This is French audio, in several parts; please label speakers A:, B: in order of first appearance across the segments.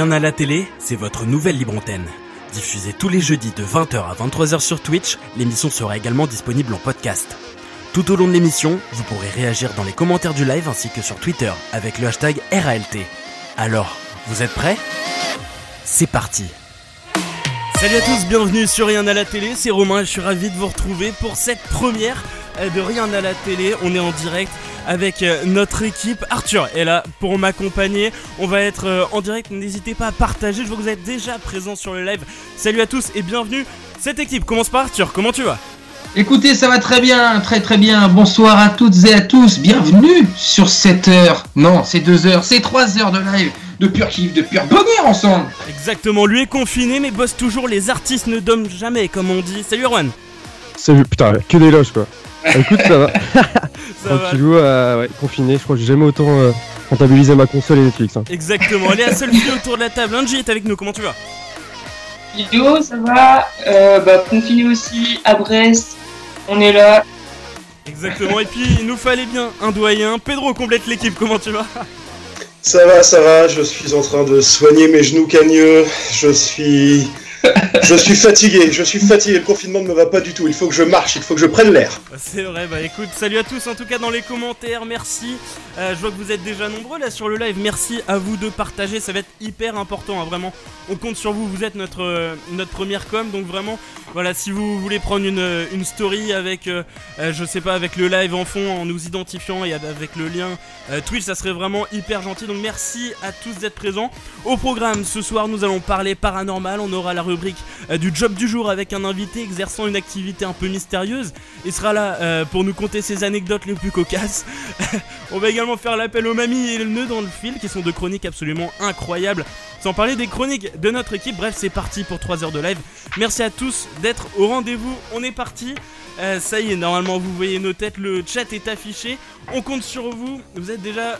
A: Rien à la télé, c'est votre nouvelle libre antenne. Diffusée tous les jeudis de 20h à 23h sur Twitch, l'émission sera également disponible en podcast. Tout au long de l'émission, vous pourrez réagir dans les commentaires du live ainsi que sur Twitter avec le hashtag RALT. Alors, vous êtes prêts? C'est parti Salut à tous, bienvenue sur Rien à la télé, c'est Romain, je suis ravi de vous retrouver pour cette première de Rien à la télé. On est en direct avec euh, notre équipe. Arthur est là pour m'accompagner. On va être euh, en direct. N'hésitez pas à partager. Je vois que vous êtes déjà présents sur le live. Salut à tous et bienvenue. Cette équipe commence par Arthur. Comment tu vas?
B: Écoutez, ça va très bien, très très bien. Bonsoir à toutes et à tous. Bienvenue sur cette heure. Non, c'est deux heures, c'est trois heures de live. De pur kiff, de pur bonheur ensemble.
A: Exactement, lui est confiné mais bosse toujours. Les artistes ne dorment jamais, comme on dit. Salut Erwan.
C: Salut, putain, que des loges quoi. Bah, écoute, ça va. Tranquillou, euh, ouais, confiné. Je crois que j'ai jamais autant euh, comptabilisé ma console et Netflix. hein.
A: Exactement, elle est la seule fille autour de la table. Angie est avec nous, comment tu vas?
D: Yo, ça va? Euh, Bah, confiné aussi à Brest. On est là.
A: Exactement, et puis il nous fallait bien un doyen. Pedro complète l'équipe, comment tu vas?
E: Ça va, ça va, je suis en train de soigner mes genoux cagneux, je suis... Je suis fatigué, je suis fatigué, le confinement ne me va pas du tout, il faut que je marche, il faut que je prenne l'air.
A: C'est vrai, bah écoute, salut à tous en tout cas dans les commentaires, merci. Euh, je vois que vous êtes déjà nombreux là sur le live, merci à vous de partager, ça va être hyper important, hein, vraiment. On compte sur vous, vous êtes notre, euh, notre première com, donc vraiment, voilà, si vous voulez prendre une, euh, story avec, je sais pas, avec le live en fond, en nous identifiant et avec le lien Twitch, ça serait vraiment hyper gentil, donc merci à tous d'être présents. Au programme, ce soir, nous allons parler paranormal, on aura la rubrique euh, du job du jour avec un invité exerçant une activité un peu mystérieuse. Il sera là euh, pour nous conter ses anecdotes les plus cocasses. on va également faire l'appel aux mamies et le nœud dans le fil, qui sont de chroniques absolument incroyables. Sans parler des chroniques de notre équipe. Bref, c'est parti pour 3 heures de live. Merci à tous d'être au rendez-vous. On est parti. Euh, ça y est, normalement vous voyez nos têtes, le chat est affiché. On compte sur vous. Vous êtes déjà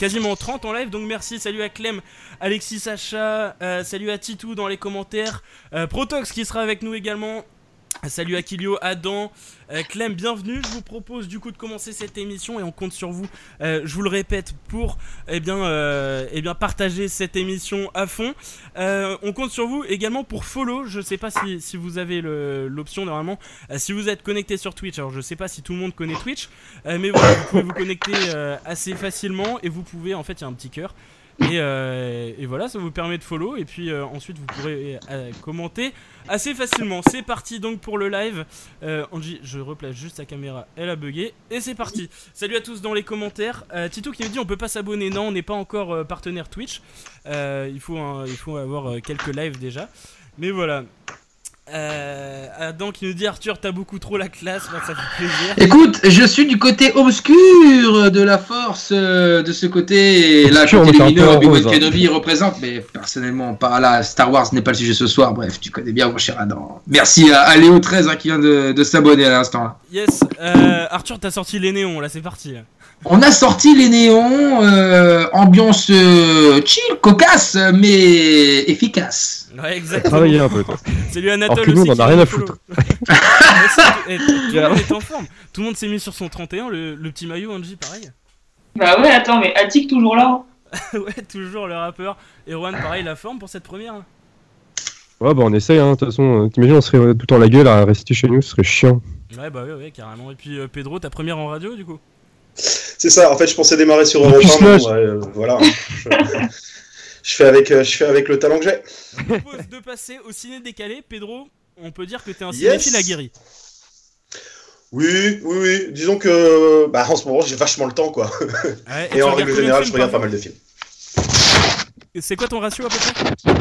A: quasiment 30 en live, donc merci. Salut à Clem, Alexis, Sacha, salut à Titou dans les commentaires. Euh, Protox qui sera avec nous également. Salut à Kilio, Adam, euh, Clem, bienvenue. Je vous propose du coup de commencer cette émission et on compte sur vous. euh, je vous le répète pour eh bien, eh bien partager cette émission à fond. On compte sur vous également pour follow. Je sais pas si, vous avez l'option normalement. Si vous êtes connecté sur Twitch, alors je sais pas si tout le monde connaît Twitch, mais vous pouvez vous connecter assez facilement et vous pouvez en fait il y a un petit cœur. Et, euh, et voilà, ça vous permet de follow et puis euh, ensuite vous pourrez euh, commenter assez facilement. C'est parti donc pour le live. Euh, Angie, je replace juste la caméra, elle a bugué et c'est parti. Salut à tous dans les commentaires. Tito qui me dit on peut pas s'abonner. Non, on n'est pas encore partenaire Twitch. Il, faut il faut avoir quelques lives déjà. Mais voilà. Euh, Adam qui nous dit Arthur, t'as beaucoup trop la classe. Ça fait plaisir.
B: Écoute, je suis du côté obscur de la force, euh, de ce côté. Et là,
C: peu en
B: Obi-Wan. Kenobi représente, mais personnellement, pas là. Star Wars n'est pas le sujet ce soir. Bref, tu connais bien mon cher Adam. Merci à, à Léo13 hein, qui vient de, de s'abonner à l'instant. là.
A: Yes, euh, Arthur, t'as sorti les néons. Là, c'est parti.
B: On a sorti les néons, euh, ambiance euh, chill, cocasse, mais efficace.
A: Ouais, exactement.
C: Travailler un peu. toi.
A: Salut Anatole
C: Alors que nous,
A: aussi
C: on en a rien à foutre.
A: Eh, tout le monde est en forme. Tout le monde s'est mis sur son 31, le, le petit maillot Angie pareil.
D: Bah ouais, attends, mais Attic toujours là. hein.
A: ouais, toujours le rappeur. Erwan pareil, la forme pour cette première.
C: Ouais, bah on essaye, hein. De toute façon, t'imagines, on serait tout le temps la gueule à rester chez nous, ce serait chiant.
A: Ouais, bah ouais, ouais, carrément. Et puis euh, Pedro, ta première en radio du coup?
E: C'est ça, en fait je pensais démarrer sur Europe
C: plus,
E: 1, mais
C: là,
E: bon, ouais, euh, voilà. Je, je fais avec, euh, je fais avec le talent que j'ai.
A: Je vous propose de passer au ciné décalé. Pedro, on peut dire que t'es un
E: Yes.
A: cinéphile aguerri.
E: Oui, oui, oui, disons que bah, en ce moment j'ai vachement le temps quoi.
A: Ouais,
E: Et,
A: tu
E: en règle générale je regarde pas mal de films.
A: C'est quoi ton ratio à peu près?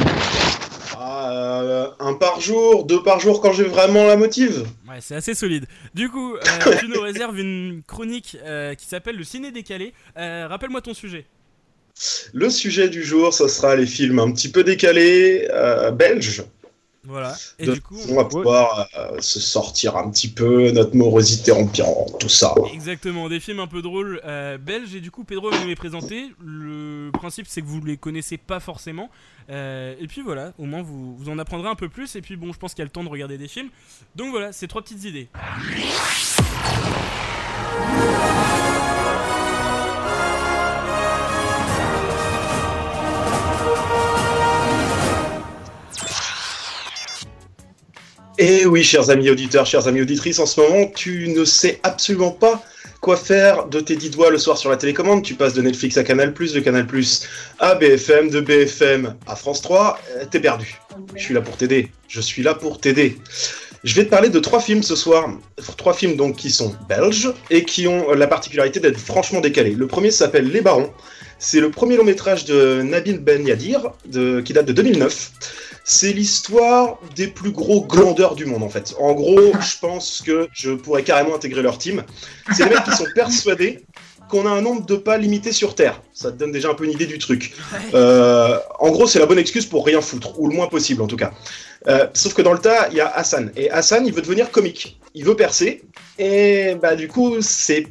E: Euh, un par jour, deux par jour quand j'ai vraiment la motive.
A: Ouais, c'est assez solide. Du coup, euh, tu nous réserves une chronique euh, qui s'appelle le ciné décalé. Rappelle-moi ton sujet.
E: Le sujet du jour, ce sera les films un petit peu décalés, euh, belges.
A: Voilà. Et
E: de
A: du coup,
E: on va pouvoir euh, se sortir un petit peu, notre morosité ambiante, tout ça.
A: Exactement, des films un peu drôles euh, belges et du coup Pedro va nous les présenter. Le principe c'est que vous les connaissez pas forcément. Euh, et puis voilà, au moins vous, vous en apprendrez un peu plus et puis bon je pense qu'il y a le temps de regarder des films. Donc voilà, c'est trois petites idées.
E: Et eh oui, chers amis auditeurs, chers amis auditrices, en ce moment, tu ne sais absolument pas quoi faire de tes dix doigts le soir sur la télécommande. Tu passes de Netflix à Canal+, de Canal+, à BFM, de BFM à France 3, euh, t'es perdu. Je suis là pour t'aider. Je suis là pour t'aider. Je vais te parler de trois films ce soir. Trois films donc qui sont belges et qui ont la particularité d'être franchement décalés. Le premier s'appelle Les Barons. C'est le premier long métrage de Nabil Ben Yadir qui date de 2009 c'est l'histoire des plus gros glandeurs du monde en fait. En gros, je pense que je pourrais carrément intégrer leur team. C'est les mecs qui sont persuadés qu'on a un nombre de pas limité sur Terre. Ça te donne déjà un peu une idée du truc. Euh, en gros, c'est la bonne excuse pour rien foutre, ou le moins possible en tout cas. Euh, sauf que dans le tas, il y a Hassan. Et Hassan, il veut devenir comique. Il veut percer. Et bah du coup, c'est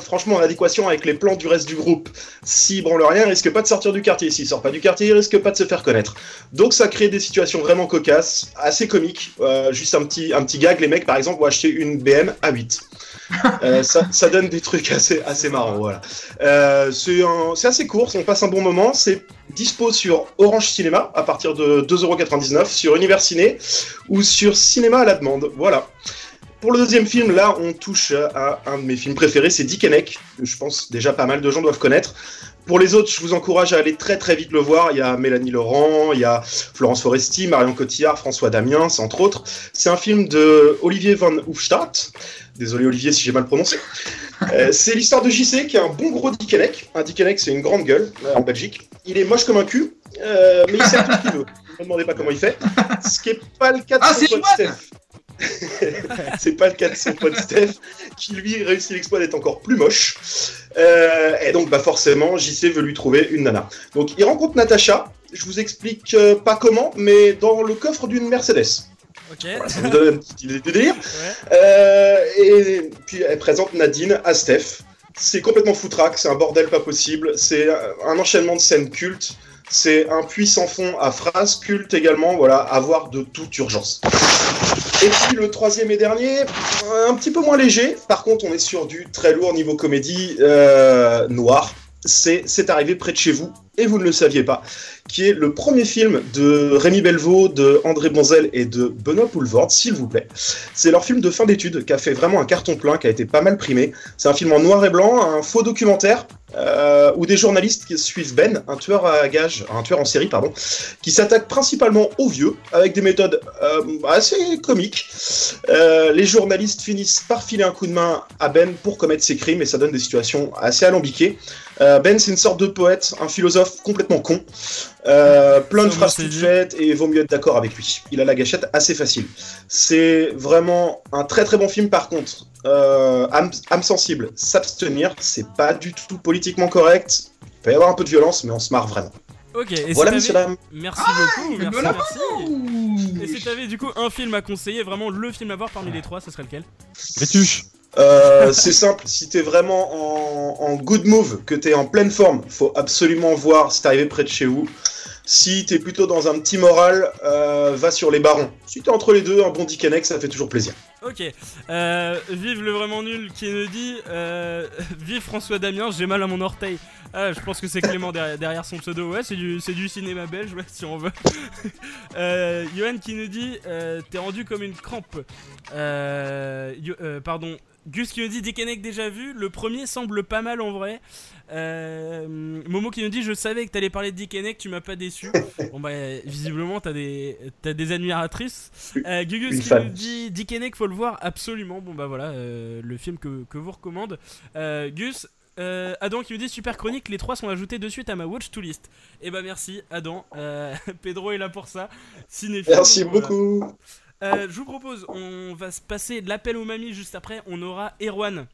E: franchement en adéquation avec les plans du reste du groupe. S'il branle rien, il risque pas de sortir du quartier. S'il sort pas du quartier, il risque pas de se faire connaître. Donc ça crée des situations vraiment cocasses, assez comiques. Euh, juste un petit, un petit gag, les mecs par exemple vont acheter une BM à 8. Euh, ça, donne des trucs assez, assez marrants, voilà. Euh, c'est assez court, on passe un bon moment. C'est dispo sur Orange Cinéma à partir de 2,99€, sur Univers Ciné ou sur Cinéma à la demande. Voilà. Pour le deuxième film, là, on touche à un de mes films préférés, c'est Dick que je pense déjà pas mal de gens doivent connaître. Pour les autres, je vous encourage à aller très très vite le voir. Il y a Mélanie Laurent, il y a Florence Foresti, Marion Cotillard, François Damiens, entre autres. C'est un film de Olivier Van Hoofstadt. Désolé Olivier si j'ai mal prononcé. Euh, c'est l'histoire de JC qui est un bon gros Dick Un Dick c'est une grande gueule euh, en Belgique. Il est moche comme un cul, euh, mais il sait tout ce qu'il veut. Ne me demandez pas comment il fait. Ce qui n'est pas le cas de
B: ah, son
E: pote c'est pas le cas de son pote Steph, qui lui réussit l'exploit d'être encore plus moche. Euh, et donc, bah forcément, JC veut lui trouver une nana. Donc, il rencontre Natacha. Je vous explique euh, pas comment, mais dans le coffre d'une Mercedes.
A: Ok.
E: ça vous donne une petite idée de délire. Euh, et puis, elle présente Nadine à Steph. C'est complètement foutraque, c'est un bordel pas possible. C'est un enchaînement de scènes cultes. C'est un puissant fond à phrases cultes également, voilà, à voir de toute urgence. Et puis le troisième et dernier, un petit peu moins léger. Par contre, on est sur du très lourd niveau comédie euh, noir. C'est C'est arrivé près de chez vous et vous ne le saviez pas, qui est le premier film de Rémi Belvaux, de André Bonzel et de Benoît Poulvord, s'il vous plaît. C'est leur film de fin d'études qui a fait vraiment un carton plein, qui a été pas mal primé. C'est un film en noir et blanc, un faux documentaire euh, où des journalistes qui suivent Ben, un tueur à gage, un tueur en série, pardon, qui s'attaque principalement aux vieux avec des méthodes euh, assez comiques. Euh, les journalistes finissent par filer un coup de main à Ben pour commettre ses crimes et ça donne des situations assez alambiquées. Ben, c'est une sorte de poète, un philosophe complètement con, plein de phrases toutes faites et vaut mieux être d'accord avec lui. Il a la gâchette assez facile. C'est vraiment un très très bon film par contre. âme, âme sensible, s'abstenir, c'est pas du tout politique politiquement correct. Il peut y avoir un peu de violence, mais on se marre vraiment.
A: Ok, et
E: voilà,
A: si Merci beaucoup,
B: merci,
A: merci. Et si t'avais du coup un film à conseiller, vraiment le film à voir parmi les trois, ce serait lequel?
C: Rétuche
E: euh, c'est simple, si t'es vraiment en, good move, que t'es en pleine forme, faut absolument voir C'est arrivé près de chez vous. Si t'es plutôt dans un petit moral, euh, va sur les barons. Si t'es entre les deux, un bon Dick ça fait toujours plaisir.
A: Ok, euh, vive le vraiment nul qui nous dit Vive François Damien, j'ai mal à mon orteil. Ah, je pense que c'est Clément derrière, son pseudo. Ouais, c'est du, cinéma belge, ouais, si on veut. Johan qui nous dit T'es rendu comme une crampe. pardon, Gus qui nous dit Dickeneck déjà vu. Le premier semble pas mal en vrai. Euh, Momo qui nous dit Je savais que t'allais parler de Dickeneck, tu m'as pas déçu. bon, bah, visiblement, t'as des, as des admiratrices. Euh, Gugus qui nous dit Dickeneck, faut le voir absolument. Bon, bah voilà, euh, le film que, que vous recommande. Euh, Gus, euh, Adam qui nous dit super chronique, les trois sont ajoutés de suite à ma watch to list. Et eh bah merci Adam, euh, Pedro est là pour ça.
E: Merci beaucoup.
A: Euh, je vous propose, on va se passer l'appel aux mamies juste après. On aura Erwan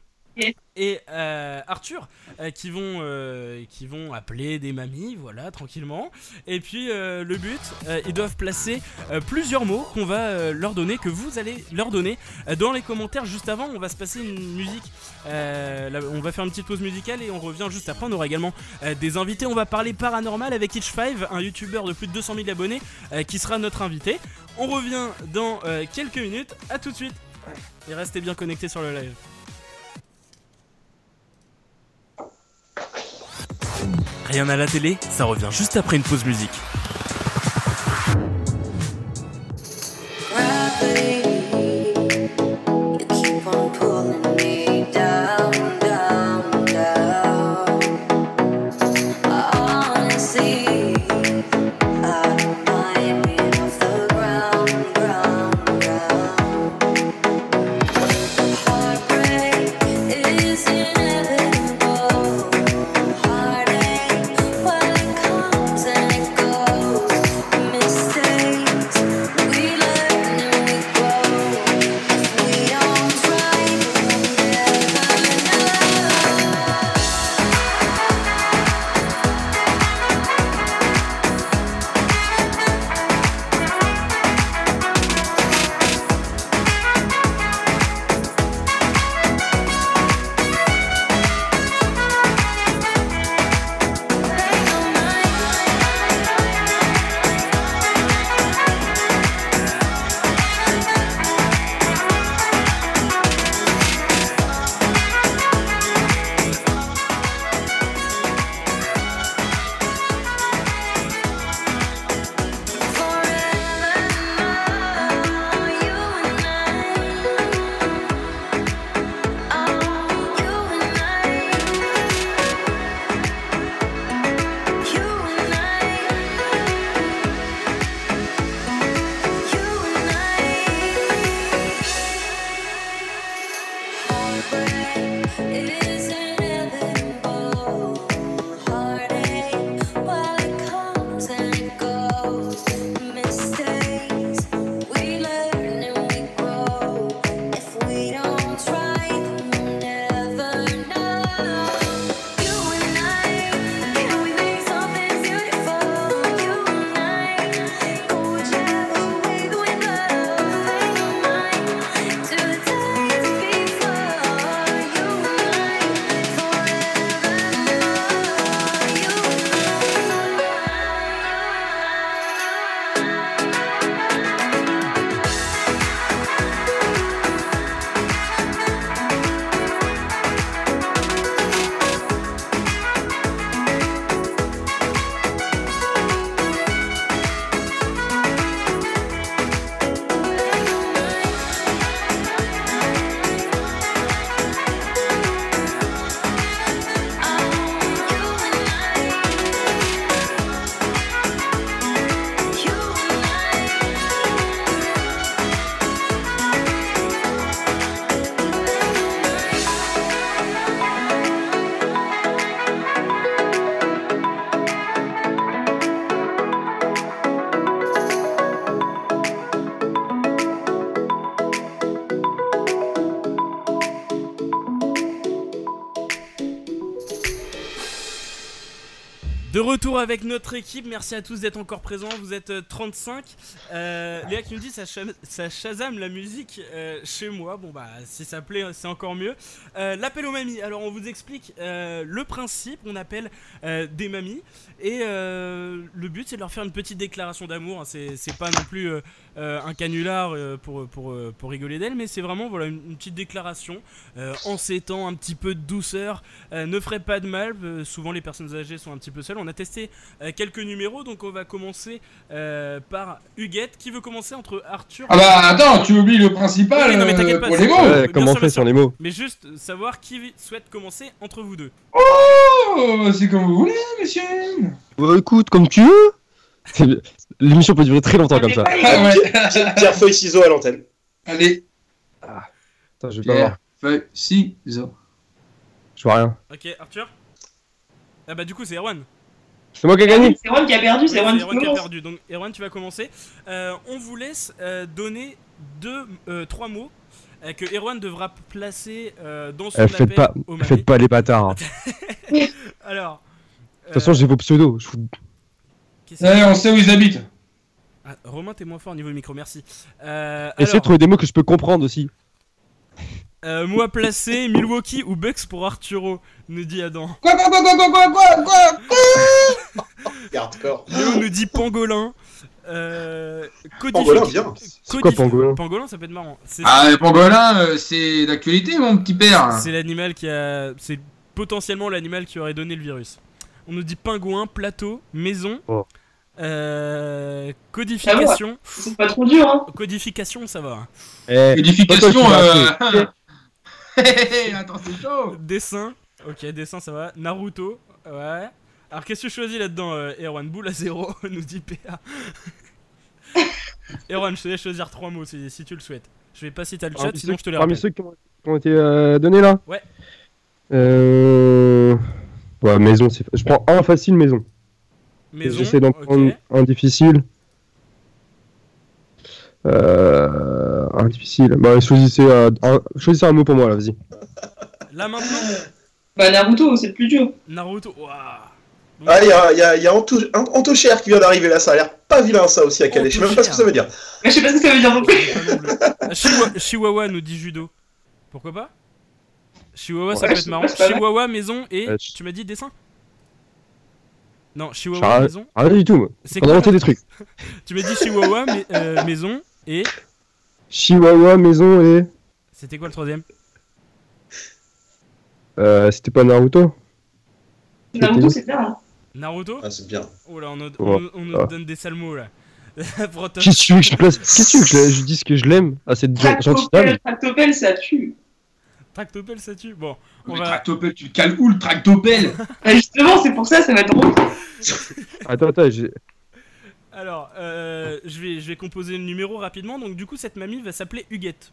A: et euh, Arthur euh, qui vont qui vont appeler des mamies voilà tranquillement et puis le but ils doivent placer plusieurs mots qu'on va leur donner que vous allez leur donner dans les commentaires juste avant on va se passer une musique on va faire une petite pause musicale et on revient juste après on aura également des invités on va parler paranormal avec Itch 5 un youtubeur de plus de 200 000 abonnés qui sera notre invité on revient dans euh, quelques minutes. A tout de suite. Et restez bien connectés sur le live. Rien à la télé, ça revient juste après une pause musique. Retour avec notre équipe, merci à tous d'être encore présents, vous êtes 35. Euh, Léa qui nous dit ça, ça Shazam la musique euh, chez moi, bon bah si ça plaît c'est encore mieux. Euh, l'appel aux mamies, alors on vous explique le principe, on appelle des mamies et le but c'est de leur faire une petite déclaration d'amour, hein. c'est pas non plus un canular pour, pour, pour rigoler d'elle, mais c'est vraiment voilà, une, petite déclaration en ces temps, un petit peu de douceur, ne ferait pas de mal, souvent les personnes âgées sont un petit peu seules on a testé euh, quelques numéros, donc on va commencer euh, par Huguette. Qui veut commencer entre Arthur
B: Ah bah attends, tu oublies le principal non, mais euh, pas, pour les mots
C: ouais, Comment fait sur les mots
A: Mais juste savoir qui souhaite commencer entre vous deux.
B: Oh C'est comme vous voulez, monsieur
C: Bah écoute, comme tu veux L'émission peut durer très longtemps comme ça.
E: Ah, ouais. Pierre, feuille, ciseaux à l'antenne.
B: Allez.
C: Ah. Attends, je vais pas voir.
B: Feuille, ciseaux.
C: Je vois rien.
A: Ok, Arthur Ah bah du coup c'est Erwan.
C: C'est moi qui ai gagné
D: C'est Erwan qui a perdu, c'est Erwan,
A: qui, a perdu. Donc Erwan, tu vas commencer. Euh, on vous laisse euh, donner deux, euh, trois mots que Erwan devra placer dans son
C: appel faites pas, Faites pas les bâtards.
A: Hein. Alors.
C: De toute façon, j'ai vos pseudos. Je vous...
B: Eh, on sait où ils habitent.
A: Ah, Romain, t'es moins fort au niveau micro, merci.
C: Essayez de trouver des mots que je peux comprendre aussi.
A: Euh, moi placé, Milwaukee ou Bucks pour Arturo, nous dit Adam.
B: Quoi, quoi, quoi, quoi, quoi, quoi, quoi, quoi
E: Hardcore.
A: Léo nous dit Pangolin. Euh,
E: Pangolin, bien.
C: Quoi Pangolin
A: Pangolin, ça peut être marrant.
B: Ah, Pangolin, euh, c'est d'actualité, mon petit père.
A: C'est l'animal qui a. C'est potentiellement l'animal qui aurait donné le virus. On nous dit pingouin, plateau, maison. Oh. Euh, codification.
D: C'est pas trop dur, hein.
A: Codification, ça va.
B: Eh, codification, euh... Attends, c'est chaud
A: Dessin, ok, dessin ça va. Naruto, ouais. Alors qu'est-ce que tu choisis là-dedans, euh, Erwan? Boule à 0, nous dit PA. Erwan, je te laisse choisir trois mots si, si, tu le souhaites. Je vais pas citer le chat, sinon je te les
C: Parmi ceux qui ont, été euh, donnés là
A: Ouais.
C: Euh... Ouais, maison, c'est... Je prends un facile, maison.
A: Maison,
C: J'essaie d'en prendre un difficile. Euh, un difficile. Bah, choisissez, euh, un, choisissez un mot pour moi, là, vas-y.
A: Là maintenant
D: Bah, Naruto, c'est le plus dur.
A: Naruto, waouh.
E: Ah, il y a, y a, y a Anto, Antocher qui vient d'arriver là, ça a l'air pas vilain ça aussi à Calais. Je sais même pas ce que ça veut dire.
D: Mais je sais pas ce que ça veut dire non plus.
A: Chihuahua nous dit judo. Pourquoi pas? Chihuahua ça peut être marrant. Chihuahua, maison et. Tu m'as dit dessin Non, Chihuahua, maison.
C: Rien du tout, moi. C'est quoi des trucs.
A: tu m'as dit Chihuahua, euh, maison et
C: Chihuahua, maison et.
A: C'était quoi le troisième
C: euh, C'était pas Naruto
D: Naruto, c'est bien. Hein.
A: Naruto
E: Ah, c'est bien.
A: Oh là, on, nous, on, ah. donne des sales mots là.
C: Qu'est-ce que tu veux que je place Qu'est-ce que tu veux que je, dise que je l'aime à cette gentille
D: dame Tractopelle, ça tue.
A: Tractopelle, ça tue Bon,
B: on va. Tractopelle, tu cales où le Tractopelle?
D: Bah, Justement, c'est pour ça, ça va être drôle.
C: attends, attends, j'ai.
A: Alors, euh, je, vais, je vais composer le numéro rapidement. Donc, du coup, cette mamie va s'appeler Huguette.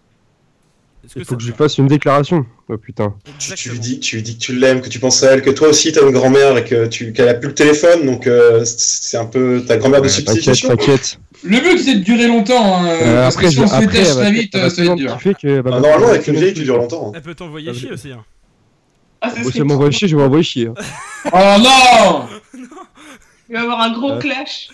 C: Il faut que je lui fasse une déclaration. Oh putain.
E: Tu, lui dis, tu dis que tu l'aimes, que tu penses à elle, que toi aussi t'as une grand-mère et que tu qu'elle a plus le téléphone, donc euh, c'est un peu ta grand-mère de substitution.
C: T'inquiète,
B: Le but c'est de durer longtemps. Hein, euh, après, si on se fait très vite, ça va être dur.
E: Que, bah, ah, normalement, avec une vieille, tu dures longtemps. Hein.
A: Elle peut t'envoyer ah, chier aussi. Hein.
D: Ah,
C: si elle m'envoie chier, je vais m'envoyer chier.
B: oh non
D: Il va y avoir un gros clash.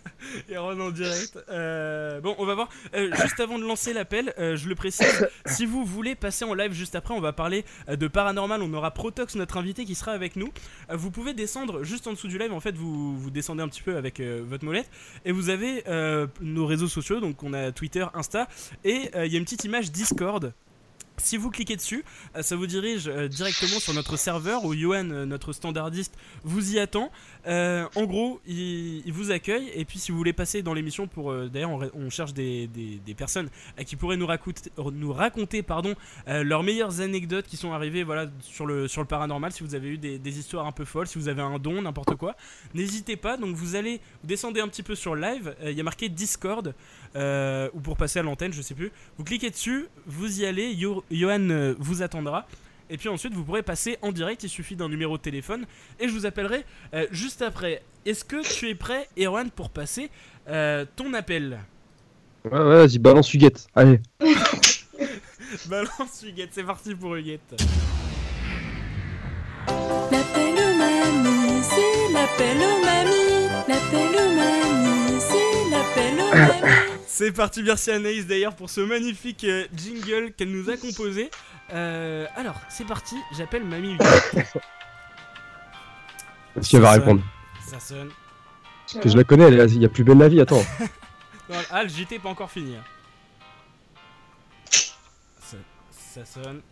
A: Aaron en direct. Euh, bon, on va voir. Euh, juste avant de lancer l'appel, euh, je le précise. si vous voulez passer en live juste après, on va parler de paranormal. On aura Protox, notre invité, qui sera avec nous. vous pouvez descendre juste en dessous du live. En fait, vous, vous descendez un petit peu avec votre molette. Et vous avez nos réseaux sociaux. Donc, on a Twitter, Insta. Et il y a une petite image Discord. Si vous cliquez dessus, euh, ça vous dirige euh, directement sur notre serveur où Yohan, euh, notre standardiste, vous y attend. en gros, il, vous accueille et puis si vous voulez passer dans l'émission pour... D'ailleurs, on, cherche des, personnes qui pourraient nous raconter, nous raconter pardon, leurs meilleures anecdotes qui sont arrivées voilà, sur, le, sur le paranormal. Si vous avez eu des, histoires un peu folles, si vous avez un don, n'importe quoi, n'hésitez pas. Donc vous allez, vous descendez un petit peu sur live, il y a marqué Discord. Euh, ou pour passer à l'antenne, je sais plus. Vous cliquez dessus, vous y allez, Johan euh, vous attendra. Et puis ensuite, vous pourrez passer en direct, il suffit d'un numéro de téléphone. Et je vous appellerai euh, juste après. Est-ce que tu es prêt, Erwan, pour passer ton appel?
C: Ouais, ouais, vas-y, balance Huguette. Allez.
A: balance Huguette, c'est parti pour Huguette.
F: L'appel aux mamies, c'est l'appel aux mamies, l'appel aux mamies, c'est l'appel aux mamies.
A: C'est parti, merci Anaïs d'ailleurs pour ce magnifique euh, jingle qu'elle nous a composé. Euh, alors, c'est parti, j'appelle Mamie.
C: Est-ce qu'elle va répondre
A: Ça sonne.
C: Parce que je la connais, elle est- il y a plus belle la vie, attends.
A: Non, ah, le JT est pas encore fini. hein. Ça, ça sonne.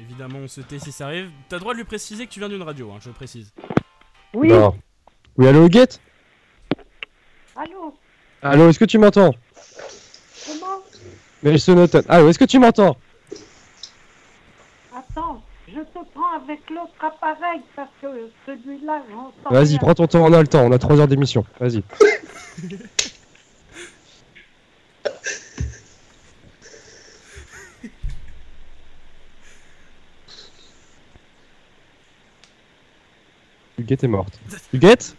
A: Évidemment, on se tait si ça arrive. T'as le droit de lui préciser que tu viens d'une radio, hein, je précise.
G: Oui,
C: Non. Oui, allô, Huguette?
G: Allô,
C: Allô, est-ce que tu m'entends
G: comment
C: Mais je sonne Allô, est-ce que tu m'entends
G: Attends, je te prends avec l'autre appareil parce que celui-là, j'entends.
C: Vas-y, prends ton temps, on a le temps, on a 3 heures d'émission. Vas-y. Huguette est morte. Huguette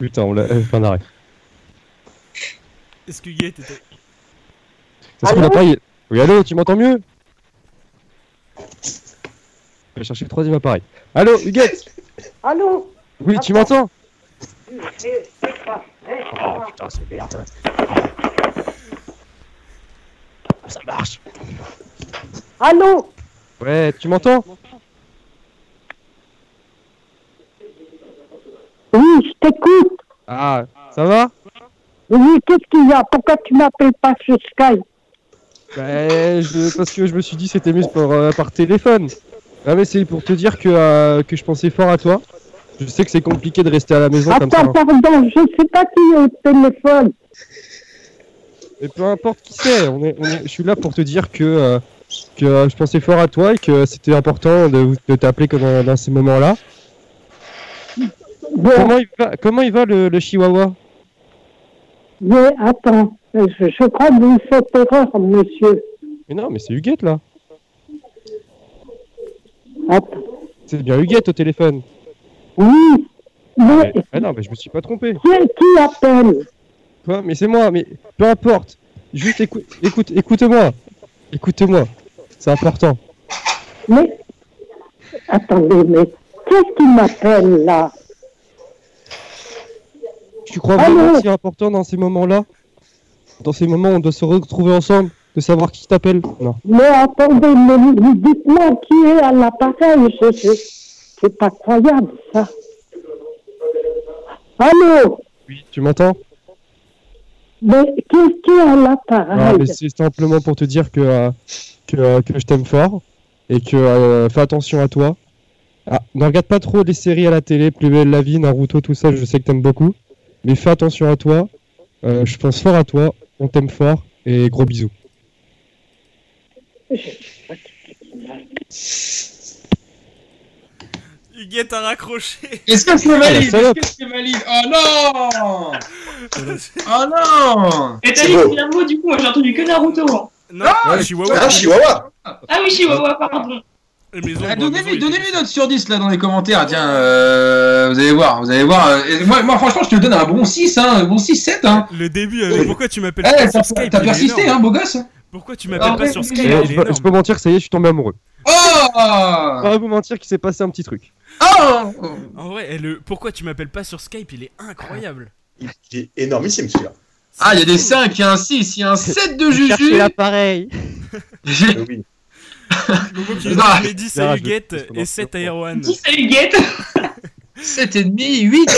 C: Putain, on l'a. euh, Fin d'arrêt.
A: Est-ce que Huguette était.
C: Ça se trouve, l'appareil. Oui, allô, tu m'entends mieux Je vais chercher le troisième appareil. Allô, Huguette
G: Allô
C: Oui, tu m'entends
G: pas.
C: Oh putain, c'est merde. Ça marche.
G: Allô
C: Ouais, tu m'entends
G: Oui, je t'écoute.
C: Ah, ça va?
G: Oui, qu'est-ce qu'il y a? Pourquoi tu m'appelles pas sur Skype?
C: Bah, je, parce que je me suis dit c'était mieux par, euh, par téléphone. Ah mais c'est pour te dire que, euh, que je pensais fort à toi. Je sais que c'est compliqué de rester à la maison comme ça.
G: Attends,
C: hein.
G: pardon, je sais pas qui est au téléphone.
C: Mais peu importe qui c'est, on est, on est- je suis là pour te dire que, euh, que je pensais fort à toi et que c'était important de, de t'appeler comme dans, dans ces moments-là.
G: Bon,
C: Comment il va, comment il va le, le chihuahua?
G: Mais attends, je, je crois que vous faites erreur, monsieur.
C: Mais non, mais c'est Huguette là.
G: Attends.
C: C'est bien Huguette au téléphone.
G: Oui, mais
C: Mais- non, mais je me suis pas trompé.
G: qui, qui appelle?
C: Quoi? Mais c'est moi, mais peu importe. Juste écoute, écoute, écoute-moi. Écoute-moi. C'est important.
G: Mais, attendez, mais qu'est-ce qui m'appelle là?
C: Tu crois
G: Allô
C: vraiment que c'est important dans ces moments-là Dans ces moments où on doit se retrouver ensemble De savoir qui t'appelle Non.
G: Mais attendez, mais dites-moi qui est à l'appareil. C'est pas croyable, ça. Allô
C: Oui. Tu m'entends
G: Mais qu'est-ce qui est à l'appareil
C: mais c'est simplement pour te dire que, euh, que, euh, que je t'aime fort et que euh, fais attention à toi. Ah, ne regarde pas trop les séries à la télé, Plus belle la vie, Naruto, tout ça, je sais que t'aimes beaucoup. Mais fais attention à toi. Euh, je pense fort à toi. On t'aime fort et gros bisous.
A: Huguette a raccroché.
B: Est-ce que c'est
C: la
B: valide Est-ce que c'est valide Oh non Oh non
D: Et t'as dit combien de mots du coup Moi j'ai entendu que Naruto. hein.
A: Non,
B: Ah,
A: Chihuahua.
E: Ah, Chihuahua
D: Ah oui, Chihuahua, pardon.
B: Ah, Donnez-lui
A: maisons,
B: donnez-lui note sur 10 là dans les commentaires, tiens, euh, vous allez voir, vous allez voir. euh, et moi, moi franchement je te donne un bon 6, hein, un bon 6-7. Hein.
A: Le début avec pourquoi tu m'appelles
B: Eh,
A: pas
B: t'as
A: sur Skype
B: t'as persisté, hein, beau gosse.
A: Pourquoi tu m'appelles
B: Ah,
A: pas
B: ouais,
A: sur
B: oui,
A: Skype
B: oui,
C: je, peux, je
A: énorme.
C: peux mentir, ça y est, je suis tombé amoureux.
B: Oh
C: Je vais pas vous mentir qu'il s'est passé un petit truc.
B: Oh
A: En vrai, et le pourquoi tu m'appelles pas sur Skype, il est incroyable.
E: Il est énormissime celui-là.
B: Ah, il y a des 5, il y a un 6, il y a un 7 de Juju.
C: l'appareil.
B: J'ai-
E: Euh, oui.
A: Momo qui
B: Ah,
A: nous dit 10
C: là,
A: à Huguette et 7 à. Erwan.
D: 10 à Huguette.
B: 7 et demi, 8.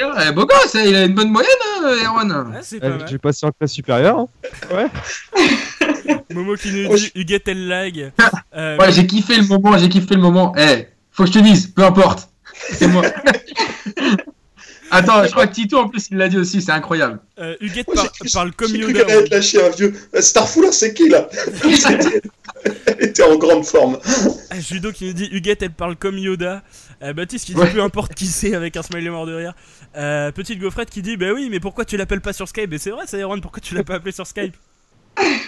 B: Euh, eh, beau gosse, il a une bonne moyenne, hein, Erwan.
A: Ah, c'est pas mal.
C: J'ai passé en classe supérieure. hein.
A: Momo qui nous
E: Oh,
A: dit Huguette elle lag. Euh,
B: Ouais, j'ai kiffé le moment, j'ai kiffé le moment. Eh, faut que je te dise, peu importe. C'est moi. Attends, je crois que Tito en plus il l'a dit aussi, c'est incroyable.
A: euh, Huguette
E: Moi,
A: par-
E: j'ai-
A: parle comme
E: J'ai cru
A: Yoda.
E: qu'elle allait te lâcher un vieux. Euh, Starfou là, c'est qui là Elle était en grande forme.
A: Ah, Judo qui nous dit Huguette elle parle comme Yoda. Euh, Baptiste qui dit
B: Ouais.
A: peu importe qui c'est avec un smiley mort de rire. Euh, Petite Gaufrette qui dit bah oui mais pourquoi tu l'appelles pas sur Skype? Et c'est vrai c'est Erwan pourquoi tu l'as pas appelé sur Skype?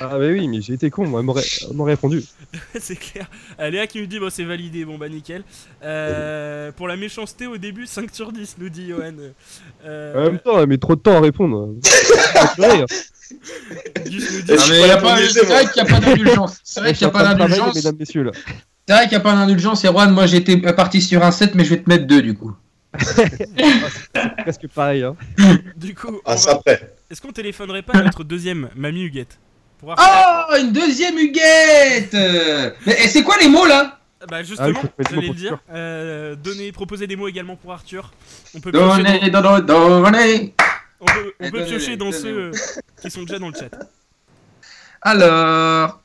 C: Ah, bah oui, mais j'ai été con, moi, elle m'aurait elle m'aurait répondu.
A: c'est clair. Euh, Léa qui nous dit, bon, c'est validé, bon, bah nickel. Euh, pour la méchanceté au début, 5 sur 10, nous dit Johan. Euh,
C: En même temps, elle met trop de temps à répondre. C'est vrai,
B: qu'il n'y a pas d'indulgence. C'est vrai qu'il n'y a pas d'indulgence.
C: mesdames, messieurs, là.
B: C'est vrai qu'il n'y a pas d'indulgence. Erwan, moi j'étais parti sur un 7, mais je vais te mettre 2 du coup.
C: Presque pareil, hein.
A: du coup,
E: Ah,
A: va- est-ce qu'on téléphonerait pas à notre deuxième mamie Huguette?
B: Oh, une deuxième Huguette Euh, Mais et c'est quoi les mots là?
A: Bah
C: Ah,
A: justement,
C: mots
A: j'allais le dire. Euh, donner, proposer des mots également pour Arthur. On peut piocher
B: Donnez,
A: dans,
B: donnez, donnez.
A: on peut, on
B: Eh,
A: peut
B: donnez-les,
A: piocher dans ceux euh, qui sont déjà dans le chat.
B: Alors.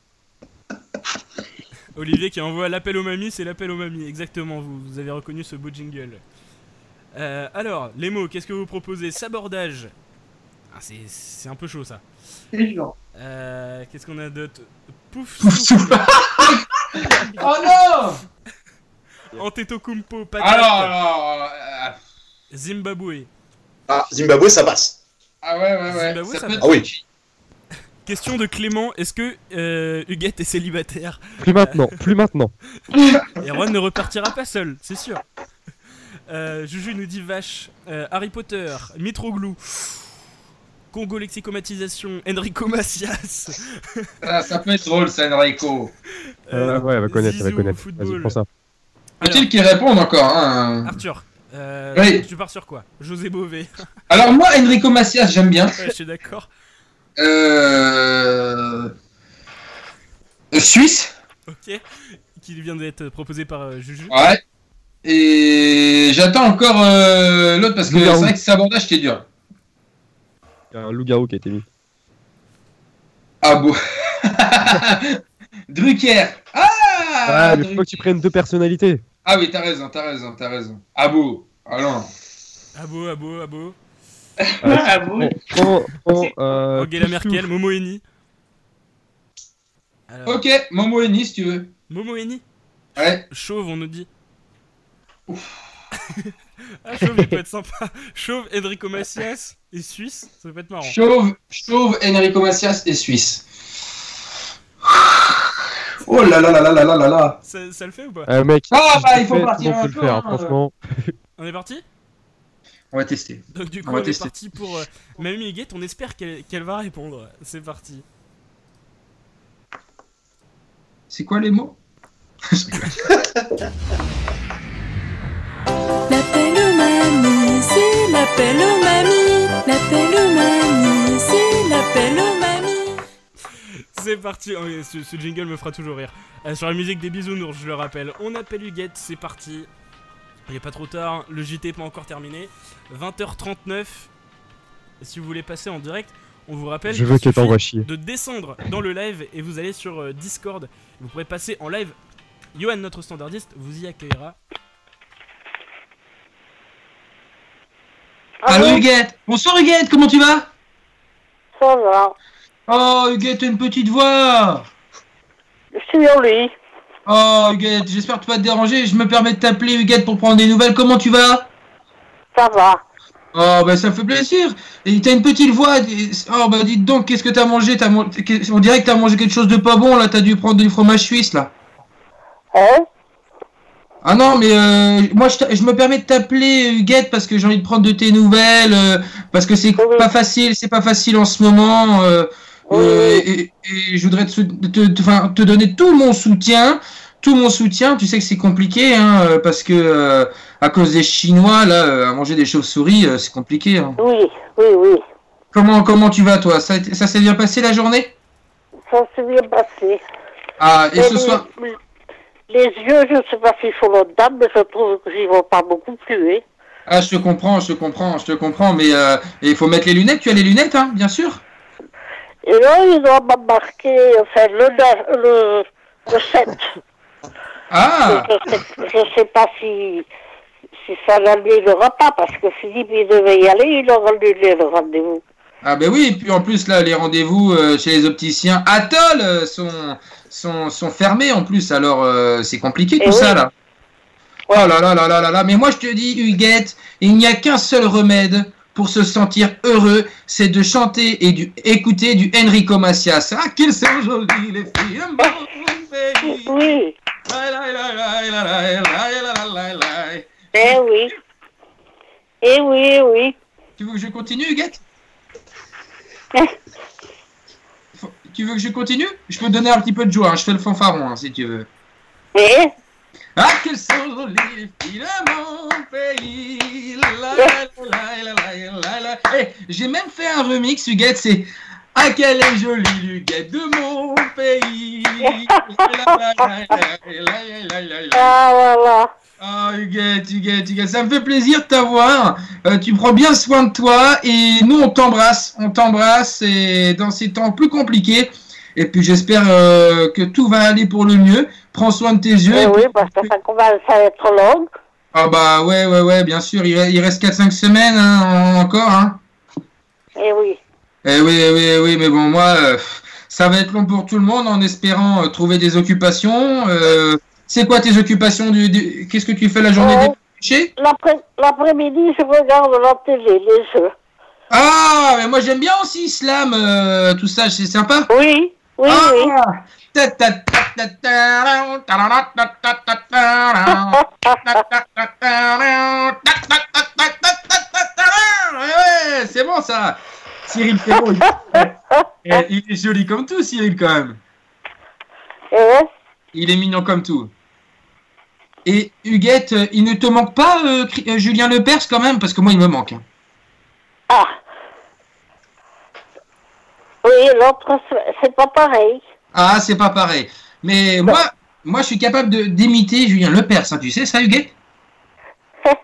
A: Olivier qui envoie l'appel aux mamies, c'est l'appel aux mamies, exactement, vous, vous avez reconnu ce beau jingle. Euh, alors, les mots, qu'est-ce que vous proposez? Sabordage. Ah, c'est- c'est un peu chaud ça.
D: C'est genre.
A: Euh, qu'est-ce qu'on a d'autre? Pouf
B: Pouf
A: souffle.
B: Oh non
A: Antetokounmpo, patate.
B: Alors, alors. euh,
A: Zimbabwe.
E: Ah, Zimbabwe, ça passe.
B: Ah ouais, ouais, ouais.
A: Zimbabwe, ça
B: être
E: Ah oui.
A: Question de Clément, est-ce que euh, Huguette est célibataire?
C: Plus maintenant, plus maintenant.
A: Erwan ne repartira pas seul, c'est sûr. Euh, Juju nous dit vache. Euh, Harry Potter, Mitroglou, Congo lexicomatisation, Enrico Macias.
B: Ah, ça peut être drôle, ça, Enrico.
C: Euh, ouais, elle va connaître, elle va connaître. Vas-y, prends ça.
B: Faut-il qu'il réponde encore hein?
A: Arthur, euh,
B: Oui.
A: tu pars sur quoi? José Bové.
B: Alors, moi, Enrico Macias, j'aime bien.
A: ouais, je suis d'accord.
B: Euh... Suisse
A: Ok. Qui vient d'être proposé par euh, Juju.
B: Ouais. Et j'attends encore euh, l'autre parce que c'est vrai que c'est abordage qui est dur.
C: Il y a un loup-garou qui a été mis.
B: Ah bon Drucker Ah,
C: Ah, mais faut
B: Drucker.
C: que tu prennes deux personnalités.
B: Ah oui, t'as raison, t'as raison, t'as raison. Ah bon Ah non.
A: Abo, abo, abo.
D: Ah bon
C: Prends, prends, euh,
A: Angela Merkel. Momo Eni. Alors,
B: Ok, Momo Eni si tu veux.
A: Momo Eni
B: Ouais.
A: Chauve, on nous dit. ah, Chauve, il peut être sympa. Chauve, Enrico Macias et Suisse, ça peut être marrant.
B: Chauve, Chauve, Enrico Macias et Suisse. Oh là là là là là là là là.
A: Ça, ça le fait ou pas
C: Euh, mec,
B: Ah, bah, il faut partir un peu,
C: faire,
B: hein.
C: franchement.
A: On est parti?
B: On va tester.
A: Donc du
B: On
A: coup,
B: va
A: on, est
B: tester.
A: parti pour euh, Mamie Huguette, on espère qu'elle qu'elle va répondre. C'est parti.
B: C'est quoi les mots?
F: c'est l'appel aux mamies. L'appel aux mamies, c'est l'appel aux mamies.
A: C'est parti, Oh, ce, ce jingle me fera toujours rire. Euh, sur la musique des bisounours, je le rappelle, on appelle Huguette, c'est parti. Il est pas trop tard, le JT est pas encore terminé. 20h39. Et si vous voulez passer en direct, on vous rappelle
C: Je veux
A: qu'il
C: que t'envoies
A: suffit
C: chier.
A: de descendre dans le live et vous allez sur euh, Discord. Vous pourrez passer en live. Johan, notre standardiste, vous y accueillera.
B: Allô Huguette Bonsoir Huguette, comment tu vas?
H: Ça va.
B: Oh Huguette, t'as une petite voix
H: Je suis au lit.
B: Oh Huguette, j'espère que tu vas te déranger. Je me permets de t'appeler Huguette pour prendre des nouvelles. Comment tu vas?
H: Ça va.
B: Oh bah ça me fait plaisir. Et t'as une petite voix. Oh bah dites donc, qu'est-ce que t'as mangé? On dirait que t'as mangé quelque chose de pas bon là. T'as dû prendre du fromage suisse là.
H: Hein?
B: Ah non mais euh, moi je, me permets de t'appeler Huguette parce que j'ai envie de prendre de tes nouvelles. euh, parce que c'est
H: Oui.
B: pas facile, c'est pas facile en ce moment. euh,
H: Oui.
B: euh, et, et je voudrais te, sou- te, te- enfin, te donner tout mon soutien. Tout mon soutien, tu sais que c'est compliqué, hein, euh, parce que euh, à cause des Chinois, là, euh, à manger des chauves-souris, euh, c'est compliqué. hein.
H: Oui, oui, oui.
B: Comment, comment tu vas, toi? Ça, s'est bien passé la journée?
H: Ça s'est bien passé.
B: Ah, et ce soir?
H: Les yeux, je ne sais pas s'ils l'autre dame, mais je trouve que j'y vois pas beaucoup plus. Hein.
B: Ah, je te comprends, je te comprends, je te comprends, mais euh, il faut mettre les lunettes. Tu as les lunettes, hein, bien sûr.
H: Et là, ils doivent m'embarquer, enfin, le, le, le 7.
B: Ah,
H: Je sais, je sais pas si, si ça l'annulera pas, parce que Philippe, il devait y aller, il aura annulé le rendez-vous.
B: ah ben oui. Et puis en plus là, les rendez-vous euh, chez les opticiens Atoll euh, sont, sont, sont fermés en plus, alors c'est compliqué tout ça là. Oh là là là là là là, mais moi je te dis, Huguette, il n'y a qu'un seul remède pour se sentir heureux, c'est de chanter et d'écouter du, Enrico Macias. Ah, qu'ils sont jolis, les filles.
H: Oui. Eh oui. Eh oui, oui.
B: Tu veux que je continue, Huguette tu veux que je continue Je peux donner un petit peu de joie, hein, je fais le fanfaron hein, si tu veux.
H: Eh,
B: Ah, qu'elles sont les filles de mon pays. Eh, J'ai même fait un remix, Huguette, c'est Ah, quelle est jolie l'Huguette de mon pays. La, la, la.
H: ah voilà.
B: Ah, Huguette, Huguette, Huguette, ça me fait plaisir de t'avoir. Euh, tu prends bien soin de toi et nous, on t'embrasse. On t'embrasse et dans ces temps plus compliqués. Et puis, j'espère euh, que tout va aller pour le mieux. Prends soin de tes yeux.
H: Eh
B: et
H: oui,
B: puis-
H: parce que ça commence à être long.
B: Ah bah ouais, ouais, ouais, bien sûr, il, reste 4-5 semaines hein, en- encore. Hein.
H: Eh oui.
B: Eh oui, eh oui, eh oui, mais bon, moi, euh, ça va être long pour tout le monde en espérant trouver des occupations. C'est quoi tes occupations du, du... Qu'est-ce que tu fais la journée
H: euh,
B: des
H: L'après-midi, je regarde la télé, les jeux.
B: Ah, mais moi j'aime bien aussi Islam, tout ça, c'est sympa.
H: Oui, oui,
B: c'est bon ça. Cyril Ferraud, il, il est joli comme tout, Cyril, quand même. Il est mignon comme tout. Et Huguette, euh, il ne te manque pas euh, euh, Julien Lepers quand même Parce que moi, il me manque. hein.
H: ah. Oui, l'autre, c'est- pas pareil.
B: Ah, c'est pas pareil. Mais moi, moi, je suis capable d'imiter Julien Lepers. hein, tu sais ça, Huguette?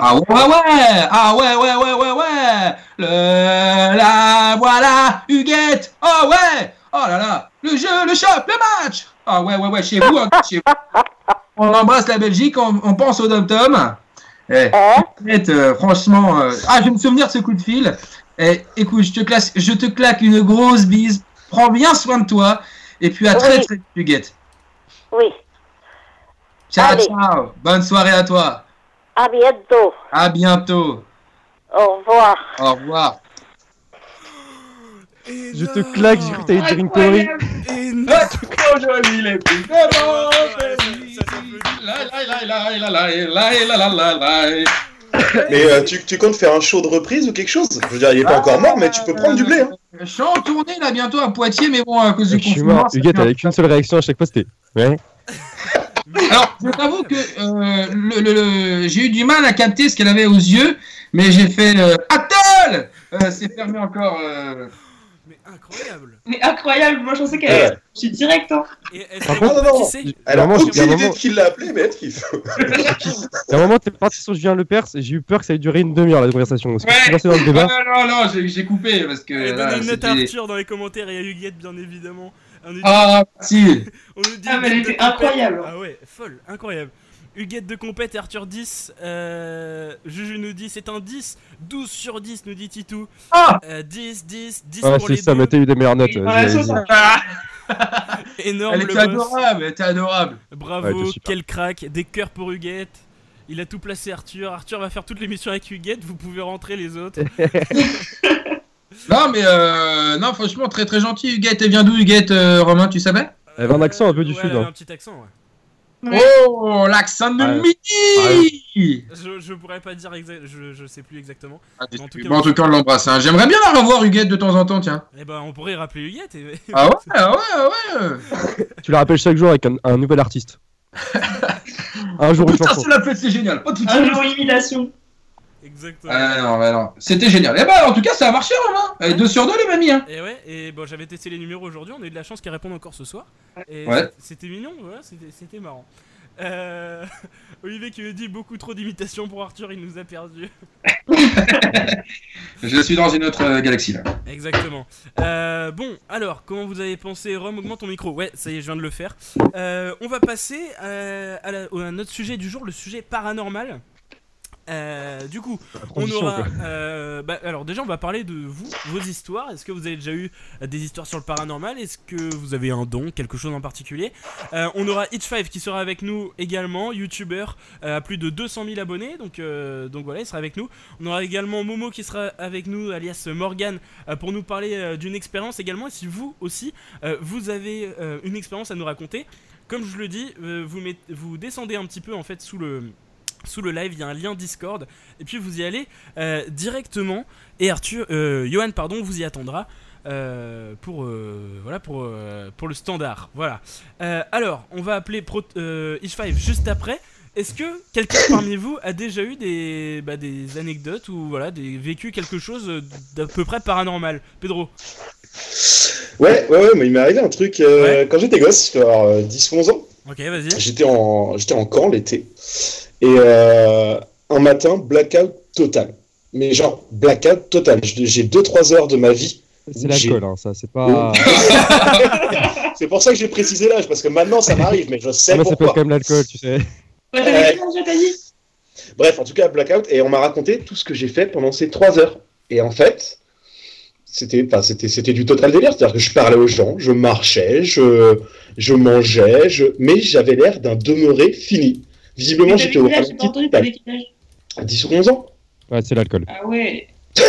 B: Ah ouais, ouais Ah ouais, ouais, ouais, ouais, ouais Le... La voilà Huguette Oh ouais Oh là là Le jeu, le choc, le match Ah ouais, ouais, ouais, chez vous, hein, chez vous. On embrasse la Belgique, on, on pense au Dom Tom. Eh,
H: Hein
B: Huguette, euh, franchement... euh, Ah, je vais me souvenir de ce coup de fil. Eh, écoute, je te, classe, je te claque une grosse bise. Prends bien soin de toi. Et puis à très
H: Oui.
B: très vite, Huguette.
H: Oui.
B: Ciao,
H: Allez.
B: ciao. Bonne soirée à toi.
H: À bientôt.
B: À bientôt.
H: Au revoir.
B: Au revoir.
C: Je te claque, j'ai cru que t'allais dire une connerie.
E: Mais tu, tu, comptes faire un show de reprise ou quelque chose? Je veux dire, il est pas ah, encore mort, mais tu peux prendre du blé. Hein.
B: Je suis en tournée là bientôt à Poitiers, mais bon, à cause du confinement. Je suis
C: t'avais qu'une seule réaction à chaque fois. Ouais.
B: Alors, je t'avoue que euh, j'ai eu du mal à capter ce qu'elle avait aux yeux, mais j'ai fait euh, le. Euh, c'est fermé encore.
A: Mais incroyable.
D: Mais incroyable, moi je pensais qu'elle
E: Ouais.
D: allait suis direct. Hein.
A: Et est-ce
C: Par
A: que
E: contre-
A: vous
E: Non, non,
A: qui c'est
E: Elle a
C: Vraiment,
E: aucune
C: il y a un
E: idée
C: moment-
E: de qui l'a appelé, mais.
C: À un moment, t'es parti sur Julien Lepers et j'ai eu peur que ça ait duré une demi-heure la conversation. Parce que je suis
B: Ouais.
C: lancé dans le
B: Ah,
C: débat.
B: non, non, non, j'ai j'ai coupé parce que.
A: Allez,
B: là,
A: donnez une note à
B: c'était-
A: Arthur dans les commentaires et à Huguette, bien évidemment. On nous dit,
B: Ah, si
A: on nous dit
D: Ah, mais elle
A: Huguette de
D: était incroyable.
A: Ah ouais, folle, incroyable. Huguette de compète, Arthur 10, euh, Juju nous dit c'est un 10, 12 sur 10 nous dit Titou.
B: Ah
A: Euh, 10, 10, 10
C: Ouais,
A: pour
C: c'est
A: les
C: ça,
A: deux.
C: mais t'as eu des meilleures notes.
D: Et
C: vas-y.
D: c'est ça.
A: Énorme
B: Elle
A: le
B: était adorable, elle était adorable.
A: Bravo,
C: Ouais,
A: quel crack, des cœurs pour Huguette. Il a tout placé Arthur. Arthur va faire toute l'émission avec Huguette, vous pouvez rentrer les autres.
B: Non, mais euh, non, franchement, très très gentil, Huguette. Elle vient d'où, Huguette, euh, Romain, tu savais?
C: Elle avait un accent un peu du
A: Ouais,
C: sud,
A: elle avait
C: hein.
A: un petit accent, ouais.
D: Ouais.
B: Oh, l'accent de
C: Ouais.
B: midi
A: Je, je pourrais pas dire exact, je, je sais plus exactement.
B: Ah,
A: En tout cas,
B: Bon, en tout cas, on l'embrasse. hein. J'aimerais bien la revoir, Huguette, de temps en temps, tiens.
A: Eh ben, on pourrait rappeler Huguette. Et...
B: Ah ouais, ah ouais, ah ouais.
C: Tu la rappelles chaque jour avec un, un nouvel artiste. un jour une
B: Putain, c'est la fête, c'est génial. Oh, tout de
D: Un jour imitation.
A: Exactement.
B: Ah non, bah non. C'était génial. Et bah, en tout cas, ça a marché, Romain. Allez, 2 sur 2, les mamies. Hein.
A: Et ouais, et bon, j'avais testé les numéros aujourd'hui, on a eu de la chance qu'ils répondent encore ce soir. Et
B: Ouais.
A: c'était mignon, voilà, c'était c'était marrant. Euh, Olivier qui me dit beaucoup trop d'imitations pour Arthur, il nous a perdu.
B: Je suis dans une autre euh, galaxie, là.
A: Exactement. Euh, bon, alors, comment vous avez pensé Rome, augmente ton micro. Ouais, ça y est, je viens de le faire. Euh, on va passer à, la- à notre sujet du jour, le sujet paranormal. Euh, du coup, on aura. euh, bah, alors, déjà, on va parler de vous, vos histoires. Est-ce que vous avez déjà eu des histoires sur le paranormal? Est-ce que vous avez un don, quelque chose en particulier? Euh, On aura Itch5 qui sera avec nous également, youtubeur euh, à plus de 200 000 abonnés. Donc, donc voilà, il sera avec nous. On aura également Momo qui sera avec nous, alias Morgan, pour nous parler d'une expérience également. Et si vous aussi, vous avez une expérience à nous raconter, comme je le dis, vous, vous descendez un petit peu en fait sous le sous le live, il y a un lien Discord, et puis vous y allez euh, directement. Et Arthur, euh, Johan, pardon, vous y attendra euh, pour voilà pour pour le standard. Voilà. Alors, on va appeler Pro, euh, Ish5 juste après. Est-ce que quelqu'un parmi vous a déjà eu des, bah, des anecdotes ou voilà des vécu quelque chose d'à peu près paranormal? Pedro
E: Ouais, ouais, ouais, mais il m'est arrivé un truc
A: Ouais.
E: quand j'étais gosse, euh, 10 ou 11 ans.
A: Ok, vas-y.
E: J'étais en, j'étais en camp l'été. Et euh, un matin, blackout total. Mais genre, blackout total. J'ai 2-3 heures de ma vie.
C: C'est l'alcool, hein, ça, c'est pas.
E: C'est pour ça que j'ai précisé l'âge, parce que maintenant ça m'arrive, mais je sais
C: Ah, moi, ça peut être
E: pourquoi.
C: quand même l'alcool, tu sais.
D: Ouais,
E: Bref, en tout cas, blackout. Et on m'a raconté tout ce que j'ai fait pendant ces 3 heures. Et en fait, c'était, enfin, c'était, c'était du total délire. C'est-à-dire que je parlais aux gens, je marchais, je, je mangeais, je... mais j'avais l'air d'un demeuré fini. Visiblement, j'étais au
D: J'ai pas entendu, t'avais quel âge
E: 10 ou 11 ans.
C: Ouais, c'est l'alcool.
D: Ah ouais.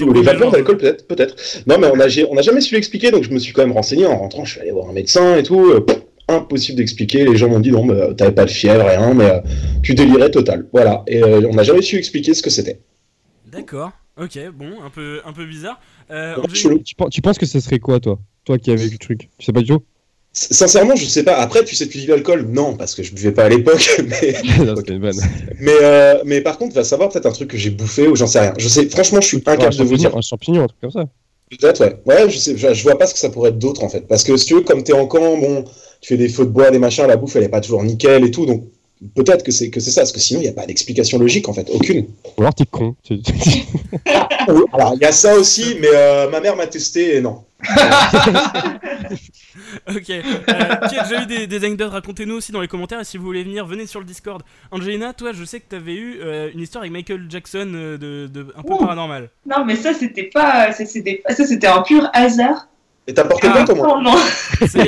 E: Ou les vapeurs d'alcool, peut-être, peut-être. Non, mais on n'a jamais su l'expliquer, donc je me suis quand même renseigné en rentrant. Je suis allé voir un médecin et tout. euh, impossible d'expliquer. Les gens m'ont dit non, mais euh, t'avais pas de fièvre, rien, mais euh, tu délirais total. Voilà. Et euh, on n'a jamais su expliquer ce que c'était.
A: D'accord. Ok, bon, un peu un peu bizarre. Euh,
E: Ouais.
C: Tu, pen- tu penses que ce serait quoi, toi? Toi qui as vécu le truc? Tu sais pas du tout?
E: Sincèrement, je sais pas. Après, tu sais, tu dis l'alcool? Non, parce que je buvais pas à l'époque. Mais,
C: Non,
E: euh, mais par contre, va savoir peut-être un truc que j'ai bouffé ou j'en sais rien. Je sais, franchement, je suis
C: un,
E: incapable de vous dire.
C: un champignon, un truc comme ça.
E: Peut-être, ouais. Ouais, je sais, je, je vois pas ce que ça pourrait être d'autre en fait. Parce que si tu veux, comme t'es en camp, bon, tu fais des feux de bois, des machins, la bouffe elle est pas toujours nickel et tout, donc peut-être que c'est que c'est ça, parce que sinon il y a pas d'explication logique en fait, aucune.
C: Ou alors t'es con. Tu-
E: Alors il y a ça aussi, mais euh, ma mère m'a testé et non.
A: Ok. Euh, qui a déjà eu des, des anecdotes Racontez-nous aussi dans les commentaires. Et si vous voulez venir, venez sur le Discord. Angelina, toi, je sais que t'avais eu euh, une histoire avec Michael Jackson euh, de, de- un peu
D: Ouh.
A: paranormal.
D: Non, mais ça, c'était pas. ça, C'était ça, c'était un pur hasard.
E: Et t'as porté
A: Ah.
E: plainte au moins
D: Non,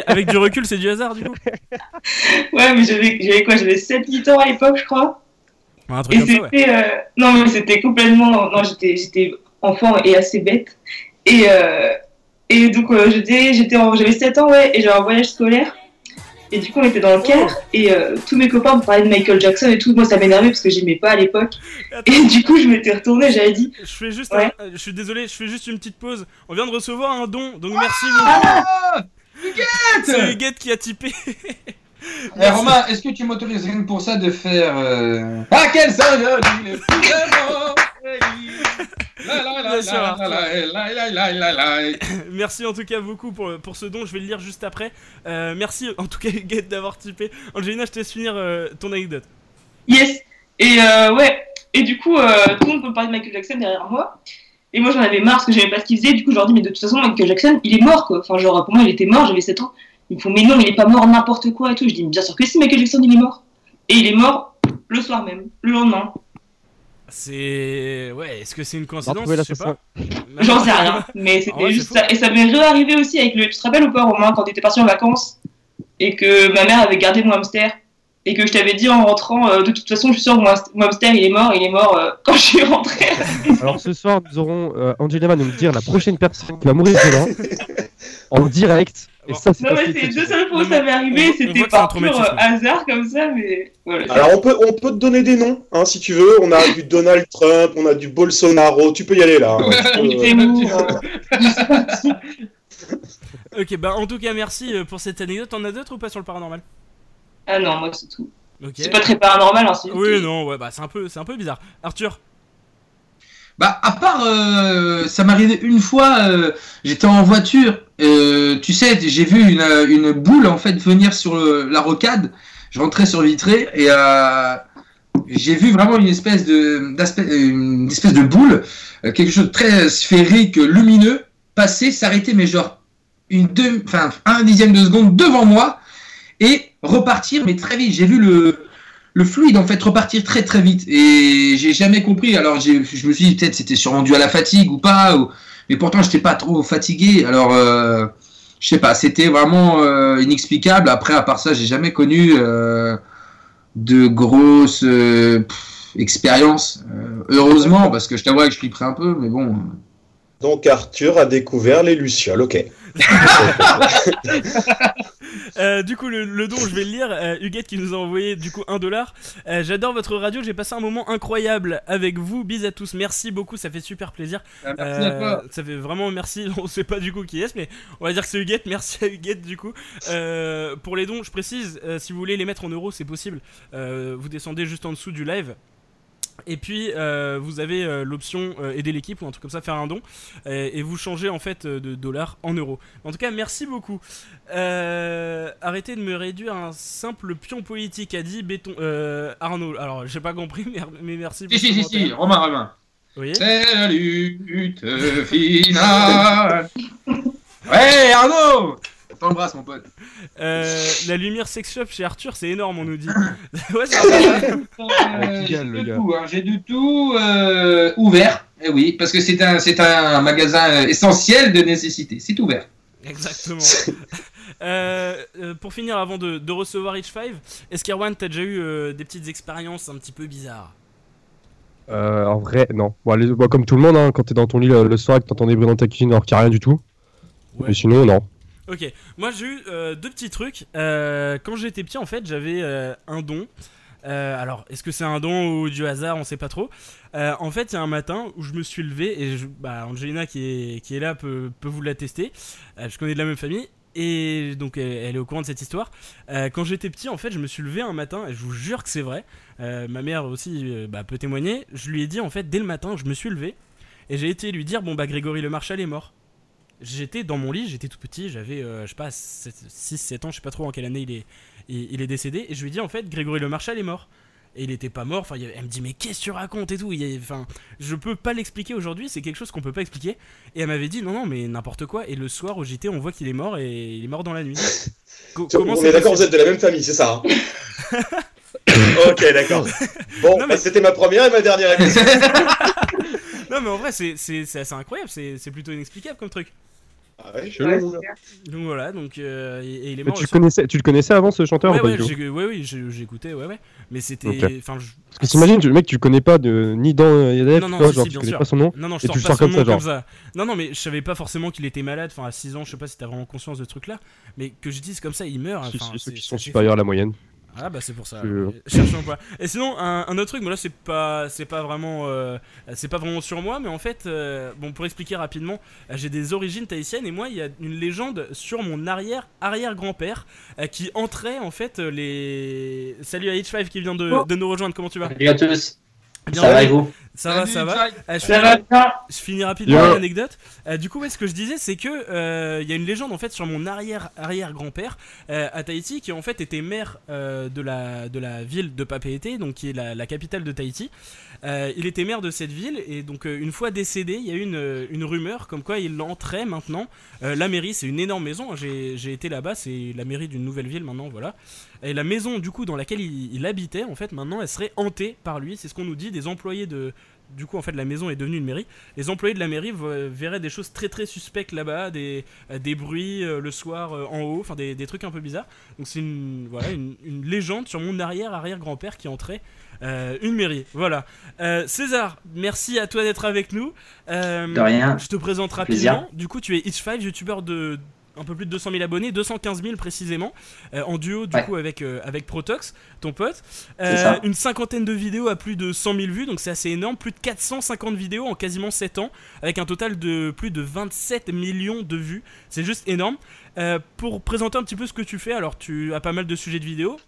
A: Avec du recul, c'est du hasard du coup.
D: Ouais, mais j'avais j'avais quoi J'avais 7-8 ans à l'époque, je crois.
A: Un truc
D: Et
A: comme ça, ouais.
D: c'était. euh, Non, mais c'était complètement. Non, j'étais j'étais enfant et assez bête. Et, euh, et donc, euh, j'étais j'étais en- j'avais 7 ans, ouais, et j'avais un voyage scolaire. Et du coup, on était dans le Caire, et euh, tous mes copains me parlaient de Michael Jackson et tout. Moi, ça m'énervait parce que j'aimais pas à l'époque. Et du coup, je m'étais retournée, j'avais dit
A: je fais juste,
D: Ouais.
A: un- euh, je suis désolé, je fais juste une petite pause. On vient de recevoir un don, donc merci
B: Ah.
A: C'est Huguette qui a typé.
B: Eh, Romain, est-ce que tu m'autorises rien que pour ça de faire. Euh... Ah, quel sonore
A: Merci en tout cas beaucoup pour, pour ce don, je vais le lire juste après. Euh, merci en tout cas Huguette d'avoir typé. Angelina, je te laisse finir euh, ton anecdote.
D: Yes. Et euh, ouais. Et du coup, euh, tout le monde me parlait de Michael Jackson derrière moi. Et moi, j'en avais marre parce que j'aimais pas ce qu'il faisait. Du coup, je leur dis, mais de toute façon, Michael Jackson, il est mort, quoi. Enfin, genre, pour moi, il était mort, j'avais 7 ans. Ils me font, mais non, il est pas mort n'importe quoi et tout. Je dis, mais bien sûr que si, Michael Jackson, il est mort. Et il est mort le soir même, le lendemain.
A: C'est. Ouais, est-ce que c'est une coïncidence?
C: retrouver
A: Je sais pas.
C: l'assassin.
D: J'en sais rien. Mais c'était
A: ouais,
D: juste ça. Et ça m'est réarrivé aussi avec le. Tu te rappelles ou pas, Romain, quand t'étais parti en vacances et que ma mère avait gardé mon hamster et que je t'avais dit en rentrant, euh, de toute façon, je suis mon hamster- mon hamster, il est mort, il est mort euh, quand je suis rentrée.
C: Alors ce soir, nous aurons euh, Angela va nous dire la prochaine personne qui va mourir demain en direct. Et ça, c'est
D: Non, mais c'est deux seules fois ça m'est
A: on
D: arrivé, c'était par pur hasard comme ça, mais voilà.
E: Alors on peut, on peut te donner des noms, hein, si tu veux. On a du Donald Trump, on a du Bolsonaro. Tu peux y aller là. hein. Peux, euh.
A: Ok, bah en tout cas, merci euh, pour cette anecdote. T'en as d'autres ou pas sur le paranormal?
D: Ah non, moi c'est tout. C'est pas très paranormal, hein,
A: Oui, non, ouais, bah c'est un peu, c'est un peu bizarre. Arthur,
B: Bah, à part, euh, ça m'est arrivé une fois, euh, j'étais en voiture, euh, tu sais, j'ai vu une, boule en fait venir sur la rocade. Je rentrais sur Vitré et euh, j'ai vu vraiment une espèce de, de boule, euh, quelque chose de très sphérique, lumineux, passer, s'arrêter, mais genre une un dixième de seconde devant moi et repartir, mais très vite. J'ai vu le fluide en fait repartir très très vite. Et j'ai jamais compris. Alors je me suis dit peut-être c'était sûrement dû à la fatigue ou pas. ou- Mais pourtant j'étais pas trop fatigué. Alors euh, je sais pas, c'était vraiment euh, inexplicable. Après à part ça, j'ai jamais connu euh, de grosses euh, expériences. Euh, heureusement parce que je t'avoue que je flipperais un peu, mais bon.
E: Donc Arthur a découvert les lucioles, ok.
A: Euh, du coup, le, le don, je vais le lire. Euh, Huguette qui nous a envoyé du coup un dollar. Euh, J'adore votre radio. J'ai passé un moment incroyable avec vous. Bis à tous. Merci beaucoup. Ça fait super plaisir.
B: Merci à toi.
A: ça fait vraiment merci. On sait pas du coup qui est, mais on va dire que c'est Huguette. Merci à Huguette du coup. Pour les dons, je précise, si vous voulez les mettre en euros, c'est possible. Vous descendez juste en dessous du live. Et puis euh, vous avez euh, l'option euh, aider l'équipe ou un truc comme ça, faire un don, et, et vous changez en fait euh, de dollars en euros. En tout cas, merci beaucoup. Euh, arrêtez de me réduire à un simple pion politique, a dit Béton euh, Arnaud. Alors j'ai pas compris, mais, mais merci.
B: Si, si, si, si. Romain, Romain.
A: Voyez
B: C'est la lutte finale. Ouais, Arnaud T'embrasse, mon pote.
A: Euh, la lumière sex shop chez Arthur, c'est énorme, on nous dit. ouais, c'est vrai.
B: Euh,
C: qui
B: j'ai de
C: gars.
B: tout, hein, j'ai de tout euh, ouvert. Eh oui, parce que c'est un, c'est un magasin essentiel de nécessité. C'est ouvert.
A: Exactement. Euh, euh, pour finir, avant de, de recevoir H5, est-ce qu'Erwan, t'as déjà eu euh, des petites expériences un petit peu bizarres?
C: Euh, en vrai, non. Bon, les- bon, comme tout le monde, hein, quand t'es dans ton lit le, le soir et que t'entends des bruits dans ta cuisine alors qu'il n'y a rien du tout.
A: Ouais.
C: Mais sinon, non.
A: Ok, moi j'ai eu euh, deux petits trucs. Euh, quand j'étais petit, en fait, j'avais euh, un don. Alors, est-ce que c'est un don ou du hasard On sait pas trop. En fait, il y a un matin où je me suis levé et bah, Angelina qui est, qui est là peut, vous l'attester. Je connais de la même famille et donc elle, est au courant de cette histoire. Quand j'étais petit, en fait, je me suis levé un matin et je vous jure que c'est vrai. Ma mère aussi bah, peut témoigner. Je lui ai dit en fait dès le matin, je me suis levé et j'ai été lui dire bon bah Grégory Le Marchal est mort. J'étais dans mon lit, j'étais tout petit, j'avais, euh, je sais pas, 6-7 ans, je sais pas trop en quelle année il est, il, il est décédé, et je lui ai dit en fait, Grégory Le Marchal est mort. Et il était pas mort, enfin, elle me dit, mais qu'est-ce que tu racontes et tout. Enfin, je peux pas l'expliquer aujourd'hui, c'est quelque chose qu'on peut pas expliquer. Et elle m'avait dit, non, non, mais n'importe quoi. Et le soir au JT, on voit qu'il est mort et il est mort dans la nuit. Co-
E: on est d'accord, vous êtes de la même famille, c'est ça hein Ok, d'accord. Bon,
A: mais-
E: bah, c'était ma première et ma dernière émission.
A: Non, mais en vrai, c'est assez incroyable, c'est plutôt inexplicable comme truc.
E: Ah ouais,
C: Chelou,
D: c'est.
A: Donc voilà, donc, euh, et, et il est
C: Mais
A: mort.
C: tu, connaissais, tu le connaissais avant ce chanteur
A: Ouais,
C: ou pas
A: ouais,
C: du tout?
A: j'ai- ouais, oui, j'ai- j'écoutais, ouais, ouais. Mais c'était.
C: Ok.
A: Enfin, je-
C: Parce que t'imagines, tu- le mec, tu le connais pas de, ni dans euh, Yadef,
A: Non, non,
C: quoi,
A: si,
C: genre,
A: si,
C: tu
A: bien
C: connais
A: sûr.
C: pas son nom.
A: Non, non, je
C: Et
A: sors
C: tu le
A: pas
C: sors
A: son
C: comme
A: nom
C: ça,
A: comme
C: genre.
A: ça. Non, non, mais je savais pas forcément qu'il était malade, enfin à 6 ans, je sais pas si t'as vraiment conscience de ce truc là. Mais que je dise comme ça, il meurt. Enfin,
C: si, ceux
A: c'est-
C: qui
A: c'est
C: sont supérieurs à la moyenne.
A: Ah bah c'est pour ça. Cherchons pas. Et sinon un, un autre truc, bon là c'est pas c'est pas vraiment euh, c'est pas vraiment sur moi, mais en fait euh, bon pour expliquer rapidement, euh, j'ai des origines tahitiennes et moi il y a une légende sur mon arrière arrière grand père qui entrait en fait euh, les. Salut à H5 qui vient de,
B: Oh.
A: de nous rejoindre. Comment tu vas?
I: Salut à tous.
A: Bien,
I: ça va et vous?
A: Ça va, ça va. Euh, je finis- je rapidement l'anecdote. Euh, du coup, ouais, ce que je disais, c'est que euh, il y a une légende en fait sur mon arrière arrière grand père à Tahiti qui en fait était maire euh, de la de la ville de Papeete, donc qui est la, la capitale de Tahiti. Euh, il était maire de cette ville et donc euh, une fois décédé, il y a eu une, une rumeur comme quoi il entrait maintenant. Euh, la mairie, c'est une énorme maison. hein, J'ai j'ai été là-bas, c'est la mairie d'une nouvelle ville maintenant, voilà. Et la maison du coup dans laquelle il, il habitait, en fait, maintenant, elle serait hantée par lui. C'est ce qu'on nous dit. Des employés de du coup en fait la maison est devenue une mairie. Les employés de la mairie verraient des choses très très suspectes là-bas, des, euh, des bruits euh, le soir euh, en haut, enfin des, des trucs un peu bizarres. Donc c'est une voilà une, une légende sur mon arrière arrière grand père qui entrait euh, une mairie. Voilà. César, merci à toi d'être avec nous.
I: De rien.
A: Je te présente
I: Plaisir.
A: rapidement. Du coup tu es Itch5, youtubeur de un peu plus de 200 000 abonnés, 215 000 précisément, euh, en duo du
I: Ouais.
A: coup avec, euh, avec Protox, ton pote. Euh,
I: ça.
A: une cinquantaine de vidéos à plus de 100 000 vues, donc c'est assez énorme. Plus de 450 vidéos en quasiment 7 ans, avec un total de plus de 27 millions de vues. C'est juste énorme. Pour présenter un petit peu ce que tu fais, alors tu as pas mal de sujets de vidéos.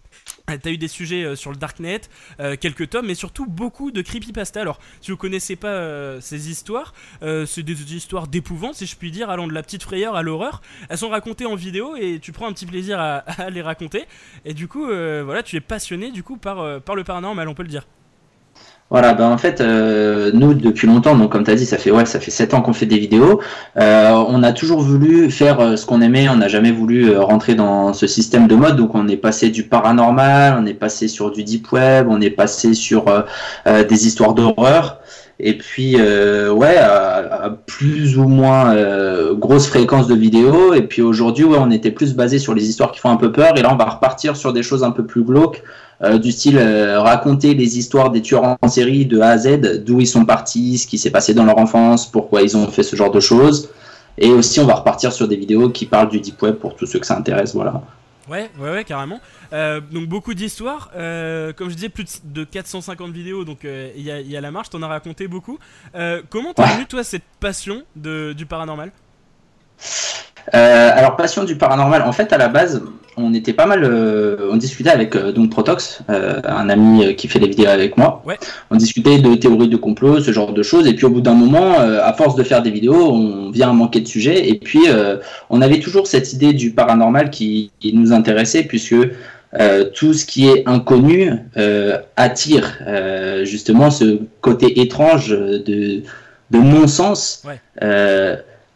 A: Euh, T'as eu des sujets euh, sur le darknet, euh, quelques tomes, mais surtout beaucoup de creepypasta. Alors, si vous connaissez pas euh, ces histoires, c'est des histoires d'épouvante, si je puis dire, allant de la petite frayeur à l'horreur. Elles sont racontées en vidéo et tu prends un petit plaisir à, les raconter. Et du coup, voilà, tu es passionné du coup par le paranormal, on peut le dire.
I: Voilà, ben en fait, euh, nous depuis longtemps, donc comme tu as dit, ça fait ouais, ça fait sept ans qu'on fait des vidéos. Euh, on a toujours voulu faire euh, ce qu'on aimait, on n'a jamais voulu rentrer dans ce système de mode. Donc on est passé du paranormal, on est passé sur du deep web, on est passé sur des histoires d'horreur. Et puis euh, ouais, à, plus ou moins euh, grosse fréquence de vidéos. Et puis aujourd'hui, ouais, on était plus basé sur les histoires qui font un peu peur. Et là, on va repartir sur des choses un peu plus glauques euh, du style raconter les histoires des tueurs en série de A à Z, d'où ils sont partis, ce qui s'est passé dans leur enfance, pourquoi ils ont fait ce genre de choses. Et aussi, on va repartir sur des vidéos qui parlent du deep web pour tous ceux que ça intéresse. Voilà.
A: Ouais, ouais, ouais, carrément. Euh, donc beaucoup d'histoires. Euh, comme je disais, plus de 450 vidéos, donc euh, il y, a, il y a la marche, t'en as raconté beaucoup. Euh, comment t'as
I: Ouais.
A: venu, toi, cette passion de, du paranormal?
I: Euh, alors, passion du paranormal. En fait, à la base, on était pas mal. euh, on discutait avec euh, donc Protox, un ami qui fait des vidéos avec moi.
A: Ouais.
I: On discutait de théories de complot, ce genre de choses. Et puis, au bout d'un moment, à force de faire des vidéos, on vient à manquer de sujets. Et puis, on avait toujours cette idée du paranormal qui, qui nous intéressait, puisque euh, tout ce qui est inconnu euh, attire euh, justement ce côté étrange de, de non-sens.
A: Ouais.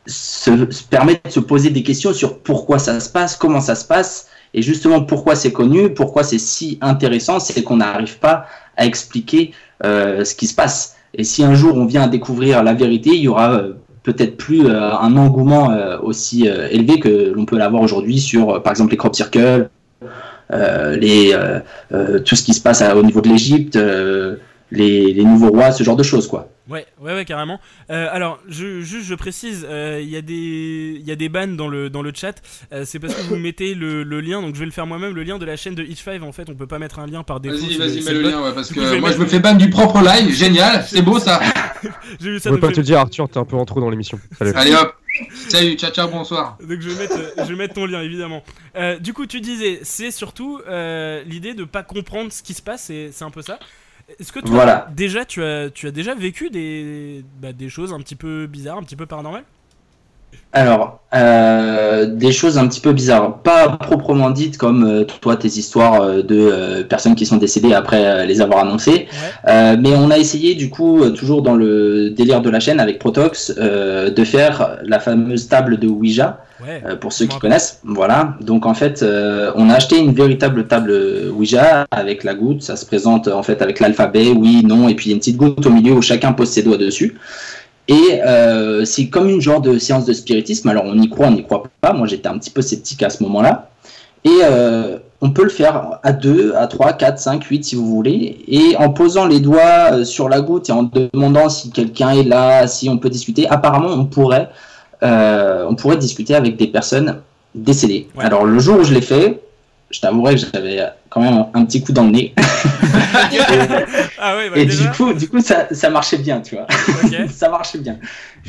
I: Se, se permet de se poser des questions sur pourquoi ça se passe, comment ça se passe, et justement pourquoi c'est connu, pourquoi c'est si intéressant, c'est qu'on n'arrive pas à expliquer euh, ce qui se passe. Et si un jour on vient à découvrir la vérité, il y aura euh, peut-être plus euh, un engouement aussi élevé que l'on peut l'avoir aujourd'hui sur, par exemple, les crop circles, les, tout ce qui se passe au niveau de l'Égypte, les, les nouveaux rois, ce genre de choses, quoi.
A: Ouais, ouais, ouais, carrément. Euh, alors, je, juste, je précise, euh, il y a des, il y a des bans dans le dans le chat. Euh, c'est parce que vous mettez le, le lien, donc je vais le faire moi-même, le lien de la chaîne de Hitch5. En fait, on peut pas mettre un lien par défaut.
B: Vas-y, vas-y, mets le lien, ouais, parce
A: coup,
B: que
A: vais
B: moi je me fais ban du propre live, génial, c'est beau ça.
C: Je
A: donc
C: pas te dire, Arthur, t'es un peu en trop dans l'émission. Salut.
B: Allez hop, salut, ciao, ciao, bonsoir.
A: Donc je vais mettre, je vais mettre ton lien évidemment. Euh, du coup, tu disais, c'est surtout euh, l'idée de pas comprendre ce qui se passe, et c'est un peu ça. Est-ce que toi,
I: Voilà.
A: déjà, tu as, tu as déjà vécu des, bah, des choses un petit peu bizarres, un petit peu paranormales?
I: Alors, euh, des choses un petit peu bizarres, pas proprement dites comme euh, toi tes histoires euh, de euh, personnes qui sont décédées après euh, les avoir annoncées,
A: Ouais.
I: Euh, mais on a essayé du coup, euh, toujours dans le délire de la chaîne avec Protox, euh, de faire la fameuse table de Ouija,
A: Ouais.
I: euh, pour ceux qui connaissent. Voilà, donc en fait, euh, on a acheté une véritable table Ouija avec la goutte, ça se présente en fait avec l'alphabet, oui, non, et puis il y a une petite goutte au milieu où chacun pose ses doigts dessus. Et euh, c'est comme une genre de séance de spiritisme. Alors on y croit, on n'y croit pas. Moi j'étais un petit peu sceptique à ce moment-là. Et euh, on peut le faire à 2, à 3, 4, 5, 8 si vous voulez. Et en posant les doigts euh, sur la goutte et en demandant si quelqu'un est là, si on peut discuter, apparemment on pourrait, euh, on pourrait discuter avec des personnes décédées.
A: Ouais.
I: Alors le jour où je l'ai fait, je t'avouerai que j'avais quand même un petit coup dans le nez.
A: Ah ouais, bah,
I: et
A: déjà.
I: du coup, du coup ça, ça marchait bien, tu vois ça marchait bien.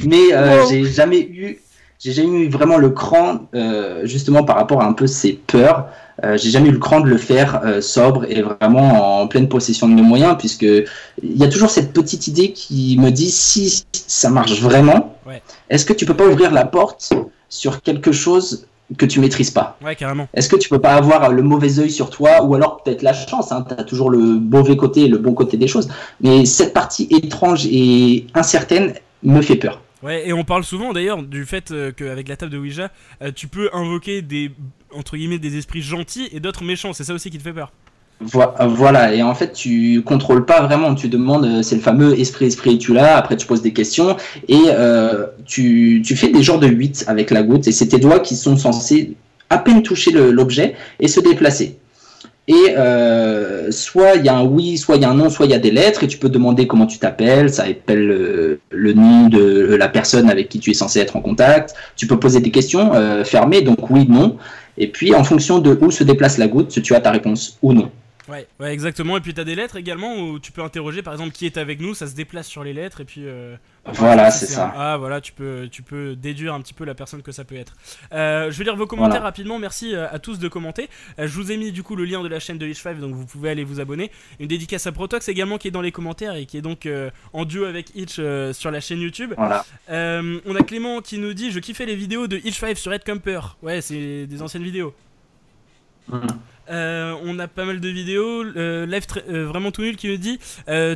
I: Mais euh,
C: Wow.
I: j'ai jamais eu, j'ai jamais eu vraiment le cran, euh, justement par rapport à un peu ces peurs. Euh, j'ai jamais eu le cran de le faire euh, sobre et vraiment en pleine possession de mes moyens, puisque il y a toujours cette petite idée qui me dit si ça marche vraiment,
A: Ouais.
I: est-ce que tu peux pas ouvrir la porte sur quelque chose que tu maîtrises pas
A: Ouais, carrément.
I: est-ce que tu peux pas avoir le mauvais œil sur toi ou alors peut-être la chance hein, Tu as toujours le mauvais côté et le bon côté des choses. Mais cette partie étrange et incertaine me fait peur.
A: Ouais, et on parle souvent d'ailleurs du fait euh, qu'avec la table de Ouija, euh, tu peux invoquer des entre guillemets des esprits gentils et d'autres méchants. C'est ça aussi qui te fait peur.
I: Vo- Voilà, et en fait, tu contrôles pas vraiment. Tu demandes, euh, c'est le fameux esprit, esprit, es-tu là? Après, tu poses des questions et euh, tu, tu fais des genres de 8 avec la goutte. Et c'est tes doigts qui sont censés à peine toucher l'objet et se déplacer. Et euh, soit il y a un oui, soit il y a un non, soit il y a des lettres, et tu peux demander comment tu t'appelles, ça appelle le, nom de la personne avec qui tu es censé être en contact. Tu peux poser des questions fermées, donc oui, non. Et puis en fonction de où se déplace la goutte, tu as ta réponse ou non.
A: Ouais, ouais, exactement. Et puis t'as des lettres également où tu peux interroger par exemple qui est avec nous, ça se déplace sur les lettres et puis. euh,
I: Voilà, c'est ça.
A: un Ah voilà, tu peux, tu peux déduire un petit peu la personne que ça peut être. Euh, je vais lire vos commentaires
I: Voilà.
A: rapidement. Merci euh, à tous de commenter. Euh, je vous ai mis du coup le lien de la chaîne de Hitch5, donc vous pouvez aller vous abonner. Une dédicace à Protox également qui est dans les commentaires et qui est donc euh, en duo avec Hitch euh, sur la chaîne YouTube.
I: Voilà.
A: Euh, on a Clément qui nous dit Je kiffais les vidéos de Hitch5 sur Headcumper. Ouais, c'est des anciennes vidéos.
I: Mhm.
A: Euh, on a pas mal de vidéos. Euh, Live euh, vraiment tout nul qui nous dit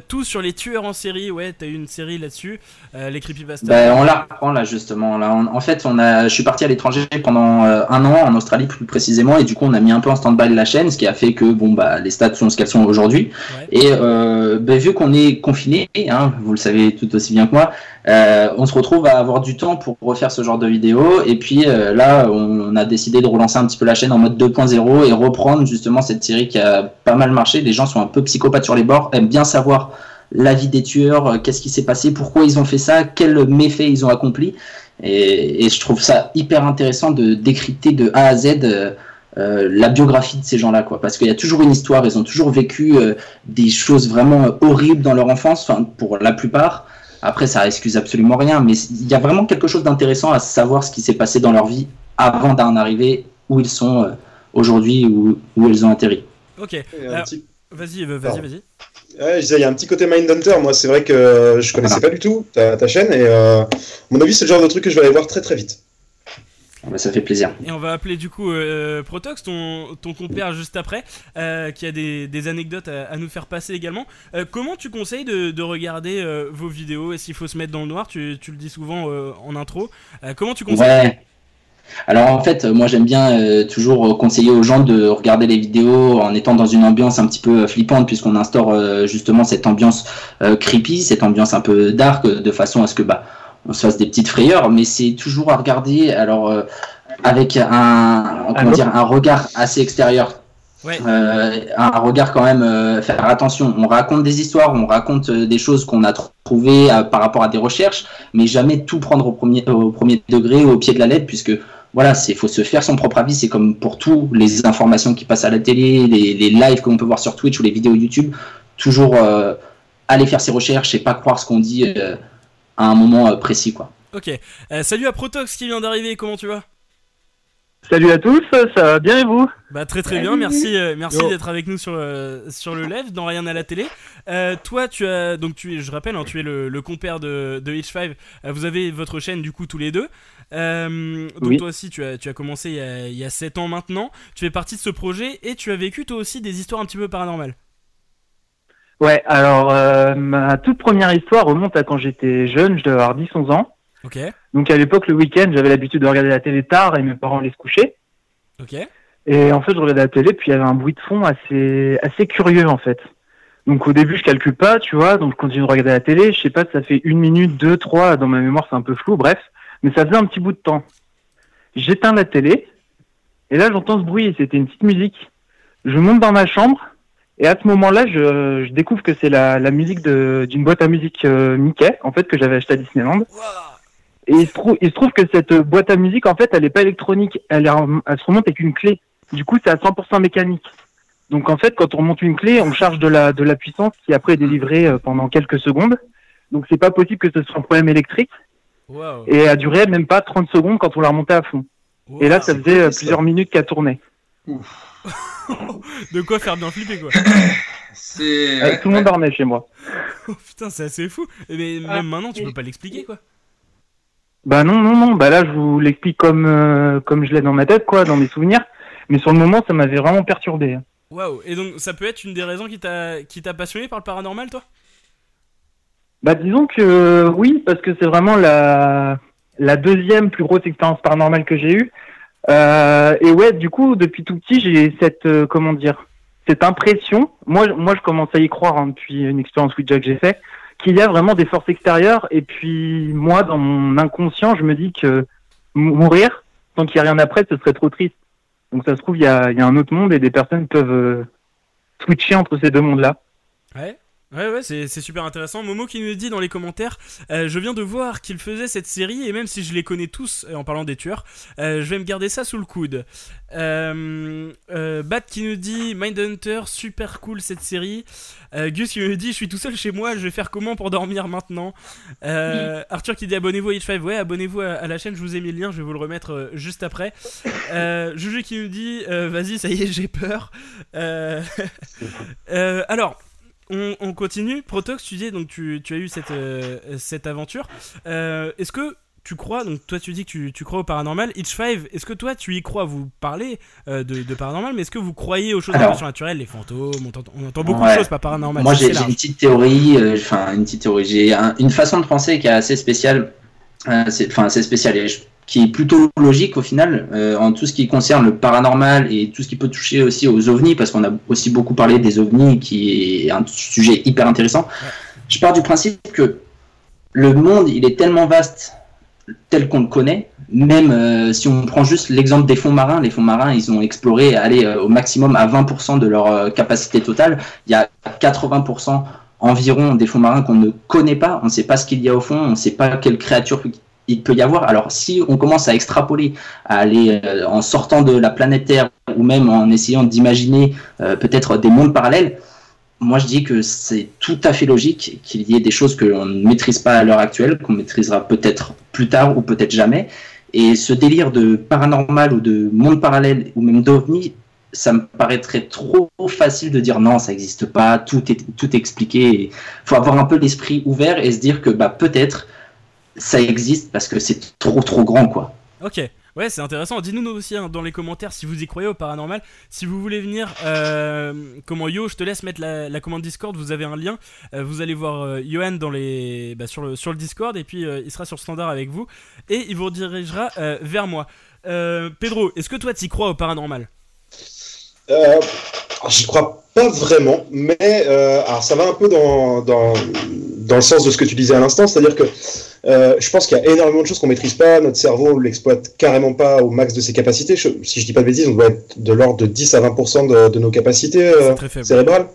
A: tout sur les tueurs en série. Ouais, t'as eu une série là-dessus. Les creepypasta.
I: Ben, on la reprend là justement. Là, on- en fait, on a, je suis parti à l'étranger pendant un an en Australie plus précisément, et du coup, on a mis un peu en stand-by la chaîne, ce qui a fait que bon bah les stats sont ce qu'elles sont aujourd'hui.
A: Ouais.
I: Et euh, ben, vu qu'on est confiné, hein, vous le savez tout aussi bien que moi, on se retrouve à avoir du temps pour refaire ce genre de vidéos. Et puis euh, là, on a décidé de relancer un petit peu la chaîne en mode 2.0 et reprendre justement cette série qui a pas mal marché. Les gens sont un peu psychopathes sur les bords, aiment bien savoir la vie des tueurs, euh, qu'est-ce qui s'est passé, pourquoi ils ont fait ça, quels méfaits ils ont accomplis. Et, je trouve ça hyper intéressant de décrypter de A à Z euh, euh, la biographie de ces gens-là, quoi. Parce qu'il y a toujours une histoire, ils ont toujours vécu euh, des choses vraiment euh, horribles dans leur enfance, pour la plupart. Après, ça excuse absolument rien, mais il y a vraiment quelque chose d'intéressant à savoir ce qui s'est passé dans leur vie avant d'en arriver où ils sont euh, aujourd'hui, où, où ils ont atterri.
A: Ok,
E: petit-
A: vas-y, euh, vas-y, vas-y.
E: Ouais, je disais, il y a un petit côté Mindhunter. Moi, c'est vrai que je connaissais pas du tout ta, ta chaîne et euh, à mon avis, c'est le genre de truc que je vais aller voir très très vite.
I: Bah, ça fait plaisir.
A: Et on va appeler du coup euh, Protox, ton, ton compère juste après, euh, qui a des, des anecdotes à, à nous faire passer également. Euh, comment tu conseilles de, de regarder vos vidéos? Est-ce qu'il faut se mettre dans le noir? Tu, tu le dis souvent en intro. Comment tu conseilles?
I: Ouais. Alors en fait, moi j'aime bien euh, toujours conseiller aux gens de regarder les vidéos en étant dans une ambiance un petit peu flippante puisqu'on instaure euh, justement cette ambiance euh, creepy, cette ambiance un peu dark de façon à ce que bah on se fasse des petites frayeurs, mais c'est toujours à regarder alors euh, avec un comment dire un regard assez extérieur.
A: Ouais.
I: Euh, un regard quand même euh, faire attention. On raconte des histoires, on raconte euh, des choses qu'on a tr- trouvées euh, par rapport à des recherches, mais jamais tout prendre au premier, au premier degré, au pied de la lettre, puisque voilà, c'est faut se faire son propre avis. C'est comme pour tout, les informations qui passent à la télé, les, les lives qu'on peut voir sur Twitch ou les vidéos YouTube, toujours euh, aller faire ses recherches et pas croire ce qu'on dit euh, à un moment euh, précis, quoi.
A: Ok. Euh, salut à Protox qui vient d'arriver, comment tu vas?
J: Salut à tous, ça va bien et vous?
A: Bah très très bien, merci, euh, merci d'être avec nous sur, euh, sur le live, dans Rien à la télé. Euh, toi, tu as donc tu es, je rappelle, hein, tu es le, le compère de, de Hitch5. Euh, vous avez votre chaîne du coup tous les deux. Euh, donc
J: Oui.
A: toi aussi, tu as, tu as commencé il y, a, il y a 7 ans maintenant. Tu fais partie de ce projet et tu as vécu toi aussi des histoires un petit peu paranormales.
J: Ouais, alors euh, ma toute première histoire remonte à quand j'étais jeune, je devais avoir 10-11 ans.
A: Ok,
J: Donc à l'époque, le week-end, j'avais l'habitude de regarder la télé tard et mes parents allaient se coucher.
A: ok,
J: Et en fait, je regardais la télé, puis il y avait un bruit de fond assez, assez curieux en fait. Donc au début, je calcule pas, tu vois, donc je continue de regarder la télé, je sais pas, ça fait une minute, deux, trois, dans ma mémoire c'est un peu flou, bref, mais ça faisait un petit bout de temps. J'éteins la télé, et là j'entends ce bruit, et c'était une petite musique. Je monte dans ma chambre, et à ce moment-là, je, je découvre que c'est la, la musique de- d'une boîte à musique euh, Mickey, en fait, que j'avais acheté à Disneyland. Et il se, trouve, il se trouve que cette boîte à musique, en fait, elle est pas électronique, elle, est en- elle se remonte avec une clé. Du coup, c'est à 100% mécanique. Donc en fait, quand on remonte une clé, on charge de la, de la puissance qui après est délivrée euh, pendant quelques secondes. Donc c'est pas possible que ce soit un problème électrique. Et elle a duré même pas 30 secondes quand on l'a remonté à fond. Et là, ça faisait
E: cool,
J: euh,
E: ça.
J: plusieurs minutes qu'elle tournait.
A: de quoi faire bien flipper quoi.
B: C'est.
J: Euh,
B: ouais,
J: tout le monde dormait chez moi.
A: Oh, putain, c'est assez fou. Mais même maintenant, tu peux pas l'expliquer quoi.
J: Bah non, non, non. Bah là, je vous l'explique comme, euh, comme je l'ai dans ma tête, quoi, dans mes souvenirs. Mais sur le moment, ça m'avait vraiment perturbé.
A: Waouh. Et donc, ça peut être une des raisons qui t'a qui t'a passionné par le paranormal, toi?
J: Bah disons que euh, oui, parce que c'est vraiment la, la deuxième plus grosse expérience paranormale que j'ai eue. Euh, et ouais, du coup, depuis tout petit, j'ai cette euh, comment dire, cette impression. Moi, moi, je commence à y croire hein, depuis une expérience Ouija que j'ai fait, qu'il y a vraiment des forces extérieures. Et puis moi, dans mon inconscient, je me dis que mou- mourir tant qu'il n'y a rien après, ce serait trop triste. Donc ça se trouve, il y a, y a un autre monde et des personnes peuvent euh, switcher entre ces deux mondes-là.
A: Ouais. Ouais, ouais, c'est super intéressant. Momo qui nous dit dans les commentaires euh, Je viens de voir qu'il faisait cette série, et même si je les connais tous euh, en parlant des tueurs, euh, je vais me garder ça sous le coude. Euh, Bat qui nous dit Mindhunter, super cool cette série. Gus qui nous dit Je suis tout seul chez moi, je vais faire comment pour dormir maintenant Arthur qui dit Abonnez-vous à H5, ouais, abonnez-vous à, à la chaîne, je vous ai mis le lien, je vais vous le remettre juste après. Juju qui nous dit Vas-y, ça y est, j'ai peur. Alors. On, on continue. Protox, tu disais donc tu, tu as eu cette, euh, cette aventure. Euh, Est-ce que tu crois, donc toi tu dis que tu, tu crois au paranormal. Itch Five, est-ce que toi tu y crois? Vous parlez euh, de, de paranormal, mais est-ce que vous croyez aux choses un
I: Alors.
A: peu surnaturelles, les fantômes? On entend, on entend beaucoup
I: Ouais.
A: de choses, pas paranormales.
I: Moi, j'ai une petite théorie, enfin une petite théorie. J'ai un- une façon de penser qui est assez spéciale, c'est- enfin assez spéciale, et je- qui est plutôt logique au final euh, en tout ce qui concerne le paranormal et tout ce qui peut toucher aussi aux ovnis, parce qu'on a aussi beaucoup parlé des ovnis, qui est un sujet hyper intéressant. Je pars du principe que le monde, il est tellement vaste tel qu'on le connaît. Même euh, si on prend juste l'exemple des fonds marins, les fonds marins, ils ont exploré aller euh, au maximum à 20% de leur euh, capacité totale. Il y a 80% environ des fonds marins qu'on ne connaît pas. On ne sait pas ce qu'il y a au fond, on ne sait pas quelle créature il peut y avoir. Alors si on commence à extrapoler, à aller euh, en sortant de la planète Terre ou même en essayant d'imaginer euh, peut-être des mondes parallèles, moi je dis que c'est tout à fait logique qu'il y ait des choses que l'on ne maîtrise pas à l'heure actuelle, qu'on maîtrisera peut-être plus tard ou peut-être jamais. Et ce délire de paranormal ou de monde parallèle ou même d'ovni, ça me paraîtrait trop facile de dire non, ça n'existe pas, tout est, tout expliqué. Il faut avoir un peu l'esprit ouvert et se dire que bah, peut-être ça existe parce que c'est trop trop grand quoi.
A: Ok, ouais, c'est intéressant. Dis-nous nous aussi hein, dans les commentaires si vous y croyez au paranormal. Si vous voulez venir, euh, comment Yo, je te laisse mettre la, commande Discord. Vous avez un lien. Euh, vous allez voir euh, bah, sur, le, sur le Discord et puis euh, il sera sur standard avec vous et il vous redirigera vers moi. Pedro, est-ce que toi t'y crois au paranormal?
E: Euh, J'y crois pas vraiment, mais euh, alors ça va un peu dans, dans, dans le sens de ce que tu disais à l'instant, c'est-à-dire que euh, je pense qu'il y a énormément de choses qu'on maîtrise pas, notre cerveau l'exploite carrément pas au max de ses capacités. Je- si je dis pas de bêtises, on doit être de l'ordre de 10 à 20% de, de nos capacités euh, cérébrales.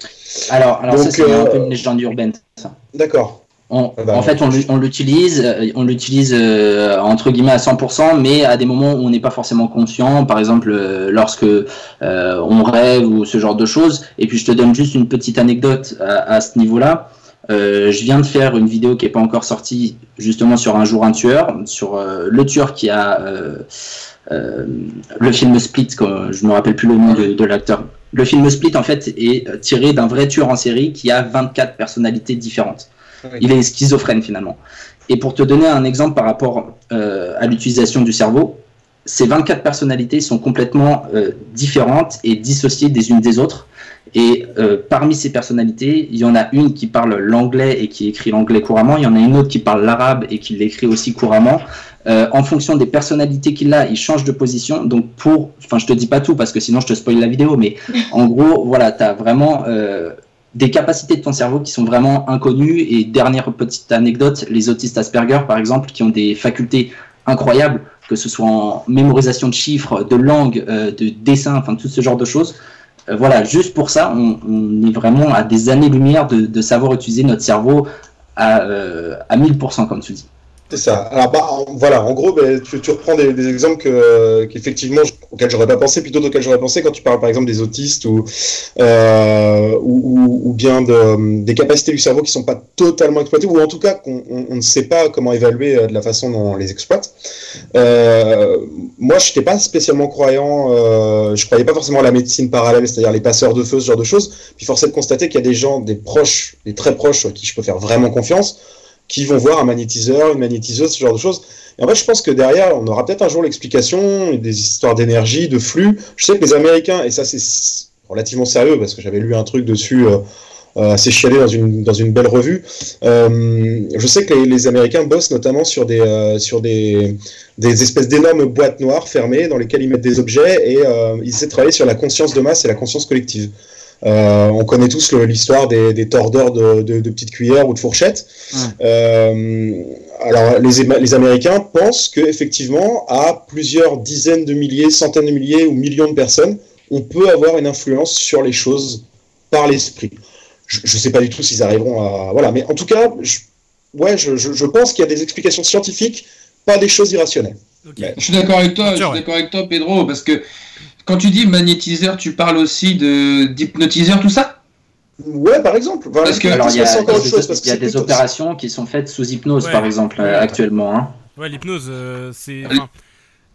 I: Alors, alors ça
E: Donc,
I: c'est un peu une légende urbaine.
E: D'accord.
I: On-
E: Ah bah,
I: en fait, on, l'u- on l'utilise, euh, on l'utilise euh, entre guillemets à 100%, mais à des moments où on n'est pas forcément conscient. Par exemple, euh, lorsque euh, on rêve ou ce genre de choses. Et puis, je te donne juste une petite anecdote à, à ce niveau-là. Je viens de faire une vidéo qui n'est pas encore sortie, justement sur un jour un tueur, sur le tueur qui a le film Split. je me rappelle plus le nom de, de l'acteur. Le film Split, en fait, est tiré d'un vrai tueur en série qui a 24 personnalités différentes. Il est schizophrène finalement. Et pour te donner un exemple par rapport euh, à l'utilisation du cerveau, ces 24 personnalités sont complètement euh, différentes et dissociées des unes des autres. Et euh, parmi ces personnalités, il y en a une qui parle l'anglais et qui écrit l'anglais couramment. Il y en a une autre qui parle l'arabe et qui l'écrit aussi couramment. En fonction des personnalités qu'il a, il change de position. Donc pour, enfin je te dis pas tout parce que sinon je te spoil la vidéo, mais en gros, voilà, tu as vraiment des capacités de ton cerveau qui sont vraiment inconnues. Et dernière petite anecdote, les autistes Asperger, par exemple, qui ont des facultés incroyables, que ce soit en mémorisation de chiffres, de langue, euh, de dessin, enfin tout ce genre de choses. Euh, voilà, juste pour ça, on, est vraiment à des années-lumière de, de savoir utiliser notre cerveau à, euh, à 1000%, comme tu dis.
E: C'est ça. Alors, bah, en- voilà, en gros, ben, tu, tu reprends des, des exemples que, euh, qu'effectivement, je- auxquels j'aurais pas pensé, plutôt auxquels j'aurais pensé quand tu parles, par exemple, des autistes ou, euh, ou, ou- ou bien de, des capacités du cerveau qui sont pas totalement exploitées, ou en tout cas qu'on on, on ne sait pas comment évaluer euh, de la façon dont on les exploite. Euh, moi, je n'étais pas spécialement croyant, euh, je croyais pas forcément à la médecine parallèle, c'est-à-dire les passeurs de feu, ce genre de choses. Puis force est de constater qu'il y a des gens, des proches, des très proches, à qui je peux faire vraiment confiance, qui vont voir un magnétiseur, une magnétiseuse, ce genre de choses. Et en fait, je pense que derrière, on aura peut-être un jour l'explication, des histoires d'énergie, de flux. Je sais que les Américains, et ça c'est relativement sérieux parce que j'avais lu un truc dessus euh, euh, assez chialé dans une, dans une belle revue. Euh, je sais que les, Américains bossent notamment sur des, sur des, des espèces d'énormes boîtes noires fermées dans lesquelles ils mettent des objets et ils essaient de travailler sur la conscience de masse et la conscience collective. Euh, on connaît tous l'histoire des, des tordeurs de, de- de petites cuillères ou de fourchettes. Euh, alors, les, Américains pensent qu'effectivement, à plusieurs dizaines de milliers, centaines de milliers ou millions de personnes, on peut avoir une influence sur les choses par l'esprit. Je ne sais pas du tout s'ils arriveront à. Voilà, mais en tout cas, je, ouais, je, je- je pense qu'il y a des explications scientifiques, pas des choses irrationnelles. Mais-
B: Je suis d'accord avec toi, je suis d'accord avec toi, Pedro, parce que quand tu dis magnétiseur, tu parles aussi de d'hypnotiseur, tout ça?
E: Ouais, par exemple. Enfin,
B: Parce que-
I: Alors, il y a, y des-
E: chose, parce que
I: il y a
E: c'est
I: des
E: plutôt-
I: opérations qui sont faites sous hypnose,
A: Ouais.
I: par exemple,
A: Ouais.
I: actuellement. hein.
A: Ouais, l'hypnose, euh, c'est. Enfin,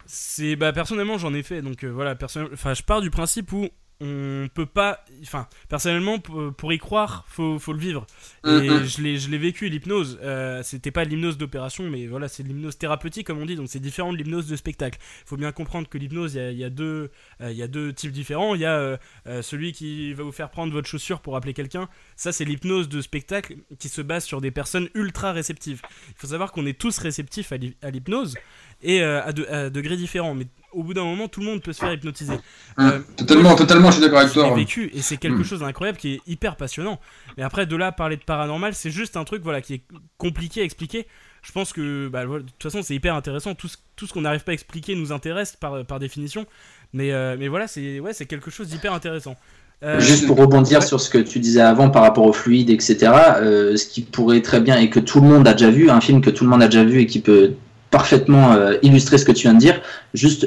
A: c'est bah personnellement j'en ai fait donc euh, voilà personnellement enfin je pars du principe où on peut pas. Enfin, personnellement, pour, y croire, faut, faut le vivre. Et
B: Mhm.
A: je l'ai je l'ai vécu, l'hypnose. Euh, C'était pas l'hypnose d'opération, mais voilà, c'est l'hypnose thérapeutique, comme on dit. Donc c'est différent de l'hypnose de spectacle. Il faut bien comprendre que l'hypnose, il y a- il y, a deux, euh, il y a deux types différents. Il y a euh, euh, celui qui va vous faire prendre votre chaussure pour appeler quelqu'un. Ça, c'est l'hypnose de spectacle qui se base sur des personnes ultra réceptives. Il faut savoir qu'on est tous réceptifs à l'hy- à l'hypnose et à, de- à degrés différents. Mais au bout d'un moment, tout le monde peut se faire hypnotiser.
B: Hum,
A: Euh,
B: totalement, totalement, je suis d'accord avec
A: je l'ai
B: toi.
A: vécu et c'est quelque
B: Mm.
A: chose d'incroyable qui est hyper passionnant. Mais après, de là à parler de paranormal, c'est juste un truc voilà qui est compliqué à expliquer. Je pense que bah, voilà, de toute façon, c'est hyper intéressant. Tout ce, tout ce qu'on n'arrive pas à expliquer nous intéresse par, par définition. Mais, euh, mais voilà, c'est ouais, c'est quelque chose d'hyper intéressant. Euh,
I: Juste pour rebondir
A: ouais.
I: sur ce que tu disais avant par rapport au fluide, etc., euh, ce qui pourrait très bien et que tout le monde a déjà vu, un film que tout le monde a déjà vu et qui peut parfaitement euh, illustrer ce que tu viens de dire, juste,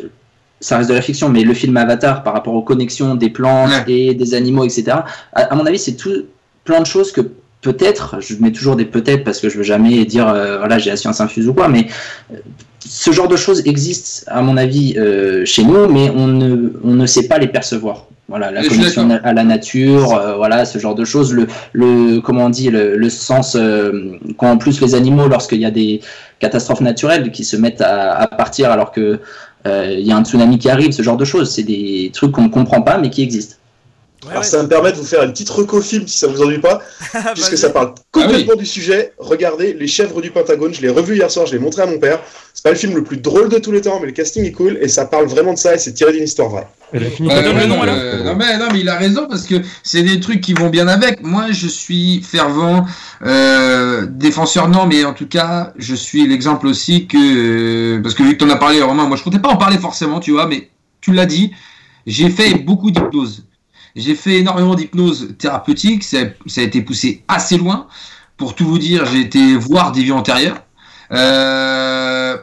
I: ça reste de la fiction, mais le film Avatar par rapport aux connexions des plantes
B: Ouais.
I: et des animaux, etc., à, à mon avis, c'est tout plein de choses que peut-être, je mets toujours des peut-être parce que je veux jamais dire, euh, voilà, j'ai la science infuse ou quoi, mais euh, ce genre de choses existe, à mon avis, euh, chez nous, mais on ne, on ne sait pas les percevoir. Voilà, la connexion à la nature, euh, voilà, ce genre de choses. Le, le comment on dit, le, le sens, euh, quand en plus les animaux, lorsqu'il y a des catastrophes naturelles qui se mettent à, à partir alors que euh, il y a un tsunami qui arrive, ce genre de choses, c'est des trucs qu'on ne comprend pas mais qui existent.
A: Ouais,
E: Alors
A: ouais.
E: ça me permet de vous faire une petite reco film si ça vous ennuie pas, puisque ça parle complètement du sujet. Regardez Les Chèvres du Pentagone, je l'ai revu hier soir, je l'ai montré à mon père. C'est pas le film le plus drôle de tous les temps, mais le casting est cool et ça parle vraiment de ça et c'est tiré d'une histoire vraie.
C: Elle a fini
A: le nom,
B: non,
A: alors
B: euh, non, mais, non, mais il a raison parce que c'est des trucs qui vont bien avec. Moi, je suis fervent euh, défenseur, non, mais en tout cas, je suis l'exemple aussi que. euh, parce que vu que tu en as parlé, Romain, moi je comptais pas en parler forcément, tu vois, mais tu l'as dit, j'ai fait beaucoup d'hypnose. J'ai fait énormément d'hypnose thérapeutique, ça, ça a été poussé assez loin. Pour tout vous dire, j'ai été voir des vies antérieures. Euh,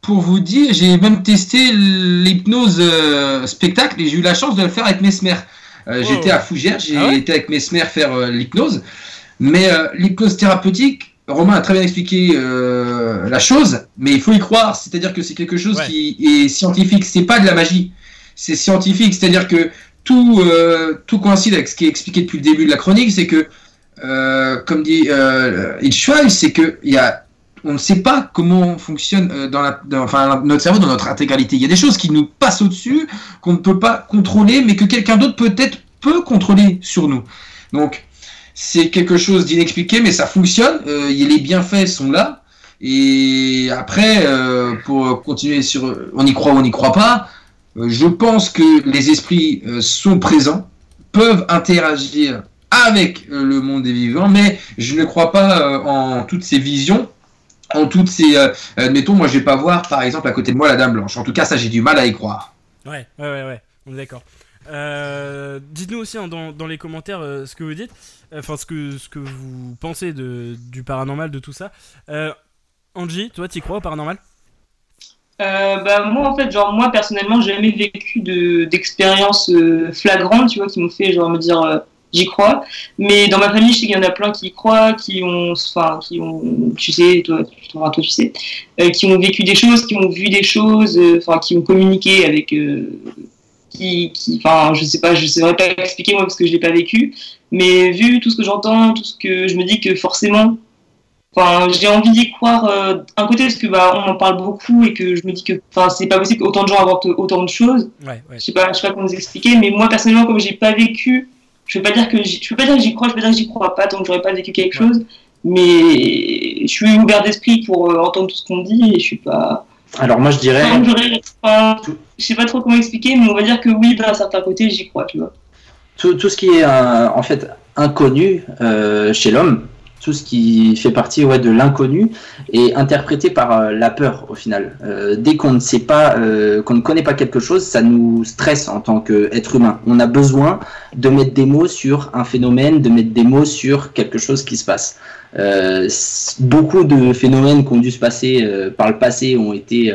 B: pour vous dire, j'ai même testé l'hypnose euh, spectacle et j'ai eu la chance de le faire avec Mesmer. Euh,
A: Oh.
B: J'étais à Fougères, j'ai
A: Ah ouais
B: été avec Mesmer faire euh, l'hypnose. Mais l'hypnose thérapeutique, Romain a très bien expliqué euh, la chose, mais il faut y croire. C'est-à-dire que c'est quelque chose
A: Ouais.
B: qui est scientifique. C'est pas de la magie. C'est scientifique. C'est-à-dire que tout, euh, tout coïncide avec ce qui est expliqué depuis le début de la chronique. C'est que, euh, comme dit euh, c'est que y a on ne sait pas comment fonctionne euh, dans notre cerveau dans notre intégralité. Il y a des choses qui nous passent au-dessus, qu'on ne peut pas contrôler, mais que quelqu'un d'autre peut-être peut contrôler sur nous. Donc, c'est quelque chose d'inexpliqué, mais ça fonctionne. Euh, les bienfaits sont là. Et après, pour continuer sur, on y croit ou on n'y croit pas, je pense que les esprits euh, sont présents, peuvent interagir avec euh, le monde des vivants, mais je ne crois pas euh, en toutes ces visions en toutes ces. Euh, admettons, moi, je vais pas voir, par exemple, à côté de moi, la Dame Blanche. En tout cas, ça, j'ai du mal à y croire.
A: Ouais, ouais, ouais, ouais, on est d'accord. Euh, Dites-nous aussi hein, dans, les commentaires euh, ce que vous dites, enfin ce que, ce que vous pensez de, du paranormal, de tout ça. Euh, Angie, toi, t'y crois au paranormal?
D: Euh, bah, moi, en fait, genre, moi, personnellement, j'ai jamais vécu de, d'expériences euh, tu vois, qui m'ont fait, genre, me dire, euh, j'y crois. Mais dans ma famille, je sais qu'il y en a plein qui y croient, qui ont, enfin, qui ont, tu sais, toi, toi, toi tu sais, euh, qui ont vécu des choses, qui ont vu des choses, euh, enfin, qui ont communiqué avec, euh, qui, qui, enfin, je sais pas, je saurais pas expliquer, moi, parce que je l'ai pas vécu. Mais vu tout ce que j'entends, tout ce que je me dis que forcément, Enfin, j'ai envie d'y croire euh, un côté parce que bah on en parle beaucoup et que je me dis que enfin c'est pas possible qu'autant de gens inventent autant de choses.
A: Ouais, ouais.
D: Je sais pas, je sais pas comment vous expliquer, mais moi personnellement comme j'ai pas vécu, je peux pas dire que j'y- je peux pas dire que j'y crois, je peux pas dire que j'y crois pas tant que j'aurais pas vécu quelque chose. Mais je suis ouvert d'esprit pour euh, entendre tout ce qu'on dit et je suis pas.
I: Alors moi je dirais,
D: enfin, je sais pas trop comment expliquer, mais on va dire que oui, d'un certain côté, j'y crois, tu vois.
I: tout, tout ce qui est euh, en fait inconnu euh, chez l'homme, tout ce qui fait partie ouais, de l'inconnu est interprété par euh, la peur au final. Euh, dès qu'on ne sait pas, euh, qu'on ne connaît pas quelque chose, ça nous stresse en tant qu'être humain. On a besoin de mettre des mots sur un phénomène, de mettre des mots sur quelque chose qui se passe. Beaucoup de phénomènes qui ont dû se passer par le passé ont été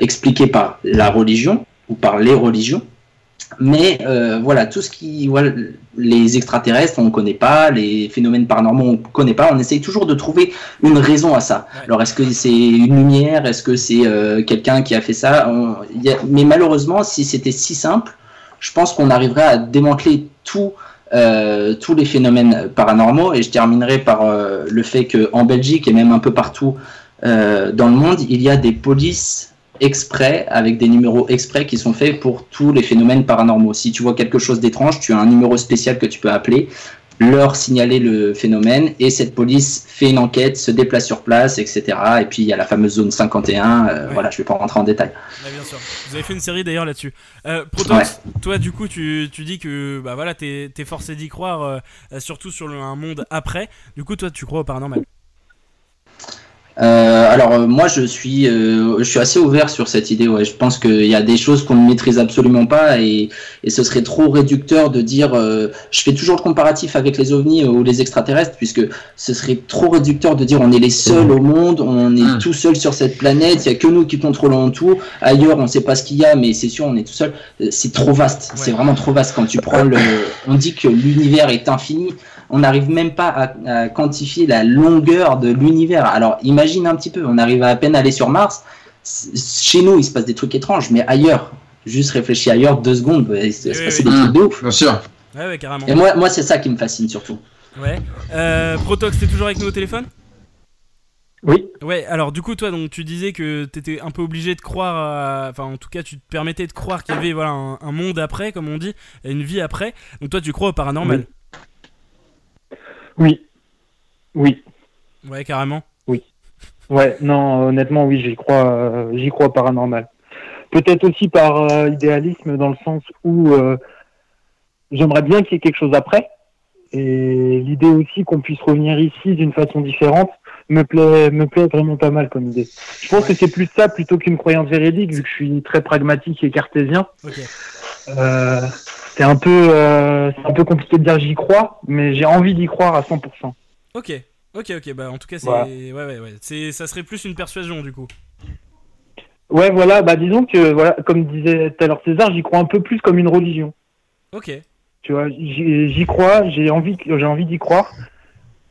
I: expliqués par la religion ou par les religions. Mais euh, voilà, tout ce qui. Voilà, les extraterrestres, on ne connaît pas, les phénomènes paranormaux, on ne connaît pas. On essaye toujours de trouver une raison à ça.
A: Ouais.
I: Alors, est-ce que c'est une lumière Est-ce que c'est euh, quelqu'un qui a fait ça On- il y a- Mais malheureusement, si c'était si simple, je pense qu'on arriverait à démanteler tout, euh, tous les phénomènes paranormaux. Et je terminerai par le fait qu'en Belgique et même un peu partout dans le monde, il y a des polices exprès, avec des numéros exprès qui sont faits pour tous les phénomènes paranormaux. Si tu vois quelque chose d'étrange, tu as un numéro spécial que tu peux appeler leur signaler le phénomène et cette police fait une enquête, se déplace sur place, etc. Et puis il y a la fameuse zone 51. euh,
A: Ouais.
I: Voilà, je vais pas rentrer en détail.
A: Ouais, bien sûr. Vous avez fait une série d'ailleurs là-dessus. Euh, toi du coup tu, tu dis que bah voilà t'es es forcé d'y croire, euh, surtout sur le- un monde après. Du coup toi tu crois au paranormal?
I: Euh, alors euh, moi je suis euh, je suis assez ouvert sur cette idée ouais. Je pense qu'il y a des choses qu'on ne maîtrise absolument pas et, et ce serait trop réducteur de dire euh, je fais toujours le comparatif avec les ovnis ou les extraterrestres puisque ce serait trop réducteur de dire on est les seuls au monde on est
B: Mm.
I: tout seul sur cette planète il y a que nous qui contrôlons tout. Ailleurs on sait pas ce qu'il y a mais c'est sûr on est tout seul. C'est trop vaste. C'est vraiment trop vaste. Quand tu prends le on dit que l'univers est infini on n'arrive même pas à, à quantifier la longueur de l'univers. Alors imagine un petit peu, on arrive à peine à aller sur Mars. Chez nous, il se passe des trucs étranges, mais ailleurs, juste réfléchis ailleurs deux secondes, il se
A: Oui,
I: se
A: oui,
I: passer
A: oui.
I: des trucs de ouf.
B: bien sûr.
A: Ouais ouais carrément.
I: Et moi, moi c'est ça qui me fascine surtout.
A: Ouais. Euh, Protox t'es toujours avec nous au téléphone?
J: Oui.
A: Ouais, alors du coup, toi, donc tu disais que t'étais un peu obligé de croire, à- enfin, en tout cas, tu te permettais de croire qu'il y avait voilà un, un monde après, comme on dit, et une vie après. Donc toi, tu crois au paranormal?
J: Oui. Oui.
A: Ouais, carrément.
J: Ouais, non, honnêtement, oui, j'y crois, euh, j'y crois paranormal. Peut-être aussi par euh, idéalisme, dans le sens où euh, j'aimerais bien qu'il y ait quelque chose après. Et l'idée aussi qu'on puisse revenir ici d'une façon différente me plaît, me plaît vraiment pas mal comme idée. Je pense que c'est plus ça plutôt qu'une croyance véridique, vu que je suis très pragmatique et cartésien.
A: Ok.
J: Euh, c'est un peu, euh, c'est un peu compliqué de dire j'y crois, mais j'ai envie d'y croire à 100%.
A: Ok. Ok, ok. Bah, en tout cas, c'est
J: Voilà.
A: ouais, ouais, ouais. C'est, ça serait plus une persuasion du coup.
J: Ouais, voilà, bah disons que, voilà, comme disait tout à l'heure César, j'y crois un peu plus comme une religion.
A: Ok.
J: Tu vois, j'y crois, j'ai envie, j'ai envie d'y croire.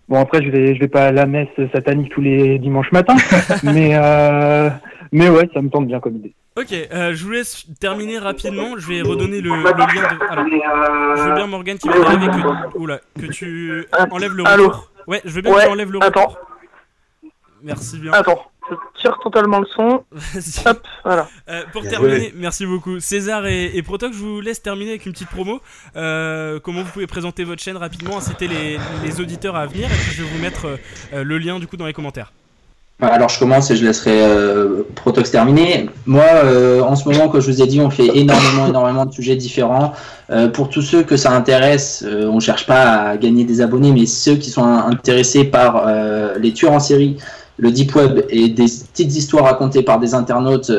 J: Bon, après, je vais, je vais pas à la messe satanique tous les dimanches matins, mais, euh, mais ouais, ça me tente bien comme idée.
A: Ok. euh, je vous laisse terminer rapidement. Je vais redonner le, le lien de. Alors, je veux bien Morgan qui va arriver que. Oula, que tu enlèves le
K: Allô
A: retour. Ouais, je veux bien
K: Ouais,
A: que tu enlèves le retour.
K: Attends,
A: Merci bien.
K: attends. Je tire totalement le son.
A: Vas-y.
K: Hop, voilà.
A: Euh, pour
E: Bien
A: terminer,
E: joué.
A: merci beaucoup. César et, et Protox, je vous laisse terminer avec une petite promo. Euh, comment vous pouvez présenter votre chaîne rapidement, inciter les, les auditeurs à venir, et puis je vais vous mettre euh, le lien du coup dans les commentaires.
I: Alors je commence et je laisserai euh, Protox terminer. Moi, euh, en ce moment, comme je vous ai dit, on fait énormément, énormément de sujets différents. Euh, pour tous ceux que ça intéresse, euh, on cherche pas à gagner des abonnés, mais ceux qui sont intéressés par les tueurs en série, le deep web et des petites histoires racontées par des internautes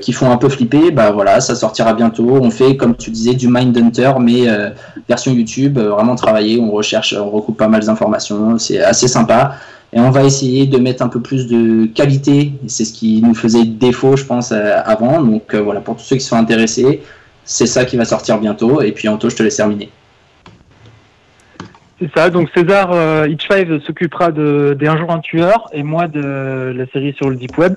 I: qui font un peu flipper, bah voilà, ça sortira bientôt. On fait, comme tu disais, du Mindhunter, mais euh, version YouTube, vraiment travaillé. On recherche, on recoupe pas mal d'informations. C'est assez sympa. Et on va essayer de mettre un peu plus de qualité. C'est ce qui nous faisait défaut, je pense, euh, avant. Donc euh, voilà, pour tous ceux qui sont intéressés, c'est ça qui va sortir bientôt. Et puis Anto, je te laisse terminer.
J: C'est ça, donc César euh, Hitch Five s'occupera de, des Un jour un tueur et moi de la série sur le Deep Web.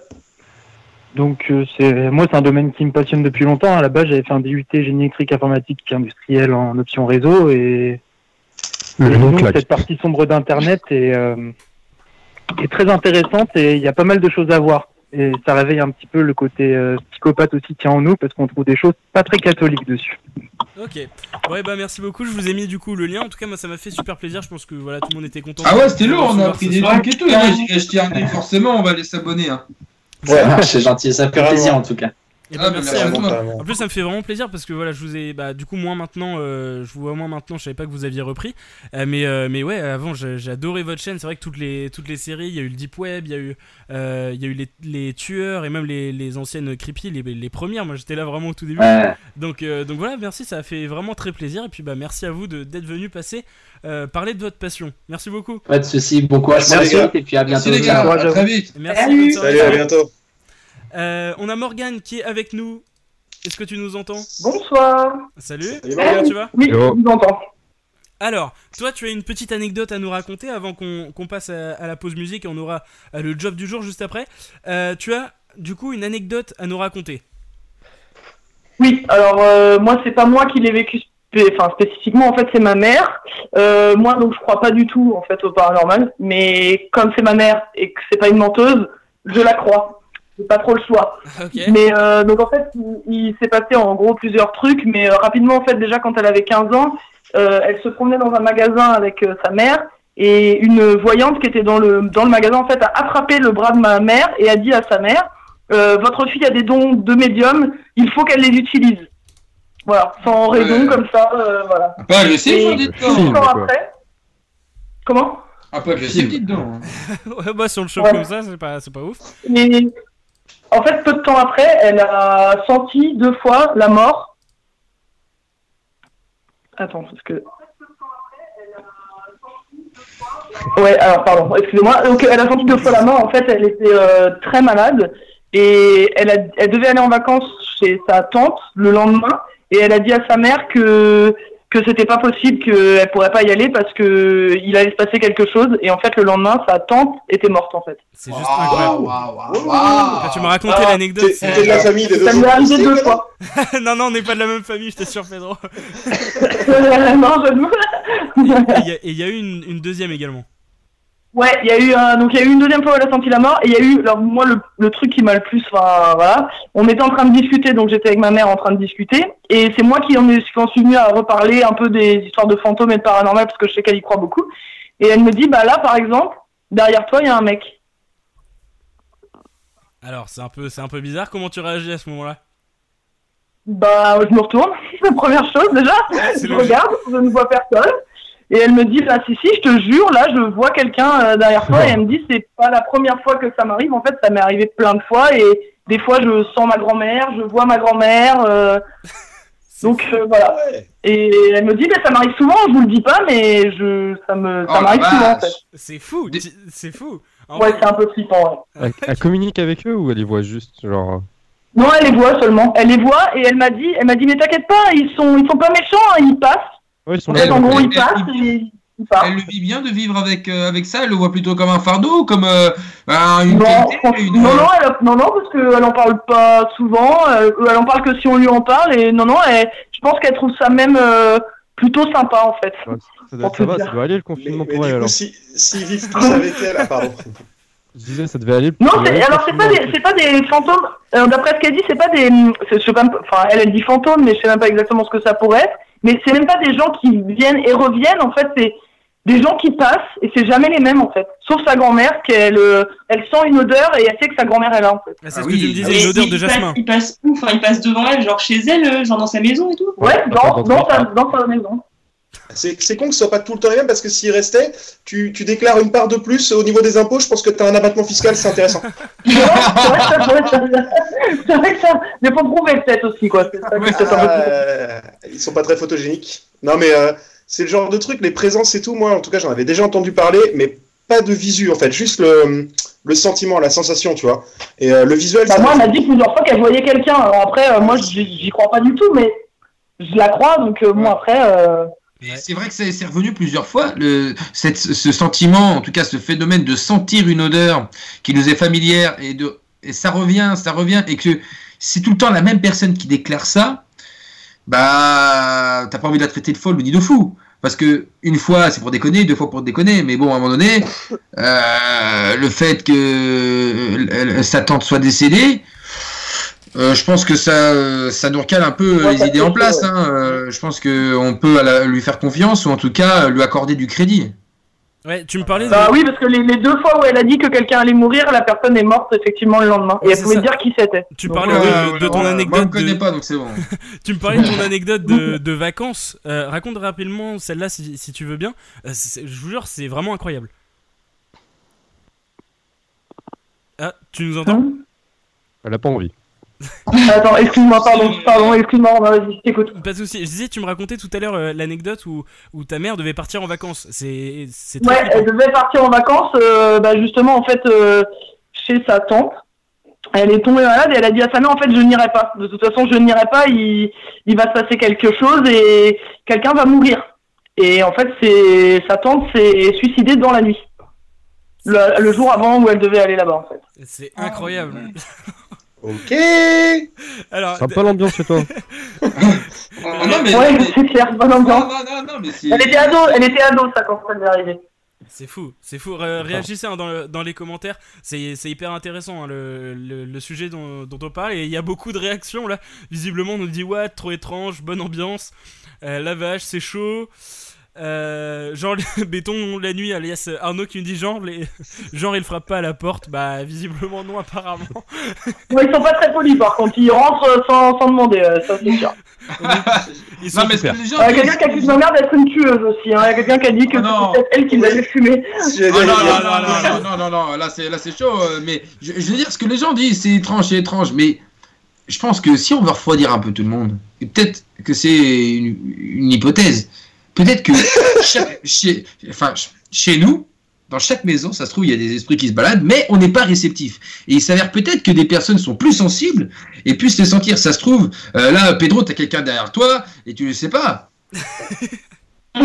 J: Donc euh, c'est moi c'est un domaine qui me passionne depuis longtemps. À la base j'avais fait un DUT génie électrique informatique industriel en option réseau et, et donc,
C: claque.
J: cette partie sombre d'internet est, euh, est très intéressante et il y a pas mal de choses à voir. Et ça réveille un petit peu le côté euh, psychopathe aussi qui est en nous parce qu'on trouve des choses pas très catholiques dessus.
A: Ok. Ouais, bah merci beaucoup. Je vous ai mis du coup le lien. En tout cas, moi ça m'a fait super plaisir. Je pense que voilà, tout le monde était content.
B: Ah ouais, c'était lourd, on a
A: ce
B: des trucs et tout. J'ai acheté un forcément, on va aller s'abonner. Hein.
I: Ouais, c'est gentil, ça fait plaisir en tout cas.
A: Eh ben,
B: Ah, bah,
A: merci à vous. En plus, ça me fait vraiment plaisir parce que voilà, je vous ai, bah, du coup, moi maintenant, euh, je vous vois moins maintenant. Je savais pas que vous aviez repris, Euh, mais euh, mais ouais, avant, j'ai adoré votre chaîne. C'est vrai que toutes les toutes les séries, il y a eu le deep web, il y a eu euh, il y a eu les, les tueurs et même les, les anciennes creepy, les, les premières. Moi, j'étais là vraiment au tout début.
I: Ouais.
A: Donc euh, donc voilà, merci, ça a fait vraiment très plaisir. Et puis bah merci à vous de- d'être venu passer euh, parler de votre passion. Merci beaucoup.
I: Pas de soucis, bon courage pour la
E: Merci, les gars.
I: suite et puis à bientôt.
B: Merci les gars,
J: à
B: à très vite.
A: Merci.
D: Salut,
E: à bientôt.
A: Euh, on a Morgane qui est avec nous. Est-ce que tu nous entends?
K: Bonsoir.
A: Salut.
E: Salut,
A: Comment tu vas?
K: Oui, je vous entends.
A: Alors, toi, tu as une petite anecdote à nous raconter avant qu'on passe à, à la pause musique et on aura euh, le job du jour juste après. Euh, tu as du coup une anecdote à nous raconter.
K: Oui, alors euh, moi c'est pas moi qui l'ai vécu enfin spécifiquement en fait c'est ma mère. Euh, moi donc je crois pas du tout en fait au paranormal, mais comme c'est ma mère et que c'est pas une menteuse, je la crois. J'ai pas trop le choix. Mais euh, donc en fait il, il s'est passé en gros plusieurs trucs, mais euh, rapidement en fait déjà quand elle avait 15 ans, euh, elle se promenait dans un magasin avec euh, sa mère et une voyante qui était dans le dans le magasin en fait a attrapé le bras de ma mère et a dit à sa mère euh, votre fille a des dons de médium, il faut qu'elle les utilise. Voilà, sans raison comme ça, euh, voilà.
B: Un peu agressif,
K: Et
C: Film,
K: après, comment?
B: Un peu agressif, dites donc. hein.
A: Ouais, bah, si on le chope
K: Ouais.
A: comme ça, c'est pas, c'est pas ouf.
K: Et en fait, peu de temps après, elle a senti deux fois la mort. Attends, parce que. Ouais, alors pardon, excusez-moi. Donc elle a senti deux fois la mort. En fait, elle était euh, très malade et elle, a, elle devait aller en vacances chez sa tante le lendemain et elle a dit à sa mère que que c'était pas possible, qu'elle pourrait pas y aller parce que il allait se passer quelque chose et en fait le lendemain sa tante était morte en fait.
A: C'est juste incroyable. Quand
B: waouh.
A: tu m'as raconté
K: Ah,
A: l'anecdote,
E: T'es de la famille des deux
K: Ça m'est arrivé deux fois.
A: non, non, on n'est pas de la même famille, je t'assure, Pedro.
K: non, je
A: Et il y a- et il y, a eu une, une deuxième également.
K: Ouais, il y a eu un, donc il y a eu une deuxième fois où elle a senti la mort et il y a eu alors moi le, le truc qui m'a le plus enfin voilà, on était en train de discuter donc j'étais avec ma mère en train de discuter et c'est moi qui en, ai, qui en suis venu à reparler un peu des histoires de fantômes et de paranormal parce que je sais qu'elle y croit beaucoup et elle me dit bah là par exemple derrière toi il y a un mec.
A: Alors, c'est un, peu, c'est un peu bizarre. Comment tu réagis à ce moment-là?
K: Bah je me retourne, première chose déjà, je
A: logique.
K: regarde, je ne vois personne et elle me dit bah si si je te jure là je vois quelqu'un euh, derrière toi. Et elle me dit c'est pas la première fois que ça m'arrive. En fait ça m'est arrivé plein de fois. Et des fois je sens ma grand-mère je vois ma grand-mère euh, donc euh, voilà.
E: Ouais.
K: et elle me dit mais ça m'arrive souvent je vous le dis pas mais je ça me ça
B: Oh
K: m'arrive souvent en fait.
A: C'est fou, c'est fou. En
K: ouais c'est un peu flippant ouais.
C: Elle, elle communique avec eux ou elle les voit juste genre
K: non elle les voit seulement. Elle les voit et elle m'a dit elle m'a dit mais t'inquiète pas ils sont ils sont pas méchants hein, ils passent
C: Sont
K: en fait en gros
C: euh,
K: ils passent et
B: Elle le vit bien de vivre avec, euh, avec ça, elle le voit plutôt comme un fardeau ou comme euh, un- une
K: Non,
B: qualité
K: franchement,
B: une-
K: non, non, elle, a- non, non, parce qu'elle en parle pas souvent. euh, elle en parle que si on lui en parle. Et non, non, elle- je pense qu'elle trouve ça même euh, plutôt sympa en fait.
C: ça, doit,
K: pour
C: ça
K: te
C: va,
K: dire.
C: ça doit aller le confinement
E: mais
C: pour elle
E: coup,
C: alors.
E: si- vivent tous avec elle, ah pardon.
C: Je disais, ça devait aller.
K: Non, c'est- alors c'est pas des, c'est pas des fantômes. euh, D'après ce qu'elle dit, c'est pas des. c'est- Je sais pas, enfin, elle, elle dit fantômes, mais je sais même pas exactement ce que ça pourrait être. Mais c'est même pas des gens qui viennent et reviennent. En fait, c'est des gens qui passent et c'est jamais les mêmes en fait. Sauf sa grand-mère, qu'elle, euh, elle sent une odeur et elle sait que sa grand-mère est là en fait.
A: Ah, c'est
B: Ah
A: ce
B: oui.
A: que tu me disais,
D: Mais
A: une odeur de
D: passe-
A: jasmin.
D: Il passe où Enfin, il passe devant elle, genre chez elle, euh, genre dans sa maison et tout.
K: Ouais,
C: Ouais,
K: dans,
C: dans-
K: dans, sa, dans sa maison.
E: C'est con que ce soit pas tout le temps les mêmes parce que s'il restait, tu, tu déclares une part de plus au niveau des impôts, je pense que tu as un abattement fiscal, c'est intéressant.
K: C'est vrai que ça vrai que prouver peut-être aussi quoi. Ça
E: Euh, ils sont pas très photogéniques. Non, mais euh, c'est le genre de truc, les présences et tout. Moi, en tout cas, j'en avais déjà entendu parler, mais pas de visu en fait, juste le, le sentiment, la sensation, tu vois. Et euh, le visuel,
K: Bah, moi, elle m'a dit plusieurs fois qu'elle voyait quelqu'un. Après, euh, moi, j'y crois pas du tout, mais je la crois, donc bon, après.
B: C'est vrai que c'est revenu plusieurs fois, le, cette, ce sentiment, en tout cas ce phénomène de sentir une odeur qui nous est familière et, de, et ça revient, ça revient, et que c'est tout le temps la même personne qui déclare ça, bah t'as pas envie de la traiter de folle ni de fou. Parce que une fois c'est pour déconner, deux fois pour déconner, mais bon à un moment donné, euh, le fait que euh, sa tante soit décédée, euh, je pense que ça, ça nous recale un peu
K: Ouais,
B: les idées en place.
K: ouais.
B: hein. Euh, je pense qu'on peut la- lui faire confiance ou en tout cas lui accorder du crédit.
A: Ouais, tu me parlais de.
K: Bah oui, parce que les, les deux fois où elle a dit que quelqu'un allait mourir, la personne est morte effectivement le lendemain.
A: Ouais,
K: et elle pouvait
A: ça.
K: dire qui c'était.
A: Tu
K: Donc,
A: parlais
K: euh,
A: de, de ton anecdote. de-
B: pas donc c'est bon.
A: Tu me parlais de ton anecdote de, de vacances. Euh, raconte rapidement celle-là si, si tu veux bien. Euh, je vous jure, c'est vraiment incroyable. Ah, tu nous entends?
C: Elle a pas envie.
K: Attends, excuse-moi, pardon, pardon, excuse-moi, vas-y, écoute.
A: Pas de souci. Je disais, tu me racontais tout à l'heure euh, l'anecdote où, où ta mère devait partir en vacances. C'est c'est
K: Ouais, elle devait partir en vacances, euh, bah, justement, en fait, euh, chez sa tante. Elle est tombée malade et elle a dit à sa mère, en fait, je n'irai pas. De toute façon, je n'irai pas, il, il va se passer quelque chose et quelqu'un va mourir. Et en fait, c'est sa tante s'est suicidée dans la nuit. Le, le jour avant où elle devait aller là-bas, en fait.
A: C'est incroyable.
E: Ok.
A: Alors,
C: C'est un peu l'ambiance chez toi.
B: Ah, non, mais,
K: Ouais,
B: mais-
K: c'est clair, bonne
B: non,
K: ambiance.
B: non, non, non, mais c'est.
K: Elle était ado, elle était ado, ça, quand ça m'est arrivé.
A: C'est fou, c'est fou. Ré- réagissez hein, dans, le- dans les commentaires, c'est hyper intéressant hein, le, le- le sujet dont, dont on parle. Et il y a beaucoup de réactions là. Visiblement, on nous dit ouais, trop étrange, bonne ambiance, euh, la vache, c'est chaud. Euh, genre béton la nuit alias Arnaud qui nous dit genre les genre il frappe pas à la porte bah visiblement non apparemment
K: Ouais, ils sont pas très polis, par contre, ils rentrent euh, sans, sans demander, euh, ça c'est sûr.
A: ils sont
B: Non, mais
C: super.
K: Il y a quelqu'un qui accuse ma mère d'être une tueuse aussi, hein. Il y a quelqu'un qui a dit que
B: Oh
K: c'était elle qui l'avait fumé.
B: Ah, non, non, non, non, non, non, non, là c'est là c'est chaud, mais je, je veux dire ce que les gens disent, c'est étrange, c'est étrange, mais je pense que si on veut refroidir un peu tout le monde, peut-être que c'est une, une hypothèse, peut-être que chaque- chez, enfin, ch- chez nous, dans chaque maison, ça se trouve, il y a des esprits qui se baladent, mais on n'est pas réceptif. Et il s'avère peut-être que des personnes sont plus sensibles et puissent les sentir. Ça se trouve, euh, là, Pedro, t'as quelqu'un derrière toi et tu le sais pas. Je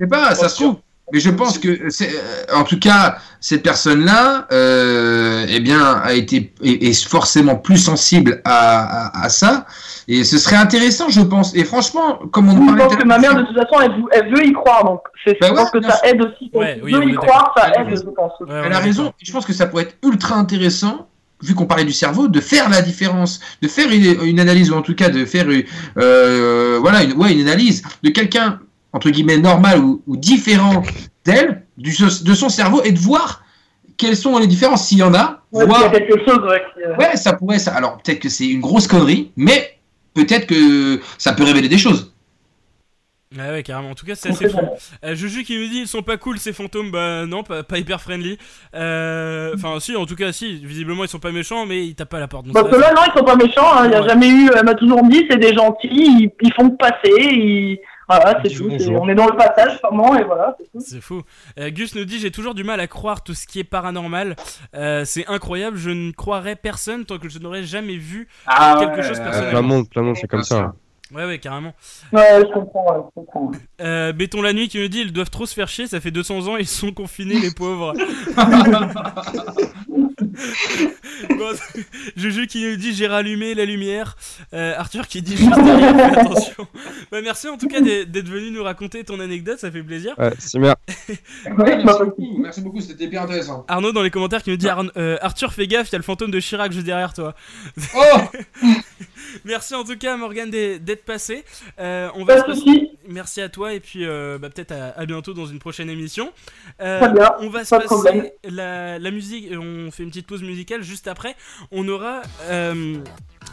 B: sais pas, ça se trouve. Mais je pense que, c'est, euh, en tout cas, cette personne-là, euh, eh bien, a été est, est forcément plus sensible à, à, à ça. Et ce serait intéressant, je pense. Et franchement, comme on
K: Je
B: parlait
K: pense
B: tout à
K: que ma mère, de toute façon, elle, veut y croire, donc c'est-
B: Bah
K: je
B: ouais,
K: pense que ça
B: sûr.
K: aide aussi.
A: Ouais,
K: tu
A: oui,
K: veux
A: on
K: y croire, ça aide, je pense.
A: Ouais,
B: Elle a raison. Je pense que ça pourrait être ultra intéressant, vu qu'on parlait du cerveau, de faire la différence, de faire une, une analyse, ou en tout cas de faire euh, voilà, une, ouais, une analyse de quelqu'un, entre guillemets, normal ou, ou différent d'elle, du, de son cerveau, et de voir quelles sont les différences, s'il y en a.
K: Ouais, il y a
B: voir,
K: quelque chose, ouais. qui, euh,
B: ouais, ça pourrait, ça, alors peut-être que c'est une grosse connerie, mais peut-être que ça peut révéler des choses.
A: Ouais, ouais, carrément. En tout cas, c'est assez fou. Euh, Juju qui nous dit ils sont pas cool ces fantômes. Bah non, pas, pas hyper friendly. Euh, Enfin, si, en tout cas, si. Visiblement, ils sont pas méchants, mais ils tapent pas à la porte. Donc
K: Parce que là, non, ils sont pas méchants, hein. il n'y a
A: Ouais.
K: jamais eu, elle m'a toujours dit, c'est des gentils, ils, ils font passer, ils... voilà, c'est
C: Ils
K: tout,
C: font
K: c'est-
C: bonjour.
K: on est dans le passage, vraiment, et voilà, c'est tout.
A: C'est fou. Euh, Gus nous dit j'ai toujours du mal à croire tout ce qui est paranormal. Euh, c'est incroyable, je ne croirais personne tant que je n'aurais jamais vu. quelque chose personnellement.
C: Plein de monde, plein de monde, c'est comme ça.
A: Ouais, ouais, carrément.
K: Ouais, je comprends, ouais, je comprends.
A: Euh, Béton la nuit qui nous dit ils doivent trop se faire chier, ça fait 200 ans, ils sont confinés, les pauvres. Bon, Juju qui nous dit j'ai rallumé la lumière. Euh, Arthur qui dit juste derrière, fais attention. Bah, merci en tout cas d'être venu nous raconter ton anecdote, ça fait plaisir.
C: Ouais, c'est bien.
K: Ouais, bah,
B: merci beaucoup, merci beaucoup, c'était bien intéressant.
A: Arnaud dans les commentaires qui nous dit Arn- euh, Arthur fais gaffe, il y a le fantôme de Chirac juste derrière toi.
B: Oh
A: Merci en tout cas Morgane d'être passé. Euh, on va se Merci à toi et puis euh, bah, peut-être à, à bientôt dans une prochaine émission. Euh,
K: Très bien,
A: on va se passer la, la musique, on fait une petite pause musicale juste après. On aura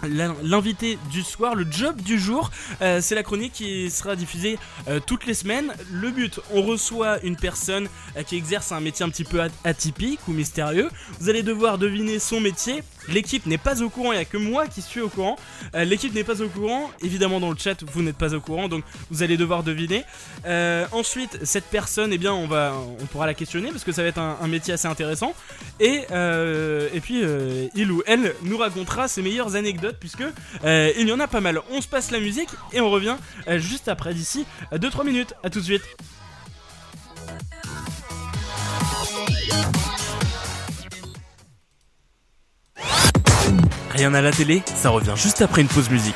A: l'in- l'invité du soir, le job du jour. Euh, C'est la chronique qui sera diffusée euh, toutes les semaines. Le but, on reçoit une personne euh, qui exerce un métier un petit peu at- atypique ou mystérieux. Vous allez devoir deviner son métier. L'équipe n'est pas au courant, il n'y a que moi qui suis au courant. Euh, L'équipe n'est pas au courant, évidemment dans le chat vous n'êtes pas au courant, donc vous allez devoir deviner. Euh, ensuite, cette personne, eh bien, on va, on pourra la questionner parce que ça va être un, métier assez intéressant. Et, euh, puis, il ou elle nous racontera ses meilleures anecdotes puisque il y en a pas mal. On se passe la musique et on revient juste après d'ici 2-3 minutes. À tout de suite. Rien à la télé, ça revient juste après une pause musique.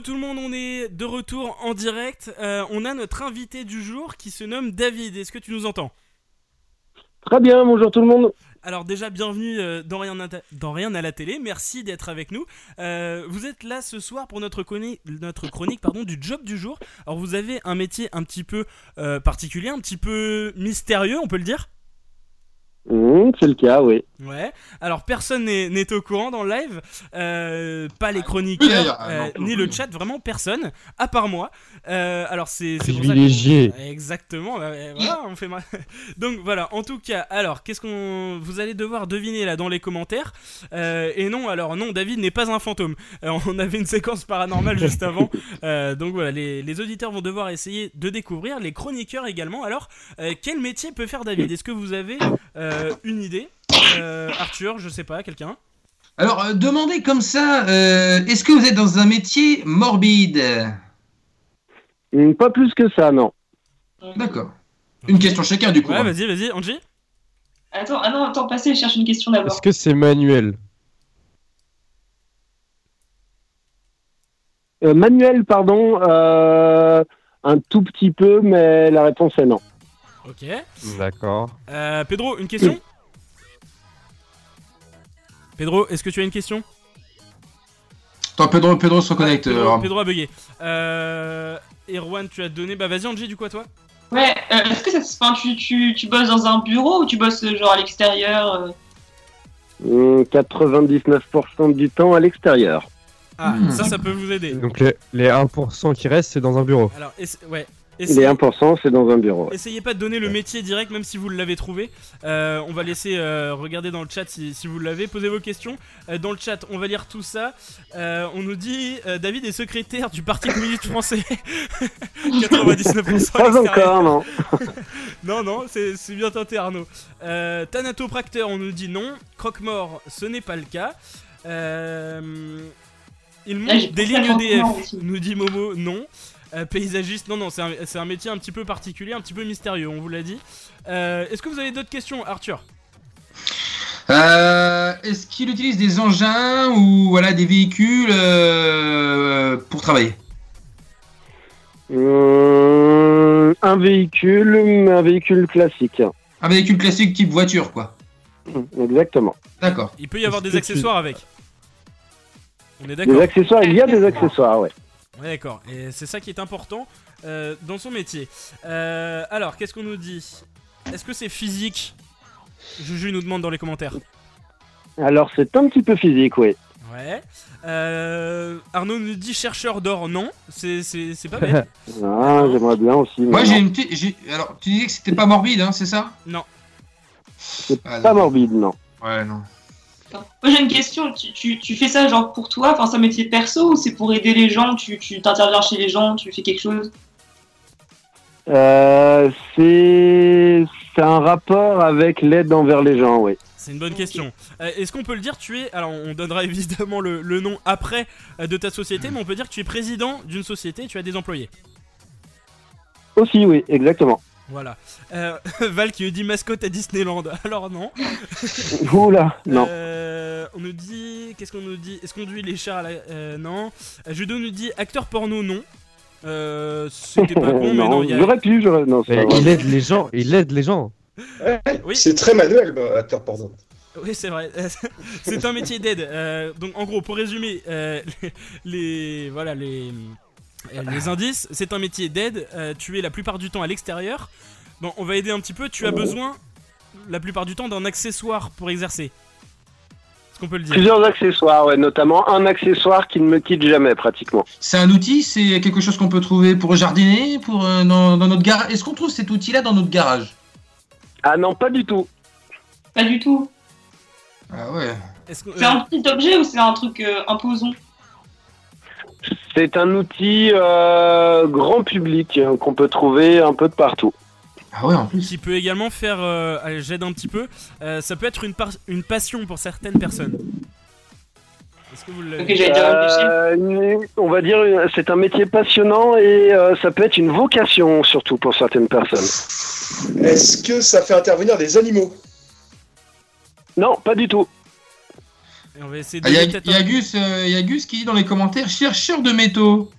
A: Re tout le monde, on est de retour en direct. Euh, on a notre invité du jour qui se nomme David. Est-ce que tu nous entends?
L: Très bien, bonjour tout le monde.
A: Alors déjà, bienvenue euh, dans, Rien à, dans Rien à la télé. Merci d'être avec nous. Euh, vous êtes là ce soir pour notre, chronique, notre chronique pardon, du job du jour. Alors vous avez un métier un petit peu euh, particulier, un petit peu mystérieux, on peut le dire?
L: Mmh, c'est le cas, oui.
A: Ouais. Alors personne n'est au courant dans le live, euh, pas les
B: Oui,
A: chroniqueurs, euh, ni le chat, vraiment personne, à part moi. Euh, alors c'est c'est pour ça que-
C: Privilégié.
A: Exactement. bah, voilà, on fait mal. Donc voilà. En tout cas, alors qu'est-ce qu'on, vous allez devoir deviner là dans les commentaires. Euh, et non, alors non, David n'est pas un fantôme. Euh, on avait une séquence paranormale juste avant. Euh, donc voilà, les, les auditeurs vont devoir essayer de découvrir, les chroniqueurs également. Alors, euh, quel métier peut faire David? Est-ce que vous avez euh, une idée Euh, Arthur, je sais pas, quelqu'un
B: Alors, euh, demandez comme ça, euh, est-ce que vous êtes dans un métier morbide?
L: Mmh, pas plus que ça, non.
B: D'accord. Une question chacun du coup.
A: Ouais,
B: hein.
A: vas-y, vas-y, Angie.
D: Attends, ah non, attends, passez, je cherche une question d'abord.
C: Est-ce que c'est manuel?
L: Euh, manuel, pardon, euh, un tout petit peu, mais la réponse est non.
A: Ok.
C: D'accord.
A: Euh, Pedro, une question Pedro, est-ce que tu as une question
B: Attends, Pedro, Pedro se reconnecte.
A: Pedro, a bugué. Euh, Erwan, tu as donné. Bah vas-y, Angie, du coup, à toi.
D: Ouais, euh, est-ce que ça se. Enfin, tu, tu, tu bosses dans un bureau ou tu bosses euh, genre à l'extérieur euh
L: Mmh, 99% du temps à l'extérieur.
A: Ah,
B: Hmm.
A: ça, ça peut vous aider.
C: Donc les, les 1% qui restent, c'est dans un bureau.
A: Alors, essa- ouais.
L: Les
A: Essayez,
L: 1%, c'est dans un bureau. ouais.
A: essayez pas de donner le métier direct, même si vous l'avez trouvé. Euh, on va laisser euh, regarder dans le chat si, si vous l'avez. Posez vos questions. Euh, dans le chat, on va lire tout ça. Euh, on nous dit euh, David est secrétaire du Parti communiste français. 99%
L: Pas encore, non.
A: Non, non, c'est bien tenté, Arnaud. Euh, Thanatopracteur, on nous dit non. Croque-mort, ce n'est pas le cas. Euh, il monte des lignes EDF, nous dit Momo, non. Euh, paysagiste, non, non, c'est un, c'est un métier un petit peu particulier, un petit peu mystérieux, on vous l'a dit. Euh, Est-ce que vous avez d'autres questions, Arthur?
B: Euh, Est-ce qu'il utilise des engins ou voilà des véhicules euh, pour travailler?
L: Un véhicule, un véhicule classique.
B: Un véhicule classique type voiture, quoi.
L: Mmh, Exactement.
B: D'accord.
A: Il peut y avoir des accessoires avec. On est
L: Des
A: d'accord
L: accessoires, il y a des accessoires, ouais.
A: Ouais, d'accord. Et c'est ça qui est important euh, dans son métier. Euh, alors, qu'est-ce qu'on nous dit? Est-ce que c'est physique? Juju nous demande dans les commentaires.
L: Alors, c'est un petit peu physique, oui.
A: Ouais. Euh, Arnaud nous dit chercheur d'or. Non, c'est pas bête.
L: Ah, j'aimerais bien aussi.
B: Moi, j'ai une petite. Alors, tu disais que c'était pas morbide, hein, c'est ça?
A: Non.
L: C'est
B: Ah,
L: pas
B: non.
L: morbide, non.
B: Ouais, non.
D: Moi j'ai une question, tu, tu, tu fais ça genre pour toi, enfin c'est un métier perso ou c'est pour aider les gens, tu tu t'interviens chez les gens, tu fais quelque chose?
L: Euh, c'est c'est un rapport avec l'aide envers les gens, oui.
A: C'est une bonne question. Euh, Est-ce qu'on peut le dire? Tu es. Alors, on donnera évidemment le, le nom après euh, de ta société, mais on peut dire que tu es président d'une société et tu as des employés.
L: Aussi, oui, exactement.
A: Voilà. Euh, Val qui nous dit mascotte à Disneyland. Alors, non.
L: Oula, non.
A: Euh, on nous dit. Qu'est-ce qu'on nous dit? Est-ce qu'on dit les chars à la. euh, non. Euh, Judo nous dit acteur porno, non. Euh, C'était pas con, mais non.
L: non,
A: il y a-
L: j'aurais pu, j'aurais. Non, c'est
C: Mais
L: pas vrai.
C: il aide les gens, il aide les gens.
A: Oui.
E: C'est très manuel, bah, acteur porno.
A: Oui, c'est vrai. c'est un métier d'aide. Euh, donc, en gros, pour résumer, euh, les, les- voilà les les indices, c'est un métier d'aide. Euh, tu es la plupart du temps à l'extérieur. Bon, on va aider un petit peu. Tu as besoin, la plupart du temps, d'un accessoire pour exercer. Est-ce qu'on peut le dire
L: Plusieurs accessoires, ouais, notamment un accessoire qui ne me quitte jamais pratiquement.
B: C'est un outil, c'est quelque chose qu'on peut trouver pour jardiner, pour euh, dans, dans notre garage. Est-ce qu'on trouve cet outil-là dans notre garage?
L: Ah non, pas du tout.
D: Pas du tout.
B: Ah ouais.
D: C'est un petit objet ou c'est un truc euh, imposant?
L: C'est un outil euh, grand public hein, qu'on peut trouver un peu de partout.
B: Ah ouais, en plus.
A: qui peut également faire. euh, j'aide un petit peu. Euh, ça peut être une, par- une passion pour certaines personnes. Est-ce que vous l'avez.
L: Euh, on va dire, c'est un métier passionnant et euh, ça peut être une vocation surtout pour certaines personnes.
E: Est-ce que ça fait intervenir des animaux?
L: Non, pas du tout.
A: Et on va essayer de
B: Il y, a-
A: donner peut-être
B: y a
A: un-
B: Gus, euh, y a Gus qui dit dans les commentaires chercheur de métaux.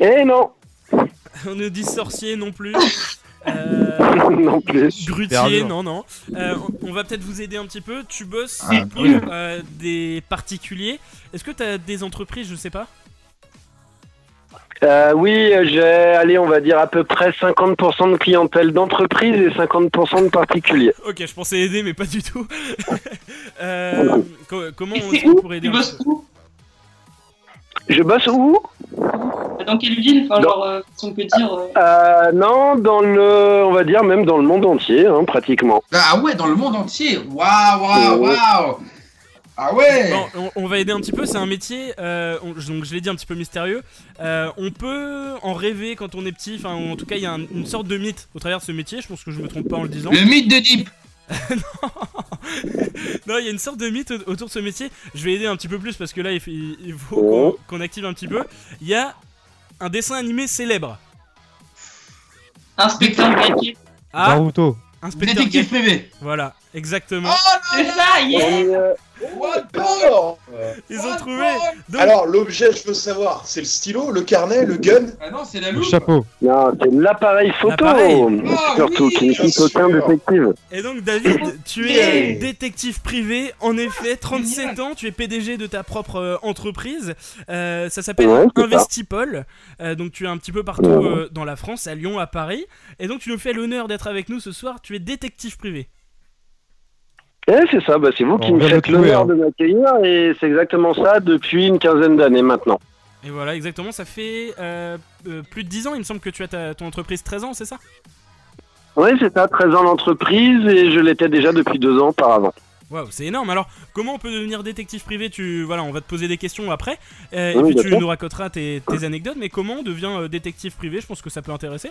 L: Eh non
A: On nous dit sorcier non plus. Euh,
L: Non plus.
A: Grutier, non, non. Euh, on- on va peut-être vous aider un petit peu. Tu bosses
B: Ah,
A: pour
B: oui.
A: euh, des particuliers. Est-ce que tu as des entreprises, je sais pas?
L: Euh, oui, j'ai, allez, on va dire à peu près 50% de clientèle d'entreprise et 50% de particuliers.
A: Ok, je pensais aider, mais pas du tout. Euh, co- comment
D: Et
A: on,
D: c'est
A: on
D: où
A: pourrait aider
L: Je bosse où?
D: Dans quelle ville? Enfin,
L: Dans-
D: genre, euh, si on peut dire. euh,
L: euh, Non, dans le, on va dire même dans le monde entier, hein, pratiquement.
B: Ah ouais, dans le monde entier. Waouh, waouh,
L: Ouais.
B: waouh. Ah ouais.
A: Bon, on, on va aider un petit peu. C'est un métier, euh, on- donc je l'ai dit un petit peu mystérieux. Euh, on peut en rêver quand on est petit. Enfin, en tout cas, il y a un- une sorte de mythe au travers de ce métier. Je pense que je me trompe pas en le disant.
B: Le mythe de Deep.
A: Non, il y a une sorte de mythe au- autour de ce métier. Je vais aider un petit peu plus parce que là, il, faut
L: Oh.
A: qu'on active un petit peu. Il y a un dessin animé célèbre.
D: Inspecteur Gadget.
A: Ah,
C: Naruto.
A: inspecteur
B: Détective
A: Gadget.
B: privé.
A: Voilà, exactement.
D: C'est ça, yeah
L: Et, euh,
E: Alors,
A: Ils ont trouvé. Donc,
E: alors l'objet, je veux savoir, c'est le stylo, le carnet, le gun?
B: Ah non, c'est la
C: Le
B: loupe.
C: chapeau.
L: non, c'est l'appareil photo,
A: L'appareil.
B: Ah,
L: surtout,
B: oui,
L: qui ne
E: bien
L: coûte aucun
E: sûr.
L: détective.
A: Et donc David, tu es euh, détective privé, en effet, 37 ans, tu es PDG de ta propre euh, entreprise, Euh, ça s'appelle
L: Ouais, ça.
A: Investipol, Euh, donc tu es un petit peu partout
L: Ouais.
A: euh, dans la France, à Lyon, à Paris, et donc tu nous fais l'honneur d'être avec nous ce soir, tu es détective privé.
L: Eh, c'est ça, bah, c'est vous qui me faites l'honneur
C: hein.
L: de m'accueillir et c'est exactement ça depuis une quinzaine d'années maintenant.
A: Et voilà, exactement, ça fait euh, euh, plus de 10 ans, il me semble que tu as ta- ton entreprise 13 ans, c'est ça?
L: Oui, c'est ça, 13 ans d'entreprise et je l'étais déjà depuis deux ans auparavant.
A: Waouh, c'est énorme. Alors, comment on peut devenir détective privé? Tu voilà, on va te poser des questions après, euh, et puis tu nous raconteras tes, tes anecdotes. Mais comment on devient euh, détective privé? Je pense que ça peut intéresser.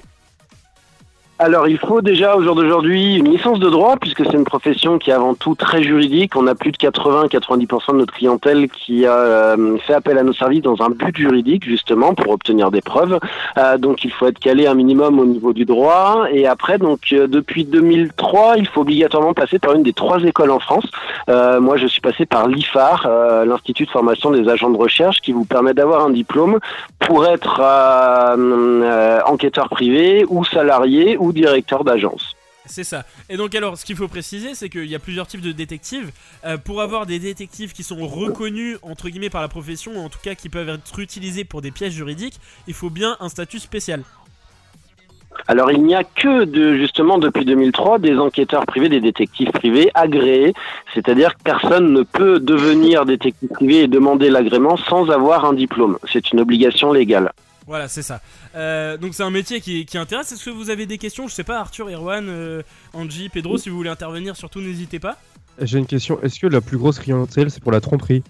L: Alors, il faut déjà au jour d'aujourd'hui une licence de droit, puisque c'est une profession qui est avant tout très juridique. On a plus de 80-90% de notre clientèle qui a euh, fait appel à nos services dans un but juridique, justement, pour obtenir des preuves. Euh, donc, il faut être calé un minimum au niveau du droit. Et après, donc, euh, depuis 2003, il faut obligatoirement passer par une des trois écoles en France. Euh, moi, je suis passé par l'IFAR, euh, l'Institut de formation des agents de recherche, qui vous permet d'avoir un diplôme pour être euh, enquêteur privé ou salarié ou directeur d'agence.
A: C'est ça. Et donc alors, ce qu'il faut préciser, c'est qu'il y a plusieurs types de détectives. Euh, pour avoir des détectives qui sont reconnus entre guillemets par la profession, ou en tout cas qui peuvent être utilisés pour des pièges juridiques, il faut bien un statut spécial.
L: Alors il n'y a que de justement depuis 2003 des enquêteurs privés, des détectives privés agréés, c'est-à-dire que personne ne peut devenir détective privé et demander l'agrément sans avoir un diplôme. C'est une obligation légale.
A: Voilà, c'est ça. Euh, donc c'est un métier qui, qui intéresse. Est-ce que vous avez des questions? Je sais pas, Arthur, Erwan, euh, Angie, Pedro, si vous voulez intervenir, surtout n'hésitez pas.
C: J'ai une question. Est-ce que la plus grosse clientèle, c'est pour la tromperie?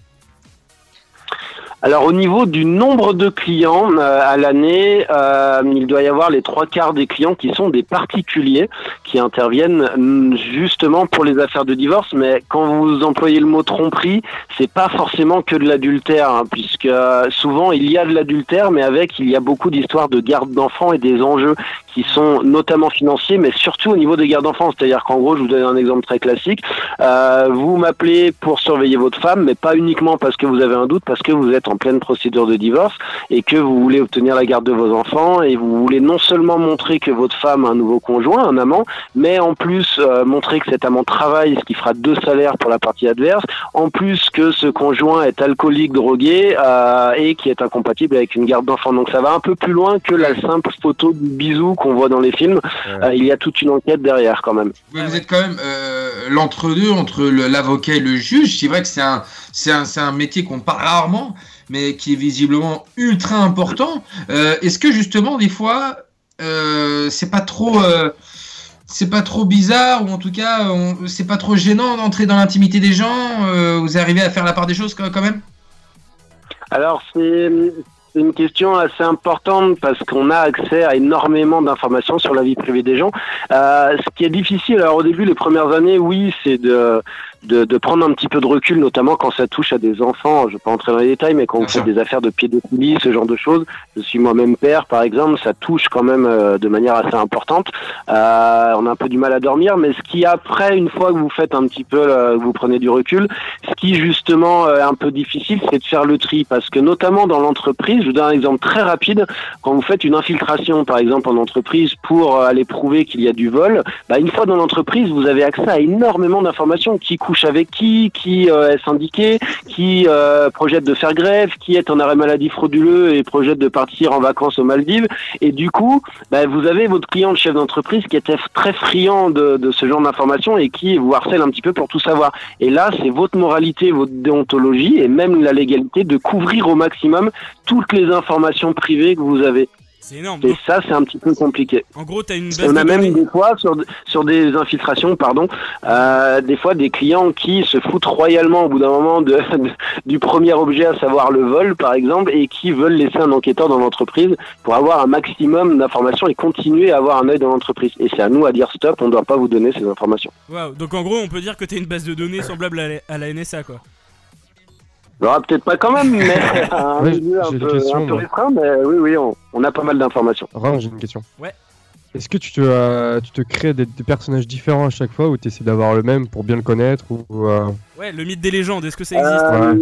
L: Alors au niveau du nombre de clients euh, à l'année, euh, il doit y avoir les trois quarts des clients qui sont des particuliers qui interviennent mm, justement pour les affaires de divorce. Mais quand vous employez le mot tromperie, c'est pas forcément que de l'adultère, hein, puisque euh, souvent il y a de l'adultère, mais avec il y a beaucoup d'histoires de garde d'enfants et des enjeux qui sont notamment financiers, mais surtout au niveau des gardes d'enfants. C'est-à-dire qu'en gros, je vous donne un exemple très classique. Euh, vous m'appelez pour surveiller votre femme, mais pas uniquement parce que vous avez un doute, parce que vous êtes en pleine procédure de divorce et que vous voulez obtenir la garde de vos enfants et vous voulez non seulement montrer que votre femme a un nouveau conjoint, un amant, mais en plus euh, montrer que cet amant travaille, ce qui fera deux salaires pour la partie adverse, en plus que ce conjoint est alcoolique, drogué euh, et qui est incompatible avec une garde d'enfants. Donc ça va un peu plus loin que la simple photo du bisou qu'on voit dans les films. Euh, il y a toute une enquête derrière quand même.
B: Ouais, vous êtes quand même l'entre-deux entre l'avocat et le juge. C'est vrai que c'est un, un, c'est un métier qu'on parle rarement, mais qui est visiblement ultra important. Euh, Est-ce que justement, des fois, euh, c'est pas trop. euh, c'est pas trop bizarre ou en tout cas c'est pas trop gênant d'entrer dans l'intimité des gens euh, vous arrivez à faire la part des choses quand même?
L: Alors c'est une question assez importante parce qu'on a accès à énormément d'informations sur la vie privée des gens. Ce qui est difficile, alors au début, les premières années, oui, c'est de de, de prendre un petit peu de recul, notamment quand ça touche à des enfants. Je vais pas entrer dans les détails, mais quand vous faites des affaires de pédophilie, ce genre de choses. Je suis moi-même père, par exemple, ça touche quand même euh, de manière assez importante. Euh, on a un peu du mal à dormir, mais ce qui après, une fois que vous faites un petit peu, euh, vous prenez du recul, ce qui justement euh, est un peu difficile, c'est de faire le tri, parce que notamment dans l'entreprise, je vous donne un exemple très rapide. Quand vous faites une infiltration, par exemple, en entreprise pour euh, aller prouver qu'il y a du vol, bah, une fois dans l'entreprise, vous avez accès à énormément d'informations. Qui couche avec qui, qui euh, est syndiqué, qui euh, projette de faire grève, qui est en arrêt maladie frauduleux et projette de partir en vacances aux Maldives. Et du coup, bah, vous avez votre client, le chef d'entreprise, qui était très friand de, de ce genre d'informations et qui vous harcèle un petit peu pour tout savoir. Et là, c'est votre moralité, votre déontologie et même la légalité de couvrir au maximum toutes les informations privées que vous avez.
A: C'est énorme.
L: Et ça, c'est un petit peu compliqué.
A: En gros, t'as une base
L: On
A: de
L: a même
A: données.
L: des fois sur, sur des infiltrations, pardon, euh, des fois des clients qui se foutent royalement au bout d'un moment de, de- du premier objet, à savoir le vol, par exemple, et qui veulent laisser un enquêteur dans l'entreprise pour avoir un maximum d'informations et continuer à avoir un œil dans l'entreprise. Et c'est à nous à dire stop, on ne doit pas vous donner ces informations.
A: Waouh. Donc en gros, on peut dire que t'as une base de données semblable à la, à la NSA, quoi.
L: Alors, peut-être pas quand même, mais à un
C: Ouais,
L: milieu un
C: j'ai une
L: peu,
C: question,
L: un peu
C: moi.
L: restreint, mais oui, oui, on, on a pas mal d'informations.
C: Rin, j'ai une question.
A: Ouais.
C: Est-ce que tu te, euh, tu te crées des, des personnages différents à chaque fois ou tu essaies d'avoir le même pour bien le connaître ou, euh,
A: Ouais, le mythe des légendes, est-ce que ça existe?
L: Euh, en-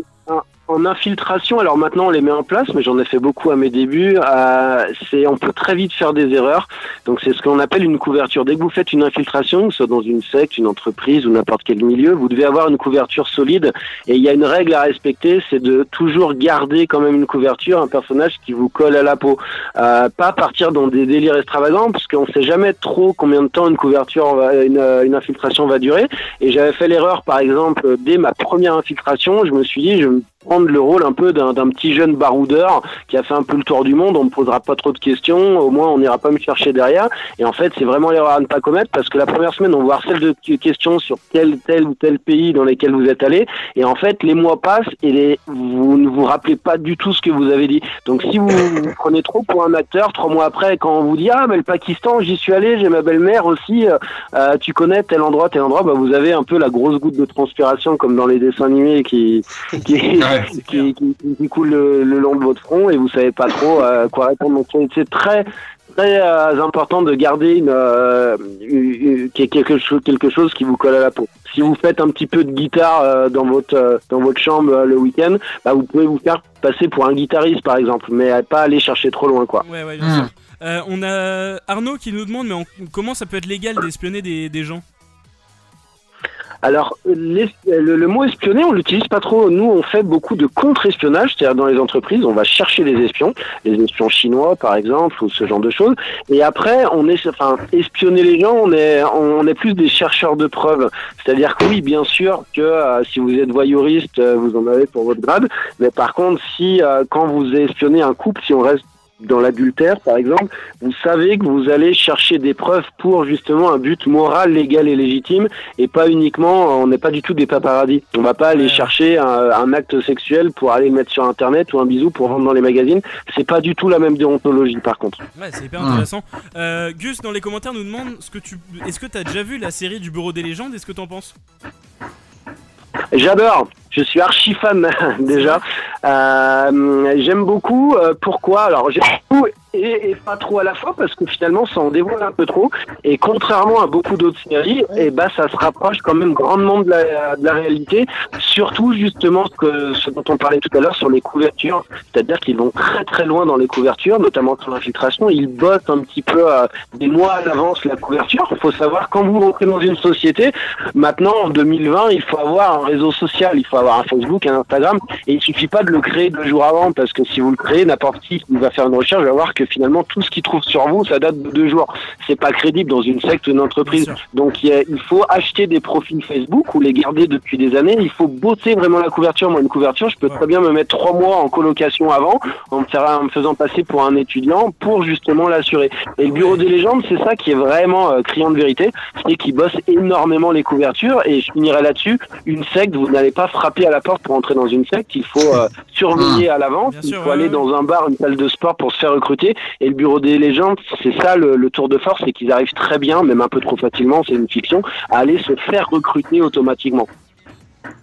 L: En infiltration, alors maintenant on les met en place, mais j'en ai fait beaucoup à mes débuts. euh, c'est, on peut très vite faire des erreurs. Donc c'est ce qu'on appelle une couverture. Dès que vous faites une infiltration, que ce soit dans une secte, une entreprise ou n'importe quel milieu, vous devez avoir une couverture solide. Et il y a une règle à respecter, c'est de toujours garder quand même une couverture, un personnage qui vous colle à la peau. Euh, pas partir dans des délires extravagants, parce qu'on sait jamais trop combien de temps une couverture, une, une infiltration va durer. Et j'avais fait l'erreur, par exemple, dès ma première infiltration, je me suis dit, je prendre le rôle un peu d'un petit jeune baroudeur qui a fait un peu le tour du monde, on me posera pas trop de questions, au moins on n'ira pas me chercher derrière. Et en fait, c'est vraiment l'erreur à ne pas commettre parce que la première semaine, on vous harcèle de questions sur tel, tel ou tel pays dans lesquels vous êtes allé. Et en fait, les mois passent et vous ne vous rappelez pas du tout ce que vous avez dit. Donc si vous vous prenez trop pour un acteur, trois mois après, quand on vous dit, ah, mais le Pakistan, j'y suis allé, j'ai ma belle-mère aussi, euh, euh, tu connais tel endroit, tel endroit, bah, vous avez un peu la grosse goutte de transpiration comme dans les dessins animés qui, qui, qui, qui, qui coule le, le long de votre front et vous savez pas trop euh, quoi répondre. Donc c'est- très très euh, important de garder une, euh, une- une- quelque chose quelque chose qui vous colle à la peau. Si vous faites un petit peu de guitare euh, dans votre euh, dans votre chambre euh, le week-end, bah, vous pouvez vous faire passer pour un guitariste par exemple, mais euh, pas aller chercher trop loin quoi.
A: Ouais, ouais, bien sûr. Euh, on a Arnaud qui nous demande, mais on- comment ça peut être légal d'espionner des, des gens?
L: Alors, le, le mot espionner, on l'utilise pas trop. Nous, on fait beaucoup de contre-espionnage, c'est-à-dire dans les entreprises, on va chercher les espions, les espions chinois, par exemple, ou ce genre de choses. Et après, on est, enfin, espionner les gens, on est, on est plus des chercheurs de preuves. C'est-à-dire que oui, bien sûr que euh, si vous êtes voyeuriste, euh, vous en avez pour votre grade. Mais par contre, si euh, quand vous espionnez un couple, si on reste dans l'adultère, par exemple, vous savez que vous allez chercher des preuves pour justement un but moral, légal et légitime, et pas uniquement, on n'est pas du tout des paparazzis. On va pas aller chercher un, un acte sexuel pour aller le mettre sur Internet ou un bisou pour vendre dans les magazines. C'est pas du tout la même déontologie, par contre.
A: Ouais, c'est hyper intéressant. Euh, Gus, dans les commentaires, nous demande ce que tu, est-ce que t'as déjà vu la série du Bureau des légendes? Est-ce que t'en penses?
L: J'adore. Je suis archi fan déjà. Euh, J'aime beaucoup. euh, pourquoi? Alors j'aime beaucoup et, et pas trop à la fois parce que finalement ça en dévoile un peu trop. Et contrairement à beaucoup d'autres séries, et bah ça se rapproche quand même grandement de la, de la réalité. Surtout justement ce, que, ce dont on parlait tout à l'heure sur les couvertures. C'est-à-dire qu'ils vont très très loin dans les couvertures, notamment sur l'infiltration. Ils bossent un petit peu euh, des mois à l'avance la couverture. Il faut savoir quand vous rentrez dans une société, maintenant en 2020, il faut avoir un réseau social, il faut avoir un Facebook, un Instagram, et il suffit pas de le créer deux jours avant, parce que si vous le créez, n'importe qui va faire une recherche va voir que finalement tout ce qu'il trouve sur vous, ça date de deux jours. C'est pas crédible dans une secte ou une entreprise. Donc il y a- il faut acheter des profils Facebook ou les garder depuis des années. Il faut bosser vraiment la couverture. Moi, une couverture, je peux très bien me mettre trois mois en colocation avant, en me, faire- en me faisant passer pour un étudiant pour justement l'assurer. Et le bureau des légendes, c'est ça qui est vraiment euh, criant de vérité, c'est qu'ils bossent énormément les couvertures. Et je finirai là-dessus. Une secte, vous n'allez pas frapper à la porte pour entrer dans une secte. Il faut euh, surveiller à l'avance. Il faut aller dans un bar, une salle de sport pour se faire recruter. Et le bureau des légendes, c'est ça le, le tour de force, c'est qu'ils arrivent très bien, même un peu trop facilement, c'est une fiction, à aller se faire recruter automatiquement.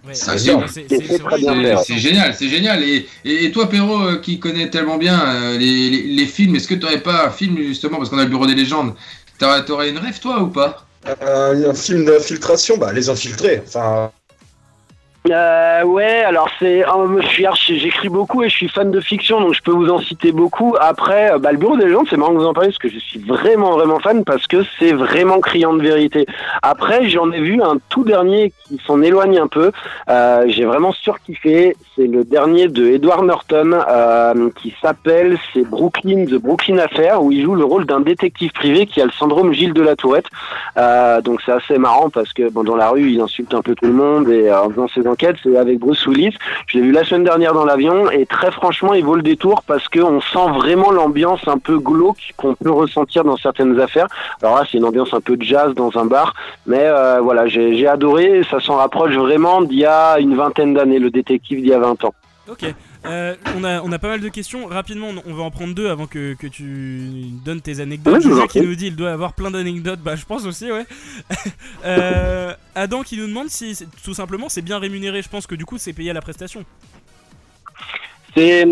A: Ouais, c'est-
B: génial, c'est génial. Et, et, et toi, Perrault, euh, qui connais tellement bien euh, les, les, les films, est-ce que tu n'aurais pas un film, justement, parce qu'on a le Bureau des légendes, t'aurais t'aurais une rêve, toi, ou pas?
E: Un, un film d'infiltration, bah les infiltrés. Enfin,
L: Euh, ouais, alors c'est, archi- j'écris beaucoup et je suis fan de fiction, donc je peux vous en citer beaucoup. Après, euh, bah, le Bureau des légendes, c'est marrant que vous en parlez parce que je suis vraiment vraiment fan parce que c'est vraiment criant de vérité. Après, j'en ai vu un tout dernier qui s'en éloigne un peu. Euh, J'ai vraiment surkiffé. C'est le dernier de Edward Norton euh, qui s'appelle c'est Brooklyn, The Brooklyn Affair, où il joue le rôle d'un détective privé qui a le syndrome Gilles de la Tourette. Euh, donc c'est assez marrant parce que bon, dans la rue, il insulte un peu tout le monde et euh, en faisant ses c'est avec Bruce Willis. Je l'ai vu la semaine dernière dans l'avion et très franchement, il vaut le détour parce qu'on sent vraiment l'ambiance un peu glauque qu'on peut ressentir dans certaines affaires. Alors là, c'est une ambiance un peu jazz dans un bar, mais euh, voilà, j'ai adoré. Ça s'en rapproche vraiment d'il y a une vingtaine d'années, le détective d'il y a 20 ans.
A: Ok. Euh, on, a, on a pas mal de questions. Rapidement, on- va en prendre deux avant que, que tu donnes tes anecdotes.
L: Oui,
A: qui nous dit il doit avoir plein d'anecdotes. Bah, je pense aussi, ouais. Euh, Adam qui nous demande si tout simplement c'est bien rémunéré. Je pense que du coup c'est payé à la prestation.
L: C'est,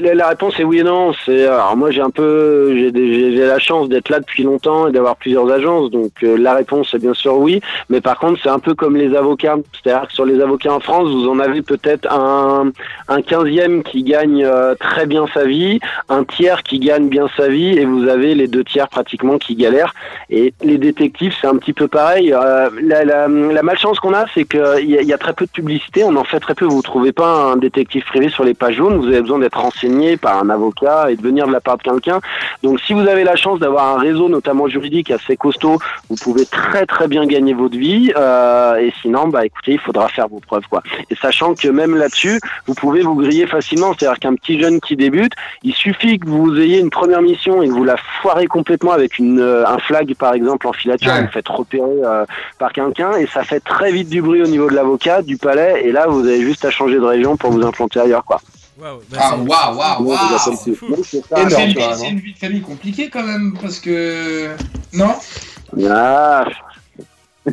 L: la réponse est oui et non. C'est, alors moi j'ai un peu, j'ai, la chance d'être là depuis longtemps et d'avoir plusieurs agences, donc euh, la réponse est bien sûr oui. Mais par contre c'est un peu comme les avocats, c'est-à-dire que sur les avocats en France, vous en avez peut-être un, un quinzième qui gagne euh, très bien sa vie, un tiers qui gagne bien sa vie, et vous avez les deux tiers pratiquement qui galèrent. Et les détectives c'est un petit peu pareil. Euh, la, la, la malchance qu'on a, c'est qu'il y, y a très peu de publicité, on en fait très peu. Vous trouvez pas un détective privé sur les pages jaunes, vous avez besoin d'être renseigné par un avocat et de venir de la part de quelqu'un. Donc si vous avez la chance d'avoir un réseau, notamment juridique, assez costaud, vous pouvez très très bien gagner votre vie. Euh, et sinon, bah écoutez, il faudra faire vos preuves quoi. Et sachant que même là-dessus, vous pouvez vous griller facilement. C'est-à-dire qu'un petit jeune qui débute, il suffit que vous ayez une première mission et que vous la foirez complètement avec une, euh, un flag par exemple en filature,
B: Ouais.
L: vous faites repérer euh, par quelqu'un et ça fait très vite du bruit au niveau de l'avocat, du palais. Et là, vous avez juste à changer de région pour vous implanter ailleurs quoi.
A: Waouh. bah,
B: Ah, waouh, waouh, waouh
A: c'est
B: une, vie- de famille compliquée quand même, parce que. Non?
L: Ah,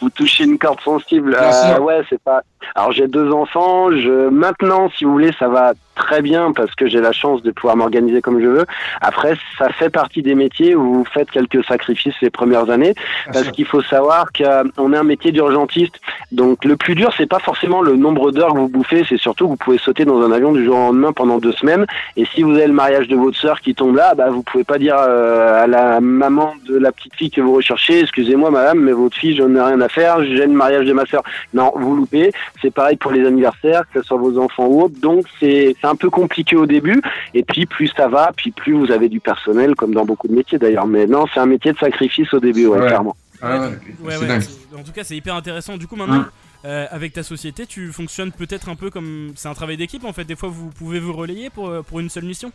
L: vous touchez une corde sensible. Euh,
B: sûr.
L: ouais, c'est pas. Alors j'ai deux enfants. Je maintenant, si vous voulez, ça va très bien parce que j'ai la chance de pouvoir m'organiser comme je veux. Après, ça fait partie des métiers où vous faites quelques sacrifices les premières années parce qu'il faut savoir qu'on est un métier d'urgentiste. Donc le plus dur, c'est pas forcément le nombre d'heures que vous bouffez, c'est surtout que vous pouvez sauter dans un avion du jour au lendemain pendant deux semaines. Et si vous avez le mariage de votre sœur qui tombe là, bah vous pouvez pas dire euh, à la maman de la petite fille que vous recherchez, excusez-moi madame, mais votre fille, j'en ai rien à faire, j'ai le mariage de ma sœur. Non, vous loupez. C'est pareil pour les anniversaires, que ce soit vos enfants ou autres. Donc c'est c'est un peu compliqué au début. Et puis plus ça va, puis plus vous avez du personnel, comme dans beaucoup de métiers d'ailleurs. Mais non, c'est un métier de sacrifice au début, ouais,
B: Ouais.
L: clairement.
B: Ah ouais,
A: Ouais, ouais, en tout cas, c'est hyper intéressant. Du coup, maintenant,
B: Hum.
A: euh, avec ta société, tu fonctionnes peut-être un peu comme. C'est un travail d'équipe en fait. Des fois, vous pouvez vous relayer pour, euh, pour une seule mission?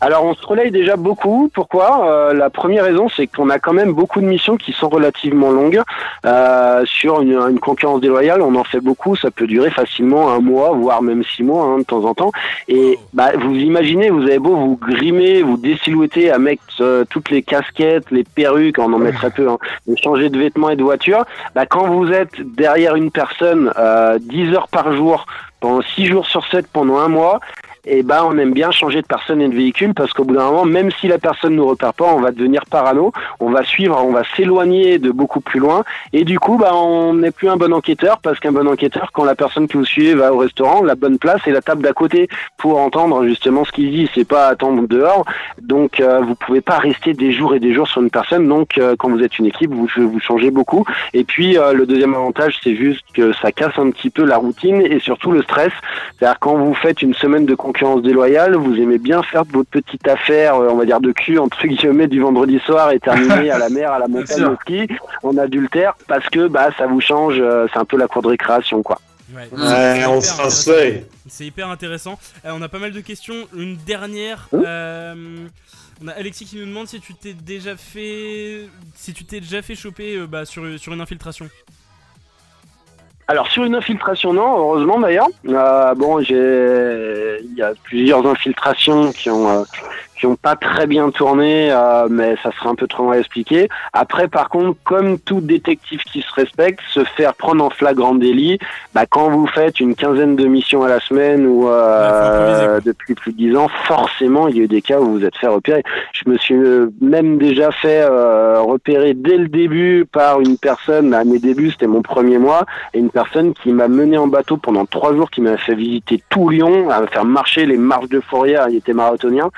L: Alors on se relaye déjà beaucoup. Pourquoi? Euh, La première raison, c'est qu'on a quand même beaucoup de missions qui sont relativement longues. Euh, sur une, une concurrence déloyale, on en fait beaucoup. Ça peut durer facilement un mois, voire même six mois hein, de temps en temps. Et bah, vous imaginez, vous avez beau vous grimer, vous désilhouetter à mettre euh, toutes les casquettes, les perruques, on en met très peu, hein, changer de vêtements et de voiture. Bah, quand vous êtes derrière une personne euh, 10 heures par jour, pendant 6 jours sur 7 pendant un mois, et ben on aime bien changer de personne et de véhicule parce qu'au bout d'un moment, même si la personne nous repère pas, on va devenir parano, on va suivre, on va s'éloigner de beaucoup plus loin et du coup bah on n'est plus un bon enquêteur parce qu'un bon enquêteur quand la personne que vous suivez va au restaurant, la bonne place est la table d'à côté pour entendre justement ce qu'il dit, c'est pas attendre dehors. Donc euh, vous pouvez pas rester des jours et des jours sur une personne. Donc euh, quand vous êtes une équipe, vous vous changez beaucoup. Et puis euh, le deuxième avantage, c'est juste que ça casse un petit peu la routine et surtout le stress. C'est-à-dire quand vous faites une semaine de concurrence déloyale, vous aimez bien faire votre petite affaire, euh, on va dire de cul entre guillemets du vendredi soir et terminer à la mer, à la montagne, au ski, en adultère, parce que bah ça vous change. euh, c'est un peu la cour de récréation quoi.
A: Ouais,
B: Ouais,
A: c'est
E: on
A: hyper
E: se
A: intéressant.
E: rincerait.
A: C'est hyper intéressant. Euh, on a pas mal de questions. Une dernière.
L: Hein
A: euh, on a Alexis qui nous demande si tu t'es déjà fait, si tu t'es déjà fait choper euh, bah, sur, sur une infiltration.
L: Alors sur une infiltration, non, heureusement d'ailleurs. Euh, bon, j'ai, il y a plusieurs infiltrations qui ont, euh, qui ont pas très bien tourné, euh, mais ça serait un peu trop long à expliquer. Après, par contre, comme tout détective qui se respecte, se faire prendre en flagrant délit, bah, quand vous faites une quinzaine de missions à la semaine ou euh, depuis plus de dix ans, forcément, il y a eu des cas où vous vous êtes fait repérer. Je me suis euh, même déjà fait euh, repérer dès le début par une personne, à mes débuts, c'était mon premier mois, et une personne qui m'a mené en bateau pendant trois jours, qui m'a fait visiter tout Lyon, à faire marcher les marches de Fourrière, il était marathonien,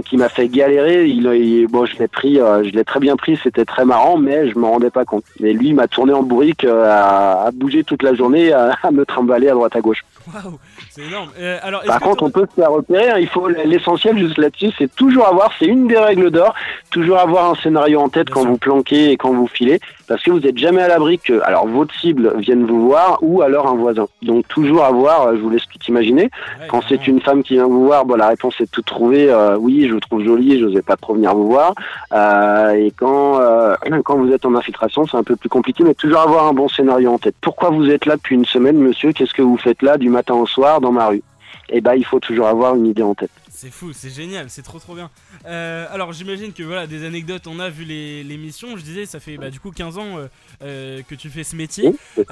L: donc il m'a fait galérer. Il, bon, je l'ai pris, euh, je l'ai très bien pris, c'était très marrant, mais je m'en rendais pas compte. Mais lui, il m'a tourné en bourrique euh, à, à bouger toute la journée, à, à me trimballer à droite à gauche.
A: Waouh, c'est énorme. Euh, alors,
L: Par contre, on peut se faire repérer. hein. Il faut l'essentiel juste là-dessus, c'est toujours avoir, c'est une des règles d'or, toujours avoir un scénario en tête quand vous planquez et quand vous filez, parce que vous n'êtes jamais à l'abri que, alors votre cible vienne vous voir ou alors un voisin. Donc toujours avoir, euh, je vous laisse tout imaginer. Quand c'est une femme qui vient vous voir, bon, la réponse est tout trouvée. euh, oui, je vous trouve jolie, je n'osais pas trop venir vous voir. Euh, et quand quand vous êtes en infiltration, c'est un peu plus compliqué, mais toujours avoir un bon scénario en tête. Pourquoi vous êtes là depuis une semaine, monsieur? Qu'est-ce que vous faites là du matin au soir dans ma rue Eh ben, il faut toujours avoir une idée en tête.
A: C'est fou, c'est génial, c'est trop trop bien. Euh, alors j'imagine que voilà, des anecdotes, on a vu les, les missions, je disais, ça fait bah, du coup 15 ans euh, euh, que tu fais ce métier.
L: Oui,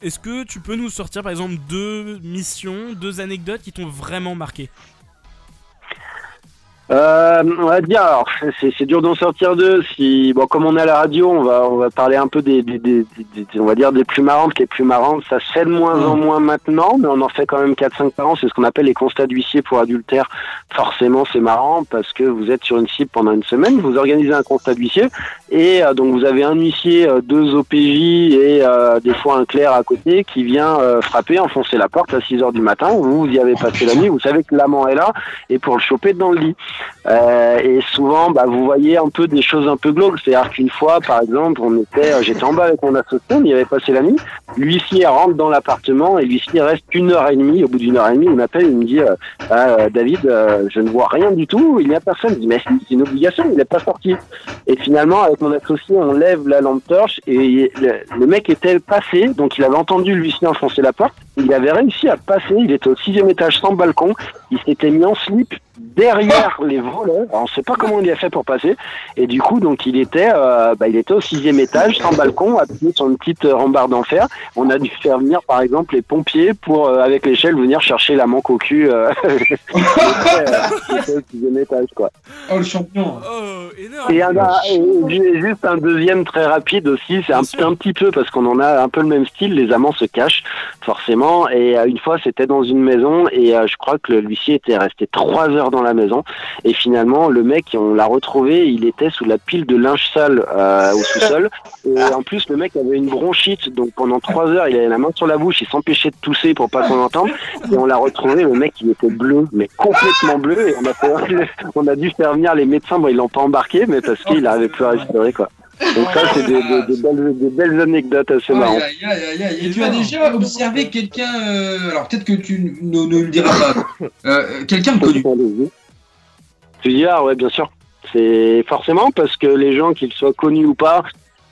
A: Est-ce que tu peux nous sortir par exemple deux missions, deux anecdotes qui t'ont vraiment marqué?
L: Euh, on va dire, alors c'est c'est dur d'en sortir deux. Si bon, comme on est à la radio, on va on va parler un peu des, des, des- des- on va dire des plus marrantes, les plus marrantes. Ça se fait de moins en moins maintenant, mais on en fait quand même 4-5 par an. C'est ce qu'on appelle les constats d'huissier pour adultère. Forcément, c'est marrant parce que vous êtes sur une cible pendant une semaine, vous organisez un constat d'huissier et euh, donc vous avez un huissier, euh, deux OPJ et euh, des fois un clerc à côté qui vient euh, frapper, enfoncer la porte à 6 heures du matin. Vous, vous y avez passé la nuit, vous savez que l'amant est là et pour le choper dans le lit. Euh, et souvent, bah, vous voyez un peu des choses un peu glauques. C'est-à-dire qu'une fois, par exemple, on était, euh, j'étais en bas avec mon associé, on y avait passé la nuit. L'huissier rentre dans l'appartement et l'huissier reste une heure et demie. Au bout d'une heure et demie, il m'appelle, il me dit, euh, Ah, euh, David, euh, je ne vois rien du tout. Il n'y a personne. Je dis, mais c'est une obligation. Il n'est pas sorti. Et finalement, avec mon associé, on lève la lampe torche et le, le mec était passé. Donc, il avait entendu l'huissier enfoncer la porte. Il avait réussi à passer. Il était au sixième étage sans balcon. Il s'était mis en slip derrière les voleurs. Alors, on ne sait pas comment il a fait pour passer. Et du coup, donc, il était, euh, bah, il était au sixième étage, sans balcon, appuyé sur une petite euh, rambarde en fer. On a dû faire venir, par exemple, les pompiers pour, euh, avec l'échelle, venir chercher la manque au cul. euh, était, au sixième étage, quoi.
B: Oh, le champion.
A: Oh, énorme
L: Et, un, et juste un deuxième très rapide aussi, c'est un, un petit peu parce qu'on en a un peu le même style, les amants se cachent forcément. Et euh, une fois c'était dans une maison et euh, je crois que le- l'huissier était resté trois heures dans la maison et finalement le mec on l'a retrouvé, il était sous la pile de linge sale euh, au sous-sol et en plus le mec avait une bronchite donc pendant trois heures il avait la main sur la bouche, il s'empêchait de tousser pour pas qu'on entende et on l'a retrouvé, le mec il était bleu mais complètement bleu et on a, fait- on a dû faire venir les médecins, bon ils l'ont pas embarqué mais parce qu'il n'arrivait plus à respirer quoi. Donc ça c'est des, des- des belles, des belles anecdotes assez marrantes.
B: Aïe, aïe, aïe, aïe. Et tu as déjà observé quelqu'un, euh, alors peut-être que tu ne, ne le diras pas, euh, quelqu'un de connu?
L: Tu dis ah ouais bien sûr. C'est forcément parce que les gens qu'ils soient connus ou pas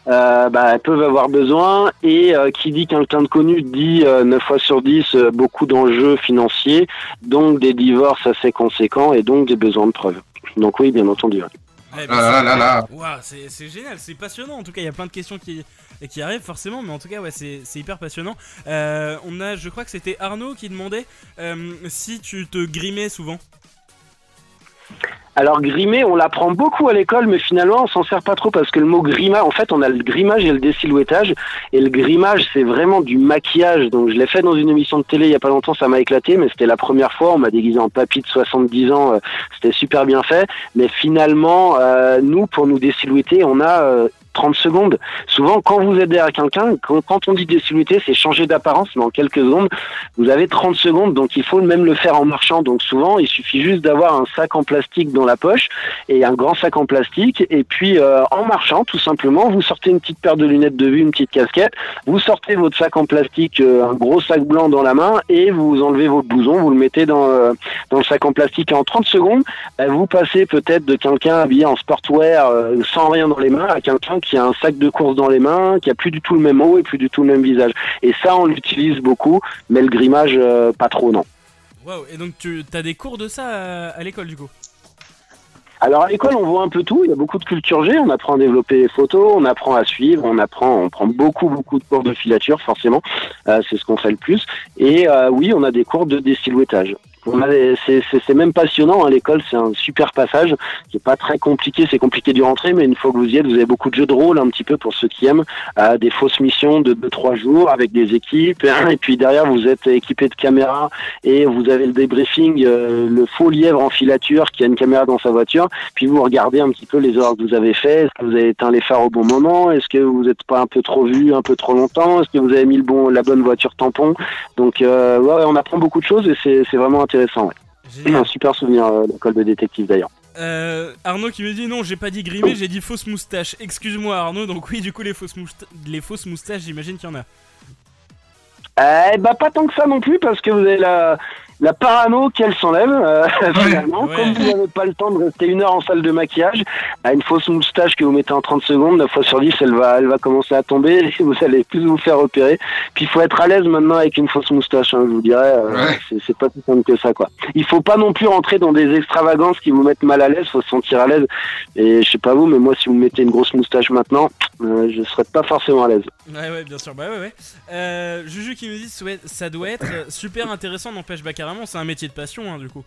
L: euh, bah, peuvent avoir besoin et euh, qui dit quelqu'un de connu dit euh, 9 fois sur 10 euh, beaucoup d'enjeux financiers, donc des divorces assez conséquents et donc des besoins de preuves. Donc oui bien entendu. ouais.
A: Ouais,
B: Ah là là là.
A: Ouah, c'est génial, c'est passionnant. En tout cas, il y a plein de questions qui, qui arrivent forcément, mais en tout cas, ouais, c'est c'est hyper passionnant. Euh, on a, je crois que c'était Arnaud qui demandait euh, si tu te grimais souvent.
L: Alors grimer, on l'apprend beaucoup à l'école, mais finalement on s'en sert pas trop parce que le mot grimage, en fait on a le grimage et le désilhouettage, et le grimage c'est vraiment du maquillage. Donc je l'ai fait dans une émission de télé il y a pas longtemps, ça m'a éclaté, mais c'était la première fois, on m'a déguisé en papy de 70 ans, euh, c'était super bien fait. Mais finalement, euh, nous pour nous désilhouetter, on a euh, 30 secondes. Souvent, quand vous êtes derrière quelqu'un, quand, on dit désilhouetter, c'est changer d'apparence, mais en quelques secondes, vous avez 30 secondes, donc il faut même le faire en marchant. Donc souvent, il suffit juste d'avoir un sac en plastique dans la poche et un grand sac en plastique, et puis euh, en marchant, tout simplement, vous sortez une petite paire de lunettes de vue, une petite casquette, vous sortez votre sac en plastique, euh, un gros sac blanc dans la main, et vous enlevez votre blouson, vous le mettez dans, euh, dans le sac en plastique, et en 30 secondes, bah, vous passez peut-être de quelqu'un habillé en sportwear sans rien dans les mains à quelqu'un qui a un sac de course dans les mains, qui a plus du tout le même haut et plus du tout le même visage. Et ça, on l'utilise beaucoup, mais le grimage, euh, pas trop, non.
A: Waouh, et donc tu as des cours de ça à, à l'école du coup?
L: Alors à l'école, on voit un peu tout. Il y a beaucoup de culture G. On apprend à développer les photos, on apprend à suivre, on apprend, on prend beaucoup beaucoup de cours de filature, forcément. Euh, c'est ce qu'on fait le plus. Et euh, oui, on a des cours de désilhouettage. C'est- C'est c'est même passionnant à l'école, c'est un super passage qui est pas très compliqué, c'est compliqué d'y rentrer, mais une fois que vous y êtes, vous avez beaucoup de jeux de rôle un petit peu pour ceux qui aiment, des fausses missions de 2-3 jours avec des équipes, et puis derrière vous êtes équipé de caméras et vous avez le débriefing, euh, le faux lièvre en filature qui a une caméra dans sa voiture, puis vous regardez un petit peu les erreurs que vous avez fait, est-ce que vous avez éteint les phares au bon moment, est-ce que vous n'êtes pas un peu trop vu, un peu trop longtemps, est-ce que vous avez mis le bon, la bonne voiture tampon, donc euh, ouais, on apprend beaucoup de choses et c'est c'est vraiment intéressant. Ouais.
A: Génial.
L: Un super souvenir euh, d'école de détective d'ailleurs.
A: Euh, Arnaud qui me dit non, j'ai pas dit grimé, j'ai dit fausse moustache. Excuse-moi Arnaud, donc oui, du coup, les fausses, mousta- les fausses moustaches, j'imagine qu'il y en a.
L: Eh bah pas tant que ça non plus parce que vous avez la, la parano qu'elle s'enlève euh, finalement.
A: Ouais.
L: Comme vous n'avez pas le temps de rester une heure en salle de maquillage, à une fausse moustache que vous mettez en 30 secondes, 9 fois sur 10 elle va, elle va commencer à tomber et vous allez plus vous faire repérer. Puis il faut être à l'aise maintenant avec une fausse moustache, hein, je vous dirais. euh,
B: Ouais.
L: c'est- pas plus simple que ça quoi. Il faut pas non plus rentrer dans des extravagances qui vous mettent mal à l'aise, faut se sentir à l'aise. Et je sais pas vous, mais moi si vous mettez une grosse moustache maintenant, euh, je serais pas forcément à l'aise.
A: Ouais, ouais, bien sûr, bah ouais, ouais. Euh, Juju qui me dit ça doit être super intéressant, n'empêche, bah carrément, c'est un métier de passion, hein, du coup.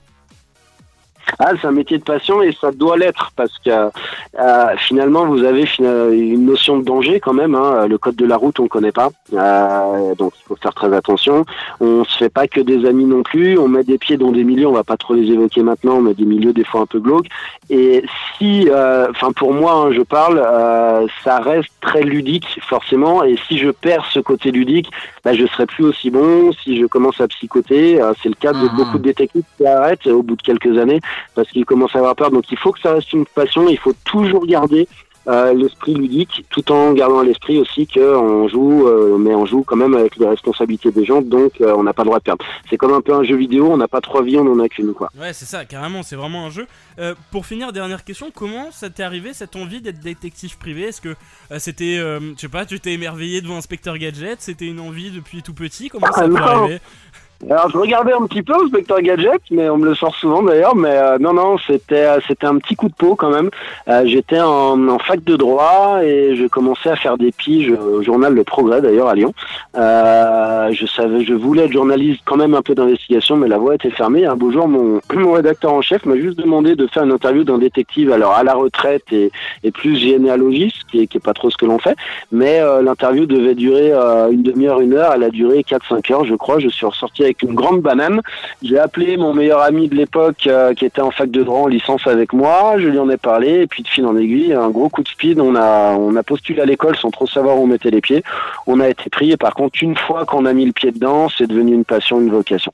L: Ah, c'est un métier de passion et ça doit l'être parce que euh, finalement vous avez une notion de danger quand même. Hein. Le code de la route on connaît pas, Euh, donc il faut faire très attention. On se fait pas que des amis non plus. On met des pieds dans des milieux, on va pas trop les évoquer maintenant, mais des milieux des fois un peu glauques. Et si, euh, enfin pour moi, hein, je parle, euh, ça reste très ludique forcément. Et si je perds ce côté ludique, bah, je serai plus aussi bon. Si je commence à psychoter, euh, c'est le cas de
B: Mhm.
L: beaucoup de détectives qui arrêtent au bout de quelques années parce qu'ils commencent à avoir peur. Donc il faut que ça reste une passion. Il faut toujours garder euh, l'esprit ludique, tout en gardant à l'esprit aussi qu'on joue, euh, mais on joue quand même avec les responsabilités des gens, donc euh, on n'a pas le droit de perdre. C'est comme un peu un jeu vidéo, on n'a pas trois vies, on en a qu'une quoi.
A: Ouais, c'est ça, carrément, c'est vraiment un jeu. Euh, pour finir, dernière question, comment ça t'est arrivé cette envie d'être détective privé? Est-ce que c'était, je sais pas, tu t'es émerveillé devant Inspecteur Gadget? C'était une envie depuis tout petit? Comment ça
L: Ah,
A: t'est arrivé?
L: Alors je regardais un petit peu Inspecteur Gadget, mais on me le sort souvent d'ailleurs. Mais euh, non, non, c'était euh, c'était un petit coup de peau quand même. Euh, J'étais en, en fac de droit et je commençais à faire des piges au journal Le Progrès d'ailleurs à Lyon. Euh, je savais, je voulais être journaliste quand même un peu d'investigation, mais la voie était fermée. Un beau jour, mon, mon rédacteur en chef m'a juste demandé de faire une interview d'un détective, alors à la retraite et, et plus généalogiste, qui qui est pas trop ce que l'on fait. Mais euh, l'interview devait durer euh, une demi-heure, une heure. Elle a duré 4-5 heures, je crois. Je suis ressorti une grande banane. J'ai appelé mon meilleur ami de l'époque, euh, qui était en fac de droit en licence avec moi. Je lui en ai parlé. Et puis de fil en aiguille, un gros coup de speed. On a, on a postulé à l'école sans trop savoir où on mettait les pieds. On a été pris. Et par contre, une fois qu'on a mis le pied dedans, c'est devenu une passion, une vocation.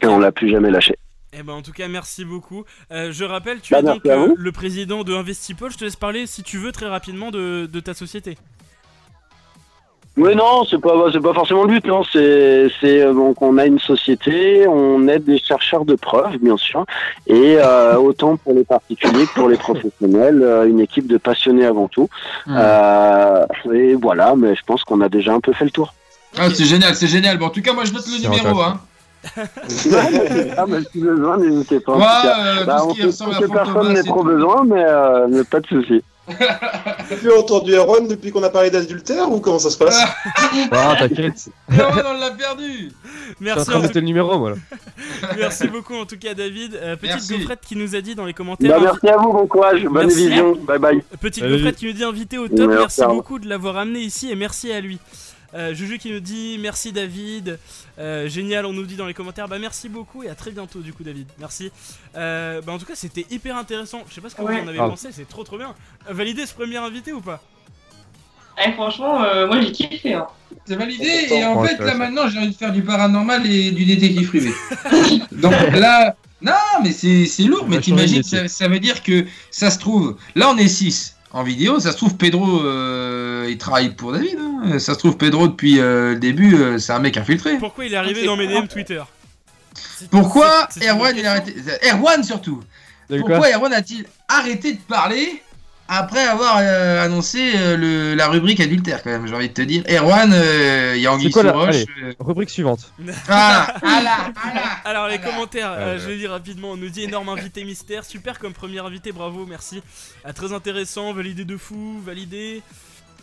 L: Et on l'a plus jamais lâché.
A: Eh ben en tout cas merci beaucoup. Euh, je rappelle, tu
L: Bah,
A: es donc euh, le président de Investipol. Je te laisse parler si tu veux très rapidement de, de ta société.
L: Oui, non, c'est pas, c'est pas forcément le but, non. C'est, c'est euh, donc on a une société, on aide des chercheurs de preuves, bien sûr, et euh, autant pour les particuliers que pour les professionnels, euh, une équipe de passionnés avant tout.
B: Hmm.
L: Euh, et voilà, mais je pense qu'on a déjà un peu fait le tour.
B: Ah, c'est génial, c'est génial. Bon, en tout cas, moi je note le numéro. Hein.
L: ah, mais si besoin, n'hésitez pas.
B: Ouais, euh,
L: Bah, on sait que personne n'est trop besoin, mais, euh, mais pas de souci.
E: Tu as entendu Erwan depuis qu'on a parlé d'adultère ou comment ça se passe
C: Ah, t'inquiète.
B: Et on l'a perdu.
A: Merci, en
C: le numéro, moi. là.
A: merci beaucoup en tout cas David. Euh, petite
B: Merci.
A: gaufrette qui nous a dit dans les commentaires.
L: Bah, merci à vous, bon courage, bonne
A: Merci.
L: vision, bye bye.
A: Petite
C: Salut.
A: gaufrette qui nous dit invité au top.
L: Merci
A: beaucoup de l'avoir amené ici et merci à lui. Euh, Juju qui nous dit merci David, Euh, génial, on nous dit dans les commentaires, bah merci beaucoup et à très bientôt du coup David, merci. Euh, bah en tout cas c'était hyper intéressant, je sais pas ce que
D: Ouais.
A: vous en avez
C: Ah.
A: pensé, c'est trop trop bien. Validé ce premier invité ou pas?
D: Eh, franchement, euh, moi j'ai kiffé. Hein.
B: C'est validé. Et en
C: Ouais,
B: fait, là maintenant, j'ai envie de faire du paranormal et du détective privé. Donc là, non, mais c'est c'est lourd. Mais t'imagines, ça, ça veut dire que ça se trouve. Là, on est 6 en vidéo. Ça se trouve, Pedro, euh, il travaille pour David. hein. Ça se trouve, Pedro, depuis euh, le début, euh, c'est un mec infiltré.
A: Pourquoi il est arrivé dans mes DM Twitter
B: Pourquoi Erwan, il a arrêté Erwan surtout. Pourquoi
C: quoi
B: Erwan a-t-il arrêté de parler après avoir euh, annoncé euh, le, la rubrique adultère, quand même, j'ai envie de te dire. Erwan, il y a Anguille
C: C'est quoi
B: sous
C: la-
B: roche.
C: allez. Rubrique suivante.
B: Ah, ah là, ah là.
A: Alors les
B: Voilà.
A: commentaires, euh,
C: Euh,
A: je vais dire rapidement, on nous dit énorme invité mystère, super comme premier invité, bravo, merci. Ah, très intéressant, validé de fou, validé.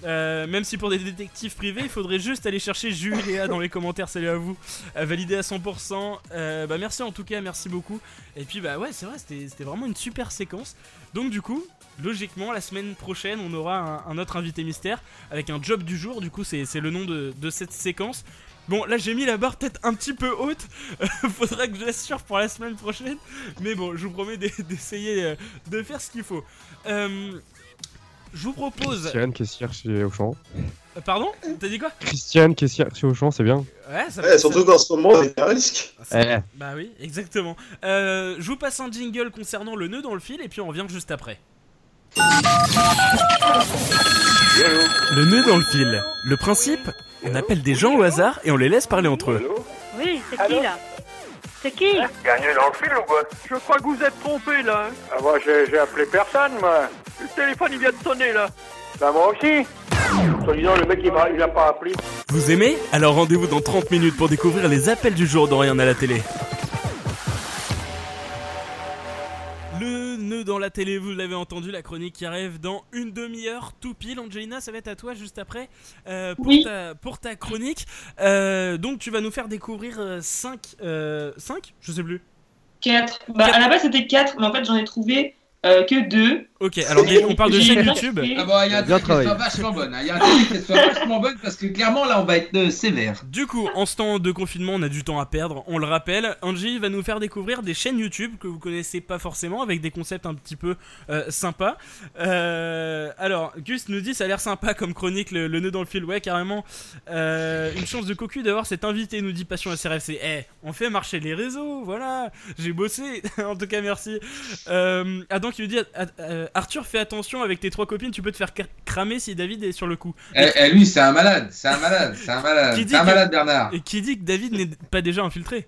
A: Euh, même si pour des détectives privés, il faudrait juste aller chercher Jules et Léa dans les commentaires, salut à vous. Euh, validé à 100%. Euh, bah merci en tout cas, merci beaucoup. Et puis bah ouais, c'est vrai, c'était c'était vraiment une super séquence. Donc du coup, logiquement, la semaine prochaine, on aura un, autre invité mystère avec un job du jour. Du coup, c'est le nom de, de cette séquence. Bon, là j'ai mis la barre peut-être un petit peu haute. Faudra que je l'assure pour la semaine prochaine. Mais bon, je vous promets d'e- d'essayer euh, de faire ce qu'il faut. Euh, je vous propose.
C: Christiane, caissière chez Auchan.
A: Euh, Pardon T'as dit quoi
C: Christiane, caissière chez Auchan, c'est bien.
A: Ouais, ça
E: Ouais, surtout qu'en ce moment, il y a un risque.
C: Eh.
A: Bah oui, exactement. Euh, je vous passe un jingle concernant le nœud dans le fil et puis on revient juste après. Le nœud dans le fil. Le principe, on appelle des gens au hasard et on les laisse parler entre eux.
M: Oui, c'est qui là? C'est qui
N: Gagné dans le fil ou quoi Je crois que vous êtes trompé là. Ah bah j'ai j'ai appelé personne moi. Le téléphone il vient de sonner là. Bah moi aussi. Soit disant le mec il m'a il a pas appelé.
A: Vous aimez? Alors rendez-vous dans 30 minutes pour découvrir les appels du jour dans Rien à la télé. Nœud dans la télé, vous l'avez entendu, la chronique qui arrive dans une demi-heure, tout pile. Angelina, ça va être à toi juste après euh, pour,
D: Oui.
A: ta, pour ta chronique. Euh, donc tu vas nous faire découvrir 5... 5 Je sais plus.
D: 4. Bah, à la base, c'était 4, mais en fait, j'en ai trouvé euh, que 2.
A: Ok, alors on parle de chaîne YouTube.
B: Ah bon, il y a un
C: Bien
B: truc qui soit vachement bonne. hein. Il y a un truc qui soit vachement bonne parce que clairement là on va être euh, sévère.
A: Du coup, en ce temps de confinement, on a du temps à perdre, on le rappelle. Angie va nous faire découvrir des chaînes YouTube que vous connaissez pas forcément, avec des concepts un petit peu euh, sympas. Euh, alors, Gus nous dit ça a l'air sympa comme chronique, le, le nœud dans le fil. Ouais, carrément. Euh, une chance de cocu d'avoir cet invité, nous dit Passion SRFC. Eh, on fait marcher les réseaux, voilà. J'ai bossé, en tout cas, merci. Euh, Adam qui nous dit Arthur, fais attention avec tes trois copines, tu peux te faire cr- cramer si David est sur le coup.
B: Eh, eh, lui c'est un malade, c'est un malade, c'est un malade,
A: Qui dit
B: c'est un
A: que-
B: malade Bernard.
A: Et qui dit que David n'est pas déjà infiltré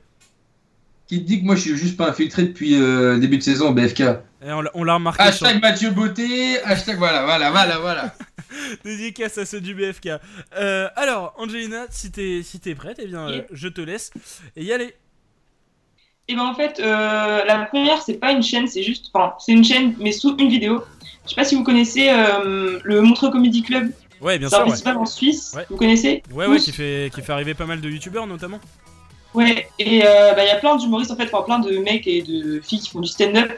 B: Qui te dit que moi je suis juste pas infiltré depuis euh, début de saison BFK.
A: Et on l'a- on l'a remarqué sur-
B: Hashtag Mathieu Beauté, hashtag voilà, voilà, voilà, voilà.
A: Dédicace à ceux du BFK. Euh, alors, Angelina, si t'es si t'es prête, eh bien, euh, je te laisse et y aller.
D: Et ben en fait, euh, la première, c'est pas une chaîne, c'est juste. Enfin, c'est une chaîne, mais sous une vidéo. Je sais pas si vous connaissez euh, le Montreux Comedy Club.
A: Ouais, bien
D: c'est un
A: sûr. Ouais.
D: en Suisse.
A: Ouais.
D: Vous connaissez
A: Ouais, ouais, qui fait, qui fait arriver pas mal de youtubeurs notamment.
D: Ouais, et euh, bah, il y a plein d'humoristes en fait, enfin, plein de mecs et de filles qui font du stand-up.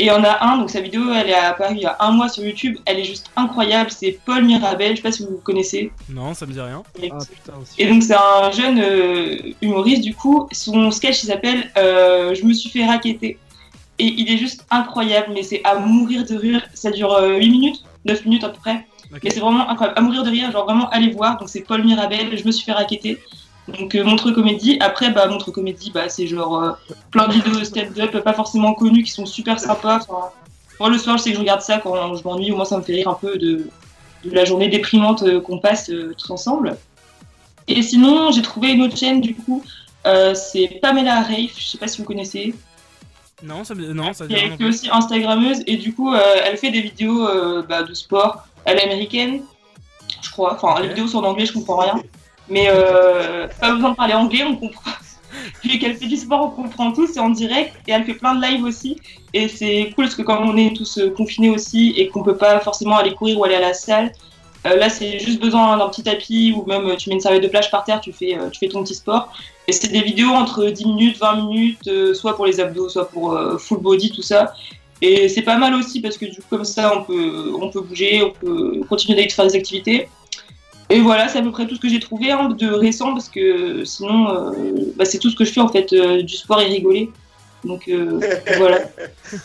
D: Et il y en a un, donc sa vidéo, elle est apparue il y a un mois sur YouTube, elle est juste incroyable, c'est Paul Mirabel, je sais pas si vous connaissez.
A: Non, ça me dit rien.
D: Et,
C: Ah putain aussi.
D: et donc c'est un jeune euh, humoriste du coup, son sketch il s'appelle euh, Je me suis fait raqueter. Et il est juste incroyable, mais c'est à mourir de rire, ça dure euh, 8 minutes, 9 minutes à peu près. Mais c'est vraiment incroyable, à mourir de rire, genre vraiment allez voir, donc c'est Paul Mirabel, Je me suis fait raqueter. Donc euh, Montre Comédie, après bah Montre Comédie, bah, c'est genre euh, plein de vidéos de stand-up pas forcément connues qui sont super sympas. Enfin, moi le soir je sais que je regarde ça quand je m'ennuie, au moins ça me fait rire un peu de, de la journée déprimante euh, qu'on passe tous ensemble. Et sinon j'ai trouvé une autre chaîne du coup, c'est Pamela Rafe, je sais pas si vous connaissez,
A: Non, ça non, ça dit rien
D: est, aussi Instagrammeuse et du coup elle fait des vidéos bah, de sport à l'américaine, je crois. Enfin les vidéos sont en anglais, je comprends rien. Mais euh, pas besoin de parler anglais, on comprend. Vu qu'elle fait du sport, on comprend tout, c'est en direct et elle fait plein de live aussi. Et c'est cool parce que comme on est tous euh, confinés aussi et qu'on peut pas forcément aller courir ou aller à la salle, euh, là c'est juste besoin d'un petit tapis ou même tu mets une serviette de plage par terre, tu fais, tu fais ton petit sport. Et c'est des vidéos entre 10 minutes, 20 minutes, soit pour les abdos, soit pour full body, tout ça. Et c'est pas mal aussi parce que du coup, comme ça, on peut, on peut bouger, on peut continuer d'aller faire des activités. Et voilà, c'est à peu près tout ce que j'ai trouvé hein, de récent parce que sinon, euh, bah, c'est tout ce que je fais en fait, euh, du sport et rigoler. Donc euh, voilà.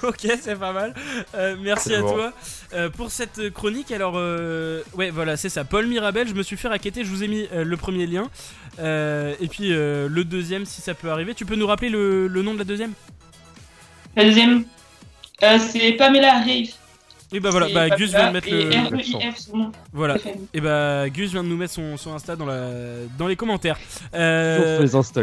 A: ok, c'est pas mal. Euh, merci à
C: bon.
A: toi Euh, pour cette chronique. Alors, euh, ouais, voilà, c'est ça. Paul Mirabel, je me suis fait raqueter. Je vous ai mis euh, le premier lien. Euh, et puis euh, le deuxième, si ça peut arriver. Tu peux nous rappeler le, le nom de la deuxième?
D: La deuxième, euh, c'est Pamela Rafe.
A: Et bah voilà, bah Gus vient de mettre
D: et
A: le.
D: R-E-I-F, son nom.
A: Voilà. Et bah Gus vient de nous mettre son, son Insta dans, la, dans les commentaires.
C: Toujours
A: Euh,
C: les Insta.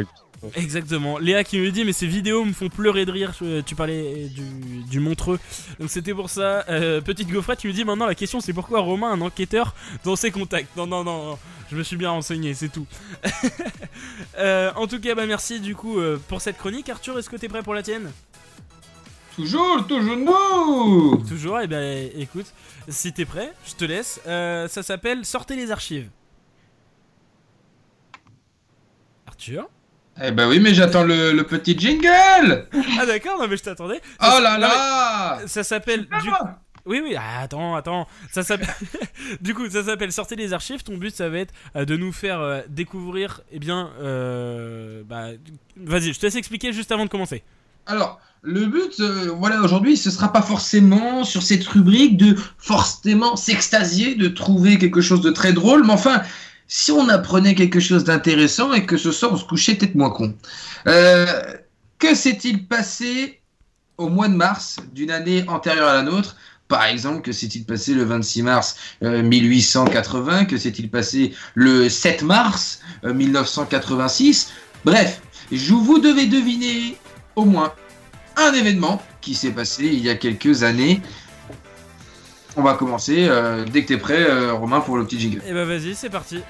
A: Exactement. Léa qui me dit mais ces vidéos me font pleurer de rire. Je- Tu parlais du, du Montreux. Donc c'était pour ça. Euh, petite gaufrette, tu me dis maintenant la question c'est pourquoi Romain un enquêteur dans ses contacts? Non non non, non. je me suis bien renseigné, c'est tout. Euh, en tout cas bah merci du coup euh, pour cette chronique. Arthur, est-ce que t'es prêt pour la tienne?
B: Toujours, toujours nous
A: Toujours. Et ben écoute, si t'es prêt, je te laisse. Euh, ça s'appelle Sortez les archives. Arthur?
B: Eh ben oui, mais j'attends le, le petit jingle
A: Ah d'accord, non mais je t'attendais.
B: Oh là
A: mais
B: là
A: Ça s'appelle du Oui oui, ah, attends, attends. Ça s'appelle Du coup, ça s'appelle Sortez les archives. Ton but ça va être euh, de nous faire euh, découvrir eh bien euh, bah vas-y, je te laisse expliquer juste avant de commencer.
B: Alors, le but, euh, voilà, aujourd'hui, ce sera pas forcément sur cette rubrique de forcément s'extasier, de trouver quelque chose de très drôle, mais enfin, si on apprenait quelque chose d'intéressant et que ce soir on se couchait peut-être moins con. Euh, que s'est-il passé au mois de mars d'une année antérieure à la nôtre? Par exemple, que s'est-il passé le 26 mars euh, 1880 Que s'est-il passé le 7 mars euh, 1986 Bref, je vous devais deviner au moins un événement qui s'est passé il y a quelques années. On va commencer euh, dès que tu es prêt, euh, Romain, pour le petit jingle.
A: Et bah vas-y, c'est parti.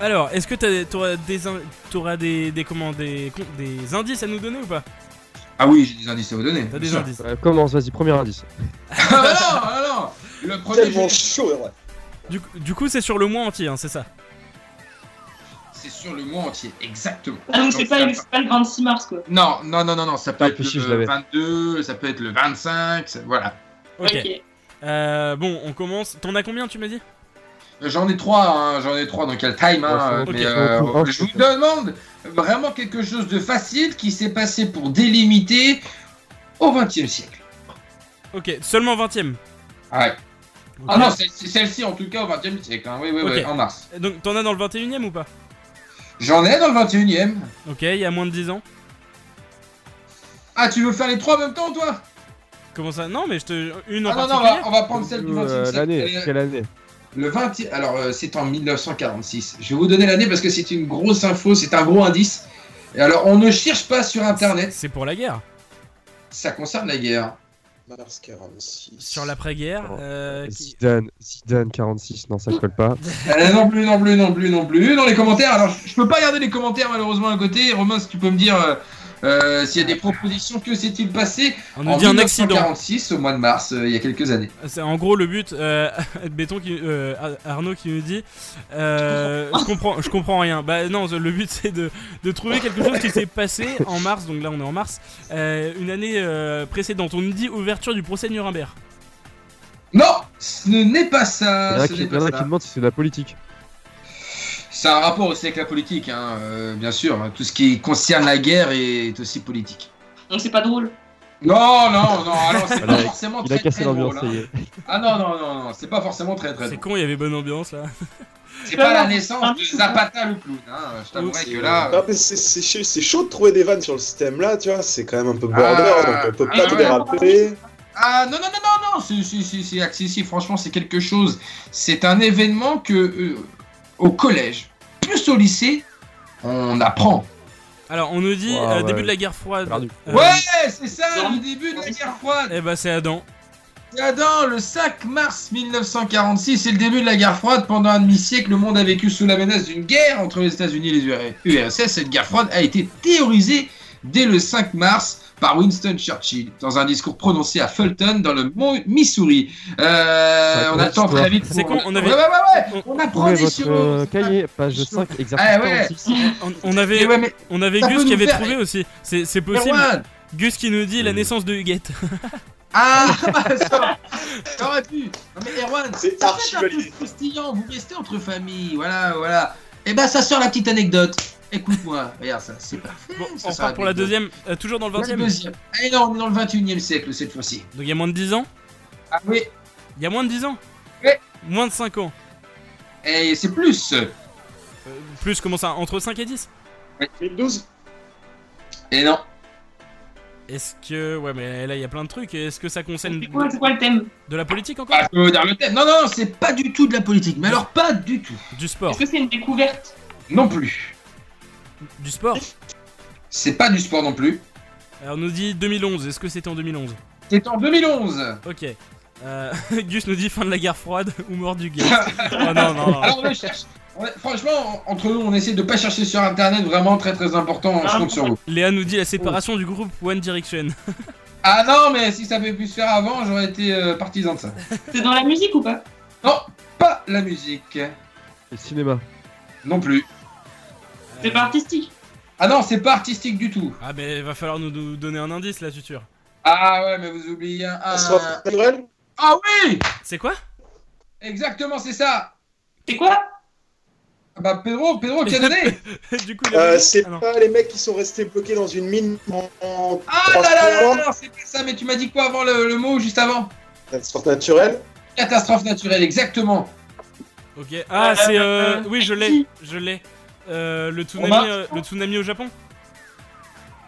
A: Alors, est-ce que t'as- t'auras des, in- des, des, comment, des, con- des indices à nous donner ou pas?
B: Ah oui, j'ai des indices à vous donner.
A: T'as des
B: sûr.
A: indices
C: Euh, commence, vas-y, premier indice.
B: Ah bah non, ah non Le premier,
E: Tellement chaud, ouais.
A: Du, coup- du coup, c'est sur le mois entier, hein, c'est ça?
B: C'est sur le mois entier, exactement.
D: Ah donc c'est
B: Donc,
D: pas,
B: ça-
D: c'est pas le 26 mars quoi.
B: Non, non, non, non, non, ça peut
C: Ah,
B: être
C: si,
B: le
C: l'avais.
B: 22, ça peut être le 25, ça- voilà.
A: Ok. Euh, bon, on commence. T'en as combien, tu m'as dit?
B: J'en ai trois, hein, j'en ai trois, donc il y a le time. Hein, mais euh, je vous demande vraiment quelque chose de facile qui s'est passé pour délimiter au XXe siècle.
A: Ok, seulement 20ème.
B: Ouais. Ah non, c'est celle-ci en tout cas au XXe siècle. Hein. Oui, oui, oui, en mars.
A: Donc, t'en as dans le 21ème ou pas?
B: J'en ai dans le 21ème.
A: Ok, il y a moins de 10 ans.
B: Ah, tu veux faire les trois en même temps, toi?
A: Comment ça? Non, mais je te. Une en
B: Ah non, non, on va, on va prendre celle du XXe
C: Euh,
B: siècle.
C: L'année,
B: Elle est-
C: quelle année?
B: Le 20 alors euh, c'est en 1946. Je vais vous donner l'année parce que c'est une grosse info, c'est un gros indice. Et alors on ne cherche pas sur internet,
A: C'est pour la guerre.
B: ça concerne la guerre.
E: Mars 46.
A: Sur l'après-guerre. euh, qui-
C: Zidane, Zidane 46, non ça colle pas.
B: Euh, non plus, non plus, non plus, non plus. Dans les commentaires, alors je je peux pas regarder les commentaires malheureusement à côté. Romain, si tu peux me dire euh, s'il y a des propositions, que s'est-il passé
A: On
B: en
A: dit un accident.
B: 1946 au mois de mars, euh, il y a quelques années?
A: C'est en gros le but. Euh, Béton qui, euh, Ar- Arnaud qui nous dit. euh, je comprends, je comprends rien. Bah non, le but c'est de, de trouver quelque chose qui s'est passé en mars. Donc là on est en mars. euh, une année euh, précédente. On nous dit ouverture du procès de Nuremberg.
B: Non, ce n'est pas ça.
C: il y en a qui demandent si c'est de la politique.
B: C'est un rapport aussi avec la politique, hein, euh, bien sûr. Tout ce qui concerne la guerre est aussi politique.
D: Donc c'est pas drôle.
B: Non, non, non, alors c'est pas forcément
C: Il a
B: très
C: cassé
B: très drôle.
C: ça
B: hein. Ah non, non, non, non, c'est pas forcément très très
A: C'est con, il y avait bonne ambiance là.
B: C'est pas la naissance de Zapata le clown, hein. je t'avouerai que là...
E: Non, mais c'est- c'est chaud- c'est chaud de trouver des vannes sur le système là, tu vois, c'est quand même un peu border,
B: Ah,
E: donc on peut
B: ah,
E: pas tout
B: ouais.
E: déraper.
B: Ah non, non, non, non, non, c'est- c'est- c'est c'est accessible, franchement c'est quelque chose. C'est un événement que euh, au collège, plus au lycée, on apprend.
A: Alors on nous dit
C: Ouais,
A: euh,
C: ouais.
A: début de la guerre froide. Euh,
B: Ouais, c'est ça, le début de la guerre froide.
A: Eh bah c'est Adam.
B: Adam, le 5 mars 1946, c'est le début de la guerre froide. Pendant un demi-siècle, le monde a vécu sous la menace d'une guerre entre les États-Unis et les URSS. Cette guerre froide a été théorisée dès le 5 mars par Winston Churchill dans un discours prononcé à Fulton dans le Missouri. Euh, on
C: compte,
B: attend
C: histoire.
B: très vite.
A: C'est
B: pour-
A: con, on avait-
B: Ouais, ouais, ouais, ouais.
A: on-
B: On apprend des
C: votre
B: choses.
C: euh, cahier, page 5, exercice
B: Ah ouais.
C: 46.
A: On, on avait,
B: Mais ouais, mais
A: on avait Gus qui avait
B: faire-
A: trouvé aussi. C'est possible.
B: Erwan,
A: Gus qui nous dit la naissance de Huguette.
B: Ah, ça, ça aurait pu. Non mais Erwan,
E: C'est archi
B: peu. Vous restez entre familles, voilà, voilà. Et ben ça sort la petite anecdote. Écoute-moi, regarde ça, c'est parfait.
A: Bon,
B: ça
A: repart pour la deuxième, euh, toujours dans le
B: La
A: 20 e
B: deuxième. Ah non, on est dans le 21 e siècle cette fois-ci.
A: Donc il y a moins de 10 ans
B: Ah oui,
A: Il y a moins de 10 ans
B: Ouais.
A: Moins de 5 ans.
B: et c'est plus.
A: Euh, plus, comment ça Entre 5 et 10
E: 2012
B: Et non.
A: Est-ce que. Ouais, mais là il y a plein de trucs. Est-ce que ça concerne
D: C'est quoi, c'est quoi le thème
A: de la politique encore
B: Ah, dire le thème. Non, non, non, c'est pas du tout de la politique. Mais alors pas du tout.
A: Du sport
D: Est-ce que c'est une découverte?
B: Non plus.
A: Du sport
B: C'est pas du sport non plus.
A: Alors, on nous dit 2011. Est-ce que c'était en 2011
B: C'est en 2011.
A: Ok. Euh, Gus nous dit fin de la guerre froide ou mort du gay. oh non, non, non.
B: Alors on cherche. on- Franchement, entre nous, on essaie de pas chercher sur internet, vraiment très très important, je compte sur vous.
A: Léa nous dit la séparation du groupe One Direction.
B: Ah non, mais si ça avait pu se faire avant, j'aurais été euh, partisan de ça.
D: C'est dans la musique ou pas?
B: Non, pas la musique.
C: Le cinéma.
B: Non plus.
D: C'est pas artistique.
B: Ah non, c'est pas artistique du tout.
A: Ah, mais va falloir nous, nous donner un indice là, je suis sûr.
B: Ah ouais, mais vous oubliez un. Un- Ah oui
A: C'est quoi?
B: Exactement, c'est ça
D: C'est quoi?
B: Ah Bah Pedro, Pedro qui a donné
A: Du coup, il a
E: Euh, c'est
A: Ah,
E: pas les mecs qui sont restés bloqués dans une mine en,
B: Ah là là là là, c'est pas ça, mais tu m'as dit quoi avant le, le mot, juste avant?
E: Catastrophe naturelle
B: Catastrophe naturelle, exactement.
A: Ok. Ah,
D: Euh,
A: c'est. Euh...
D: euh,
A: Oui, je l'ai. Je l'ai. Euh, le, tsunami,
B: Romain
A: euh, le tsunami au Japon?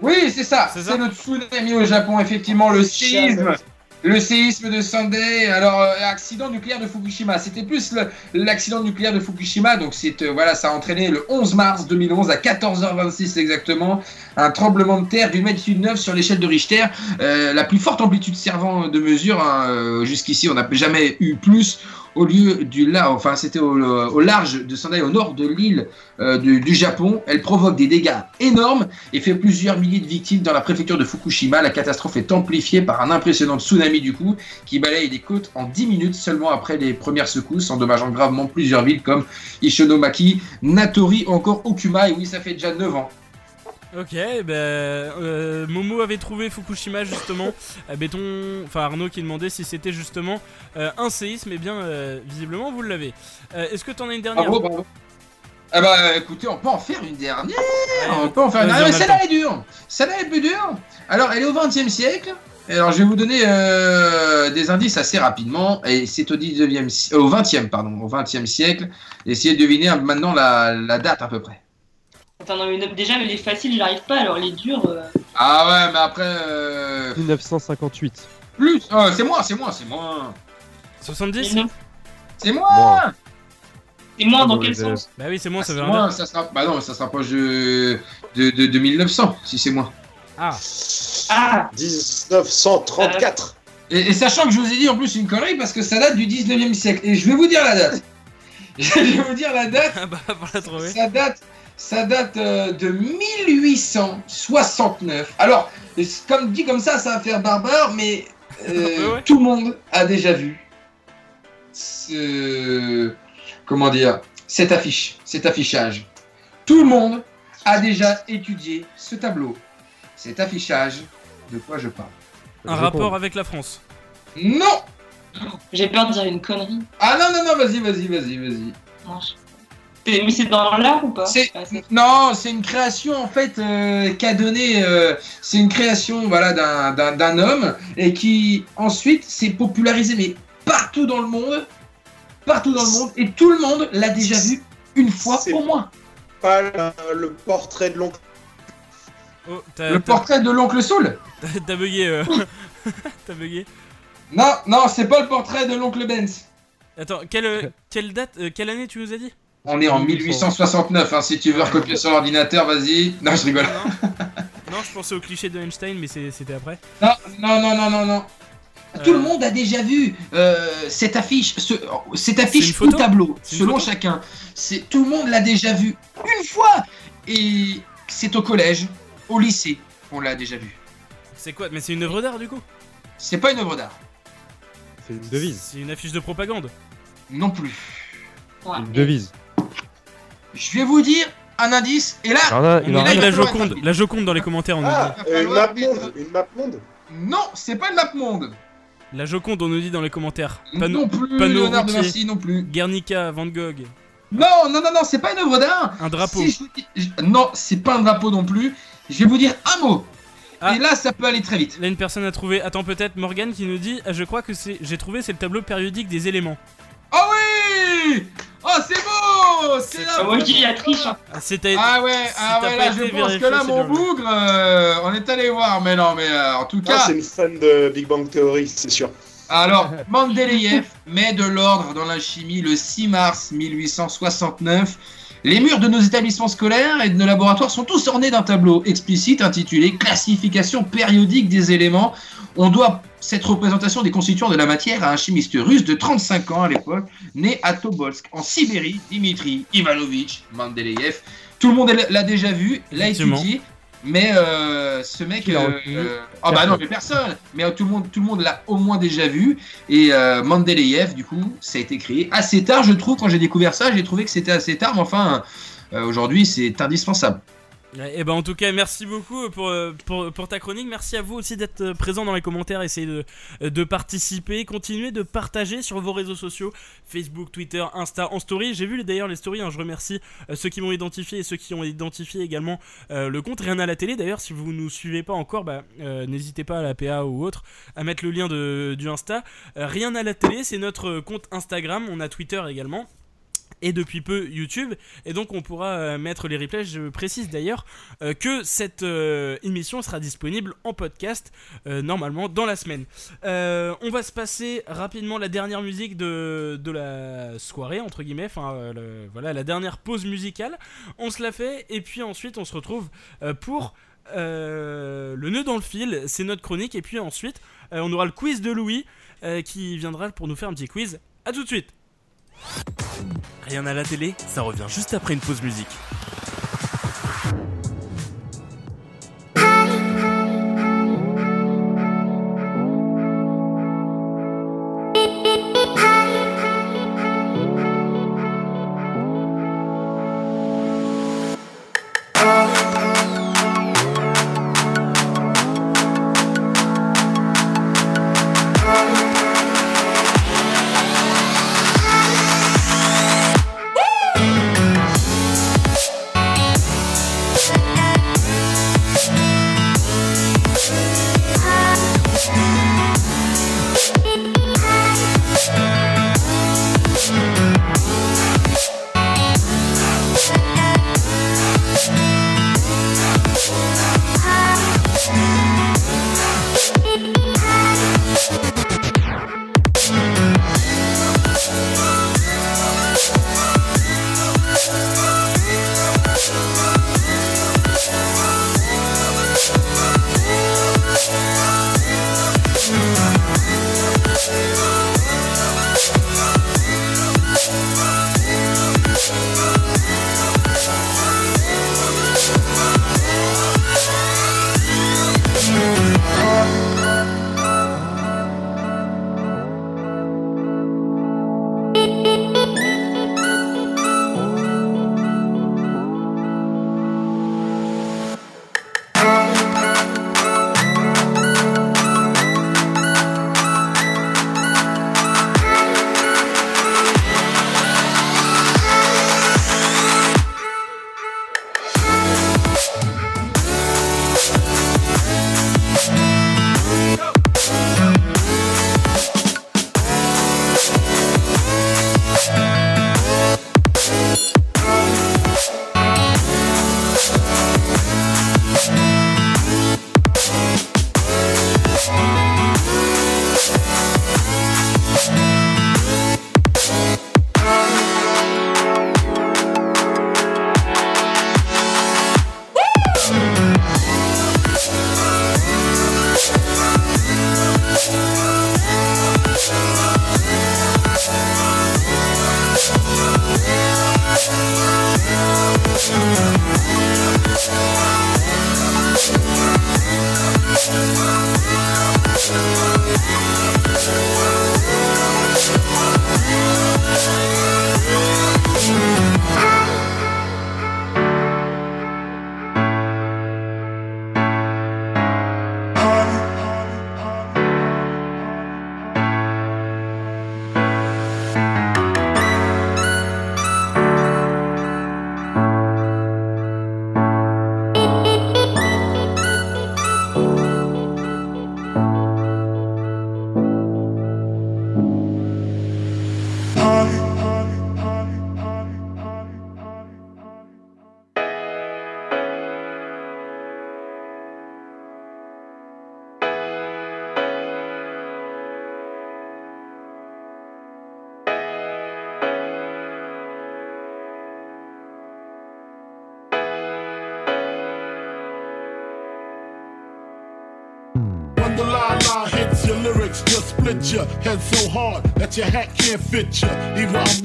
B: Oui, c'est ça.
A: C'est
B: le tsunami au Japon, effectivement, le séisme. Le séisme de Sunday, alors euh, accident nucléaire de Fukushima, c'était plus l'accident nucléaire de Fukushima, donc euh, voilà, ça a entraîné le 11 mars 2011 à 14h26 exactement un tremblement de terre d'une magnitude 9 sur l'échelle de Richter, euh, la plus forte amplitude servant de mesure. hein, Jusqu'ici, on n'a jamais eu plus au lieu du là, enfin c'était au, large de Sendai, au nord de l'île du Japon. Elle provoque des dégâts énormes et fait plusieurs milliers de victimes dans la préfecture de Fukushima. La catastrophe est amplifiée par un impressionnant tsunami du coup qui balaye les côtes en 10 minutes seulement après les premières secousses, endommageant gravement plusieurs villes comme Ishinomaki, Natori ou encore Okuma. Et oui, ça fait déjà 9 ans.
A: Ok, ben euh, Momo avait trouvé Fukushima justement. Euh, béton, enfin Arnaud qui demandait si c'était justement euh, un séisme. Et bien, euh, visiblement vous l'avez. Euh, Est-ce que t'en as une dernière
B: Bravo, bravo. Ah bah écoutez, on peut en faire une dernière. On peut en faire une dernière. Mais celle-là
A: le
B: est dure. Celle-là est plus dure. Alors, elle est au XXe siècle. Alors, je vais vous donner euh, des indices assez rapidement. Et c'est au 19e, si- euh, au 20e, pardon, au 20e siècle. Essayez de deviner maintenant la, la date à peu près.
D: Attends, non, mais déjà, les faciles, j'arrive pas, alors les durs. euh,
B: Ah ouais, mais après. euh,
C: 1958.
B: plus. Oh, c'est moi, c'est moi, c'est moi.
A: 70
D: mais non.
B: C'est moi.
C: Moins.
D: Et moins
C: Ah,
D: dans
C: bon,
D: quel sens
A: Bah oui, c'est moi, ça
B: C'est
A: veut rien dire.
B: ça sera. Bah non, ça se rapproche de, de, de, de 1900, si c'est moi.
A: Ah,
D: Ah
E: 1934
B: Et, et sachant que je vous ai dit en plus une connerie parce que ça date du 19e siècle. Et je vais vous dire la date. je vais vous dire la date.
A: bah pour la trouver.
B: Ça date, ça date euh, de 1869. Alors, comme dit comme ça, ça va faire barbare, mais euh,
A: ouais.
B: tout le monde a déjà vu ce, comment dire, cette affiche, cet affichage. Tout le monde a déjà étudié ce tableau, cet affichage. De quoi je parle
A: Un rapport avec la France.
B: Non
D: J'ai peur de dire une connerie.
B: Ah non, non, non, vas-y, vas-y, vas-y, vas-y.
D: Non, je- Mais c'est dans l'art ou pas
B: C'est-
D: c'est-
B: Non, c'est une création en fait euh, qu'a donné. euh, c'est une création voilà d'un- d'un d'un homme et qui ensuite s'est popularisé mais partout dans le monde, partout dans le monde et tout le monde l'a déjà vu une fois
E: C'est-
B: au moins.
E: Pas le, le portrait de l'oncle.
A: Oh,
B: Le portrait de l'oncle Saul
A: t'as- bugué. euh. t'as bugué.
B: Non, non, c'est pas le portrait de l'oncle Benz.
A: Attends, quelle, euh, quelle date, euh, quelle année tu nous as dit?
B: On est en 1869. Hein, si tu veux recopier sur l'ordinateur, vas-y. Non, je rigole.
A: Non, non, je pensais au cliché de Einstein, mais c'était après.
B: Non, non, non, non, non, non. Tout
A: Euh.
B: le monde a déjà vu cette affiche, ce- cette affiche ou tableau, selon chacun. Tout le monde l'a déjà vu une fois. Et c'est au collège, au lycée, on l'a déjà vu.
A: C'est quoi Mais c'est une œuvre d'art du coup?
B: C'est pas une œuvre d'art,
C: C'est une devise.
A: C'est une affiche de propagande.
B: non plus.
D: Ouais.
C: Une devise.
B: Je vais vous dire un indice. Et là,
C: Il en a-
B: on
C: il
B: est
C: en
B: là,
C: a-
B: il va
A: la Joconde, la Joconde dans les commentaires, on nous
E: Ah,
A: dit.
E: une map monde Une map monde
B: non, c'est pas une map monde.
A: La Joconde, on nous dit dans les commentaires. Panneau,
B: non plus.
A: panneau
B: Léonard de
A: routier.
B: Vinci, non plus.
A: Guernica, Van Gogh,
B: Non, non, non, non, c'est pas une œuvre d'art.
A: un drapeau.
B: Si je- Non, c'est pas un drapeau non plus. Je vais vous dire un mot.
A: Ah.
B: Et là, ça peut aller très vite.
A: Là, une personne a trouvé. Attends, peut-être Morgan qui nous dit. ah, Je crois que c'est. J'ai trouvé, c'est le tableau périodique des éléments.
B: Oh oui Oh, c'est beau C'est la
D: Ah, moi la triche. hein.
A: Ah.
B: Ah ouais, ah ouais, là, je pense que là, mon bougre, euh, on est allé voir. Mais non, mais euh, en tout
E: Ah,
B: cas,
E: c'est une fan de Big Bang Theory, c'est sûr.
B: alors, Mendeleïev met de l'ordre dans la chimie le 6 mars 1869. Les murs de nos établissements scolaires et de nos laboratoires sont tous ornés d'un tableau explicite intitulé Classification périodique des éléments. On doit cette représentation des constituants de la matière à un chimiste russe de 35 ans à l'époque, né à Tobolsk, en Sibérie, Dimitri Ivanovitch Mendeleïev. Tout le monde l'a déjà vu, l'a étudié, mais euh, ce mec. Euh, euh, ah bah non, mais personne Mais euh, tout le monde, tout le monde l'a au moins déjà vu. Et Mendeleïev, du coup, ça a été créé assez tard, je trouve. Quand j'ai découvert ça, j'ai trouvé que c'était assez tard, mais enfin, aujourd'hui, c'est indispensable.
A: Et ben en tout cas, merci beaucoup pour, euh, pour, ta chronique. Merci à vous aussi d'être euh, présent dans les commentaires, essayez de, participer, continuez de partager sur vos réseaux sociaux, Facebook, Twitter, Insta, en story. J'ai vu d'ailleurs les stories, hein, je remercie euh, ceux qui m'ont identifié et ceux qui ont identifié également euh, le compte Rien à la télé. D'ailleurs, si vous nous suivez pas encore, bah, euh, n'hésitez pas à la PA ou autre à mettre le lien du Insta. Euh, Rien à la télé, c'est notre compte Instagram, on a Twitter également et depuis peu YouTube. Et donc on pourra euh, mettre les replays je précise d'ailleurs euh, que cette euh, émission sera disponible en podcast normalement dans la semaine. On va se passer rapidement la dernière musique de, de la soirée entre guillemets enfin voilà la dernière pause musicale. On se la fait et puis ensuite on se retrouve pour le nœud dans le fil. C'est notre chronique et puis ensuite on aura le quiz de Louis qui viendra pour nous faire un petit quiz. À tout de suite Rien à la télé, ça revient juste après une pause musique.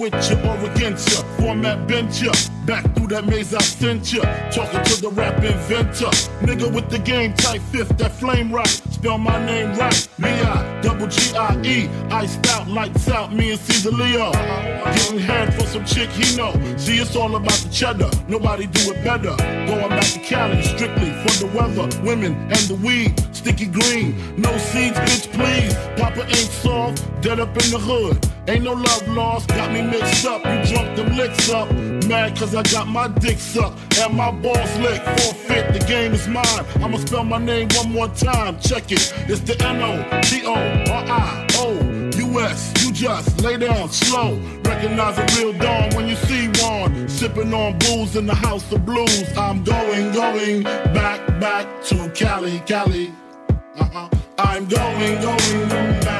O: With ya or against ya. Format bent ya. Back through that maze I sent ya. Talking to the rap inventor. Nigga with the game type fifth, that flame right. Spell my name right. B-I, double G-I-E. Iced out, lights out, me and Caesar Leo. Getting head for some chick he know. See, it's all about the cheddar. Nobody do it better. Going back to Cali, strictly for the weather, women, and the weed. Sticky green, no seeds, bitch, please. Papa ain't soft, dead up in the hood. Ain't no love lost, got me mixed up. You drunk them licks up. Mad cause I got my dick sucked and my balls licked. Forfeit, the game is mine. I'ma spell my name one more time. Check it. It's the N-O-T-O-R-I-O-U-S. You just lay down slow. Recognize a real dawn when you see one. Sipping on booze in the house of blues. I'm going, going back, back to Cali, Cali. Uh-huh. I'm going, going back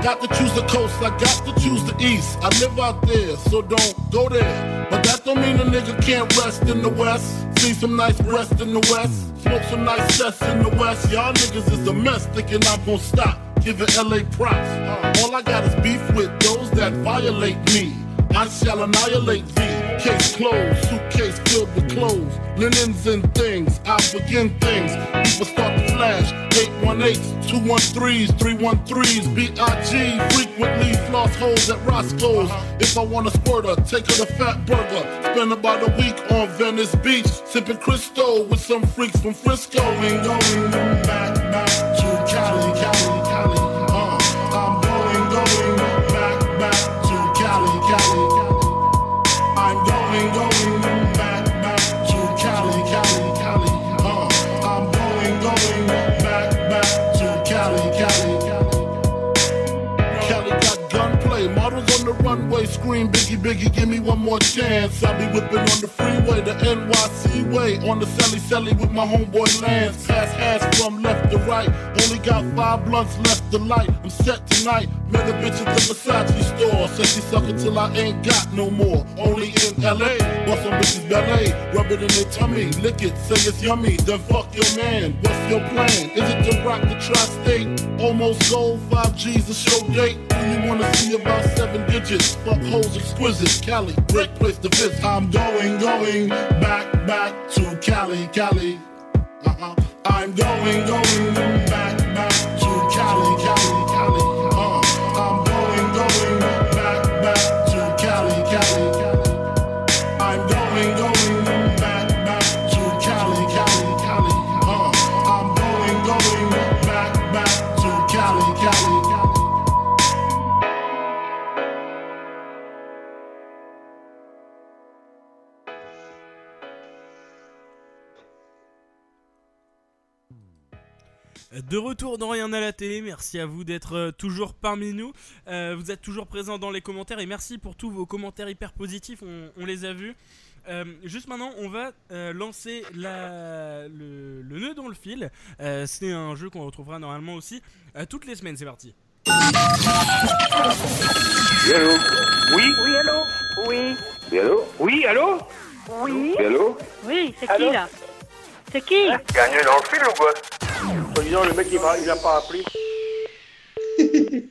O: I got to choose the coast, I got to choose the east. I live out there, so don't go there. But that don't mean a nigga can't rest in the west. See some nice breasts in the west. Smoke some nice sets in the west. Y'all niggas is a mess, thinking I'm gonna stop. Giving LA props. All I got is beef with those that violate me. I shall annihilate thee. Case closed, suitcase filled with mm. clothes, linens and things. I begin things. People start to flash. 818s, 213s, 313s, BIG. Frequently floss holes at Roscoe's. Uh-huh. If I want a squirter, take her to Fat Burger. Spend about a week on Venice Beach, sipping Cristo with some freaks from Frisco. And going back, back to Cali, Cali, ring, Biggie, give me one more chance. I'll be whipping on the freeway, the NYC way, on the Sally Sally with my homeboy Lance. Pass ass from left to right, only got five blunts left to light. I'm set tonight, met a bitch at the Versace store. Said she suck it till I ain't got no more. Only in LA, bust bitches ballet, rub it in their tummy, lick it, say it's yummy. Then fuck your man, what's your plan? Is it to rock the tri-state? Almost gold, five G's a show date. Do you wanna see about seven digits? Fuck hoes exquisite, Cali, great place to visit. I'm going, going back, back to Cali, Cali. Uh-huh. I'm going, going
A: De retour dans Rien à la télé, merci à vous d'être euh, toujours parmi nous. Euh, vous êtes toujours présents dans les commentaires et merci pour tous vos commentaires hyper positifs, on, on les a vus. Euh, juste maintenant, on va euh, lancer la, le, le nœud dans le fil. Euh, C'est un jeu qu'on retrouvera normalement aussi euh, toutes les semaines. C'est parti.
N: Oui, allô? Oui?
M: Oui, allô? Oui.
N: Oui, allô? Oui, allô?
M: Oui.
N: Oui, allô?
M: Oui, c'est qui là? C'est qui
N: Gagné dans le fil ou quoi le mec, il m'a- il a pas appelé.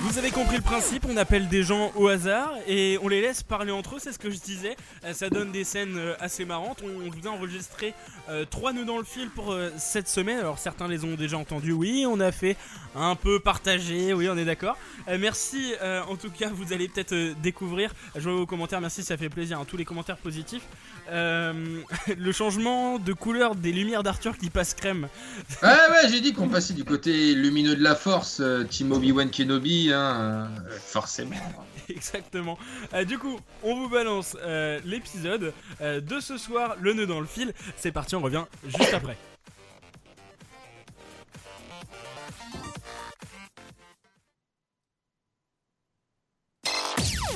A: Vous avez compris le principe, on appelle des gens au hasard et on les laisse parler entre eux, c'est ce que je disais. Euh, ça donne des scènes euh, assez marrantes. On, on vous a enregistré euh, trois nœuds dans le fil pour euh, cette semaine. Alors certains les ont déjà entendus, oui, on a fait un peu partager, oui, on est d'accord. Euh, merci euh, en tout cas, vous allez peut-être euh, découvrir. Je vois vos commentaires, merci, ça fait plaisir. hein, tous les commentaires positifs. Le changement de couleur des lumières d'Arthur qui passe crème.
B: Ouais, ouais, j'ai dit qu'on passait du côté lumineux de la force, Team Obi-Wan Kenobi, hein, forcément.
A: Exactement. Du coup, on vous balance l'épisode de ce soir, le nœud dans le fil. C'est parti, on revient juste après.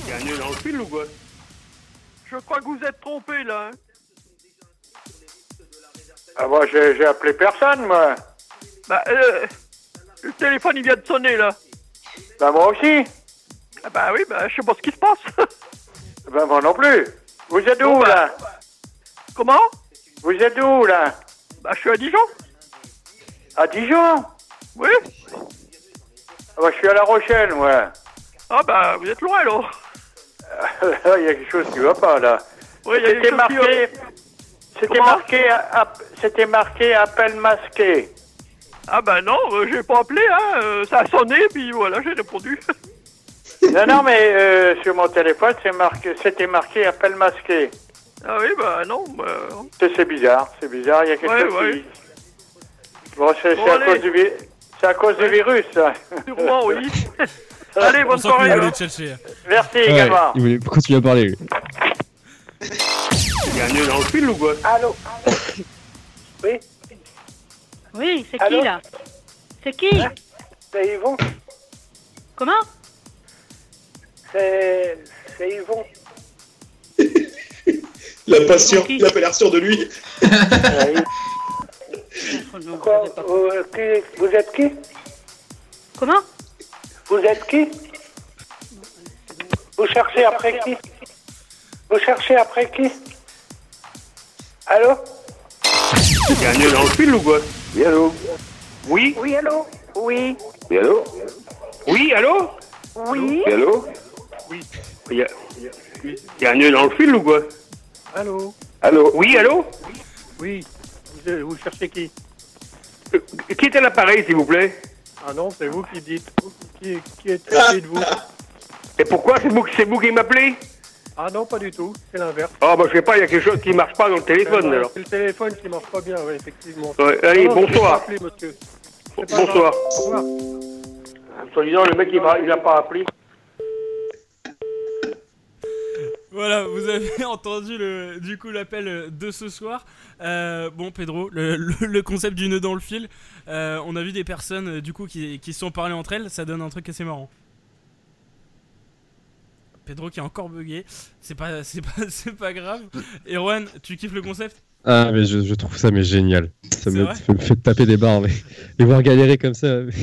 N: Gagné dans le fil ou quoi?
P: Je crois que vous êtes trompé là. hein.
N: Ah, moi, j'ai j'ai appelé personne, moi.
P: Bah, euh, le téléphone il vient de sonner là.
N: Bah, moi aussi.
P: Ah bah oui, bah je sais pas ce qui se passe.
N: Bah, moi non plus. Vous êtes où,
P: Bon, bah.
N: là?
P: Comment?
N: Vous êtes où, là?
P: Bah je suis à Dijon.
N: À Dijon?
P: Oui.
N: Ah, bah, je suis à La Rochelle, moi.
P: Ah bah vous êtes loin alors.
N: Il y a quelque chose qui va pas, là.
P: Oui,
N: C'était marqué... C'était marqué, c'était marqué appel masqué.
P: Ah bah non, euh, j'ai pas appelé, hein. euh, ça a sonné, puis voilà, j'ai répondu.
N: Non, non, mais euh, sur mon téléphone, c'est marqué, c'était marqué appel masqué.
P: Ah oui, bah non. Bah...
N: C'est c'est bizarre, c'est bizarre, il y a quelque
P: Ouais,
N: chose
P: ouais.
N: qui... Bon, c'est
P: Bon,
N: c'est à, cause du vi- c'est à cause du virus, ça.
P: Sûrement, oui. Allez, bonne soirée.
A: tchatcher.
N: Merci
C: Ouais,
N: également.
C: il voulait continuer à parler. lui.
P: Il y a un nœud dans le fil ou quoi
N: Allô Oui
M: Oui, c'est qui là C'est qui
N: C'est Yvon
M: Comment
N: C'est c'est Yvon.
E: La passion, il a pas l'air sûr de lui.
N: Quoi vous êtes qui
M: Comment
N: Vous êtes qui Vous cherchez après qui Vous cherchez après qui Allô
P: Il y a un nœud dans le fil ou quoi
L: Oui, allô
P: Oui
M: Oui, allô Oui.
L: Oui, allô
P: Oui, allô
M: Oui.
L: Oui, allô
P: Oui. Il y a, il y a un nœud dans le fil ou quoi
N: Allô
L: Allô
P: Oui, allô
N: Oui. Vous, vous cherchez qui
P: Euh, Qui est à l'appareil, s'il vous plaît
N: Ah non, c'est vous qui dites. Qui, qui est qui de vous
P: Et pourquoi c'est vous, c'est vous qui m'appelez
N: Ah non, pas du tout. C'est l'inverse.
P: Ah bah je sais pas, il y a quelque chose qui marche pas dans le téléphone alors.
N: C'est le téléphone qui marche pas bien, oui, effectivement.
P: Ouais, allez,
N: Non, non, je vais
P: bonsoir.
N: monsieur. C'est pas
P: Bonsoir.
N: grave. Au revoir.
P: Soi-disant, le mec il m'a, il a pas appelé.
A: Voilà, vous avez entendu le, du coup l'appel de ce soir. Euh, bon, Pedro, le, le- le concept du nœud dans le fil. Euh, on a vu des personnes euh, du coup qui, qui se sont parlé entre elles. Ça donne un truc assez marrant. Pedro qui est encore bugué. C'est pas, c'est pas, c'est pas grave. Erwan, tu kiffes le concept?
C: Ah, mais je, je trouve ça mais génial. Ça me, fait taper des barres. Mais... Les voir galérer comme ça. mais-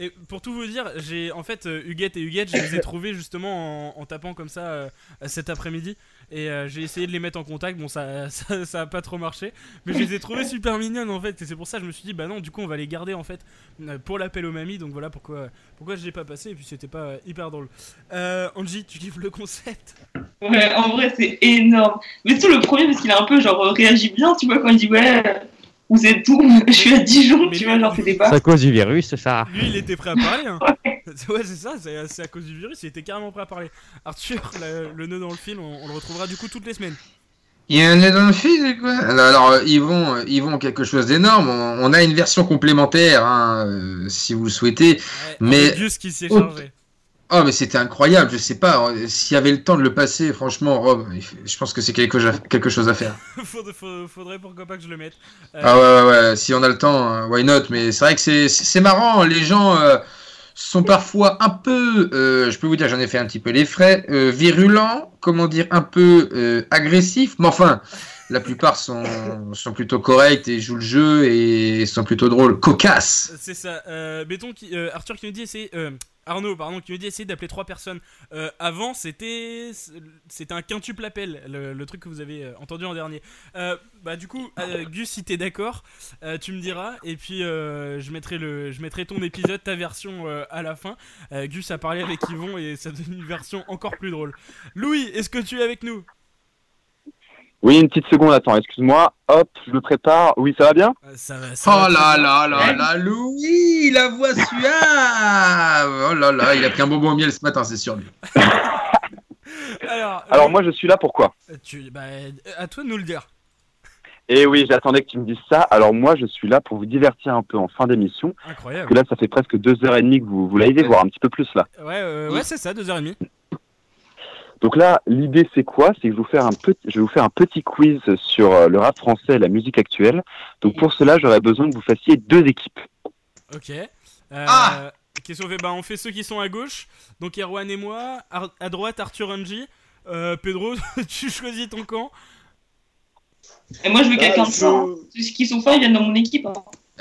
A: Et pour tout vous dire, j'ai en fait euh, Huguette et Huguette, je les ai trouvés justement en, en tapant comme ça euh, cet après-midi. Et euh, j'ai essayé de les mettre en contact. Bon, ça, ça, ça a pas trop marché, mais je les ai trouvées super mignonnes en fait. Et c'est pour ça que je me suis dit, bah non, du coup, on va les garder en fait pour l'appel aux mamies. Donc voilà pourquoi, pourquoi je l'ai pas passé. Et puis c'était pas hyper drôle. Euh, Angie, tu kiffes le concept?
D: Ouais, en vrai, c'est énorme. Mais tout le premier, parce qu'il a un peu, genre, réagi bien, tu vois, quand il dit, ouais, euh, vous êtes où Je suis à Dijon, tu vois, genre, c'était pas.
Q: C'est à cause du virus, ça.
A: Lui, il était prêt à parler. Hein. ouais, c'est ça, c'est c'est à cause du virus, il était carrément prêt à parler. Arthur, le, le nœud dans le fil, on, on le retrouvera du coup toutes les semaines.
B: Il y a un nez dans le fil, quoi? Alors, alors, euh, Yvon, euh, Yvon, quelque chose d'énorme. On, on a une version complémentaire, hein, euh, si vous le souhaitez. mais
A: Gus qui s'est
B: Oh,
A: chargé.
B: Oh, mais c'était incroyable. Je sais pas euh, s'il y avait le temps de le passer. Franchement, Rob, je pense que c'est quelque, chose à- faire.
A: faudrait, faudrait- pourquoi pas que je le mette. Euh,
B: Ah ouais, ouais, ouais. Si on a le temps, euh, why not Mais c'est vrai que c'est- c'est c'est marrant. Les gens euh, sont parfois un peu, euh, je peux vous dire, j'en ai fait un petit peu les frais, euh, virulents, comment dire, un peu agressifs. Mais enfin, la plupart sont, sont plutôt corrects et jouent le jeu et sont plutôt drôles, cocasses.
A: C'est ça. Béton qui, Arthur qui nous dit essayer. Arnaud, pardon, qui nous dit essayer d'appeler trois personnes. Euh, avant, c'était c'était un quintuple appel, le, truc que vous avez euh, entendu en dernier. Euh, bah du coup, Gus, si t'es d'accord, tu me diras. Et puis je mettrai le, je mettrai ton épisode, ta version à la fin. Gus a parlé avec Yvon et ça donne une version encore plus drôle. Louis, est-ce que tu es avec nous?
R: Oui, une petite seconde, attends, excuse-moi. Hop, je me prépare. Oui, ça va bien
A: Ça va.
B: Oh là là là là, Louis, la voix suave Oh là là, il a pris un bonbon au miel ce matin, c'est sûr. lui.
A: Alors,
R: Alors moi, je suis là pourquoi
A: tu, bah, à toi de nous le dire.
R: Et oui, j'attendais que tu me dises ça. Alors moi, je suis là pour vous divertir un peu en fin d'émission.
A: Incroyable.
R: Parce que là, ça fait presque deux heures et demie que vous, vous l'avez voire un petit peu plus là.
A: Ouais, euh, ouais, c'est ça, deux heures et demie.
R: Donc là, l'idée c'est quoi? C'est que je vais vous faire un petit, je vais vous faire un petit quiz sur euh, le rap français et la musique actuelle. Donc pour cela, j'aurais besoin que vous fassiez deux équipes.
A: Ok. Euh, Qu'est-ce qu'on fait? Bah, on fait ceux qui sont à gauche. Donc Erwan et moi. Ar- à droite, Arthur Angie. Euh, Pedro, tu choisis ton camp.
D: Et moi, je veux
E: Ah,
D: quelqu'un de hein. Ceux qui sont forts, ils viennent dans mon équipe. hein.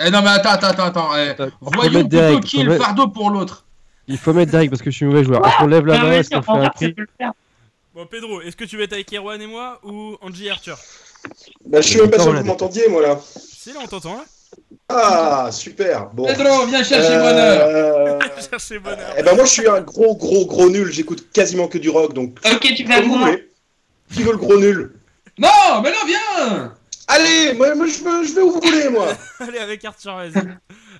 B: Eh non, mais attends, attends, attends, attends. eh,
C: faut
B: voyons plutôt qui est le fardeau pour l'autre.
C: Il faut mettre Derek parce que je suis mauvais joueur. Est-ce qu'on lève la
D: Ah
C: main Est-ce qu'on fait un prix.
A: Bon, Pedro, est-ce que tu veux être avec Erwan et moi ou Angie et Arthur?
E: Bah, je suis même pas sûr que vous m'entendiez, moi, là.
A: Si, là, on t'entend, hein
E: Ah, super. Bon.
B: Pedro, viens chercher
E: Euh,
B: bonheur.
A: Cherchez bonheur.
E: Eh ben, moi, je suis un gros, gros, gros nul. J'écoute quasiment que du rock, donc.
D: Ok, tu un
E: Comme vous
D: gros
E: voulez. Qui veut le gros nul?
B: Non, mais non, viens.
E: Allez, moi, moi, je, veux- je vais où vous voulez, moi.
A: Allez, avec Arthur, vas-y.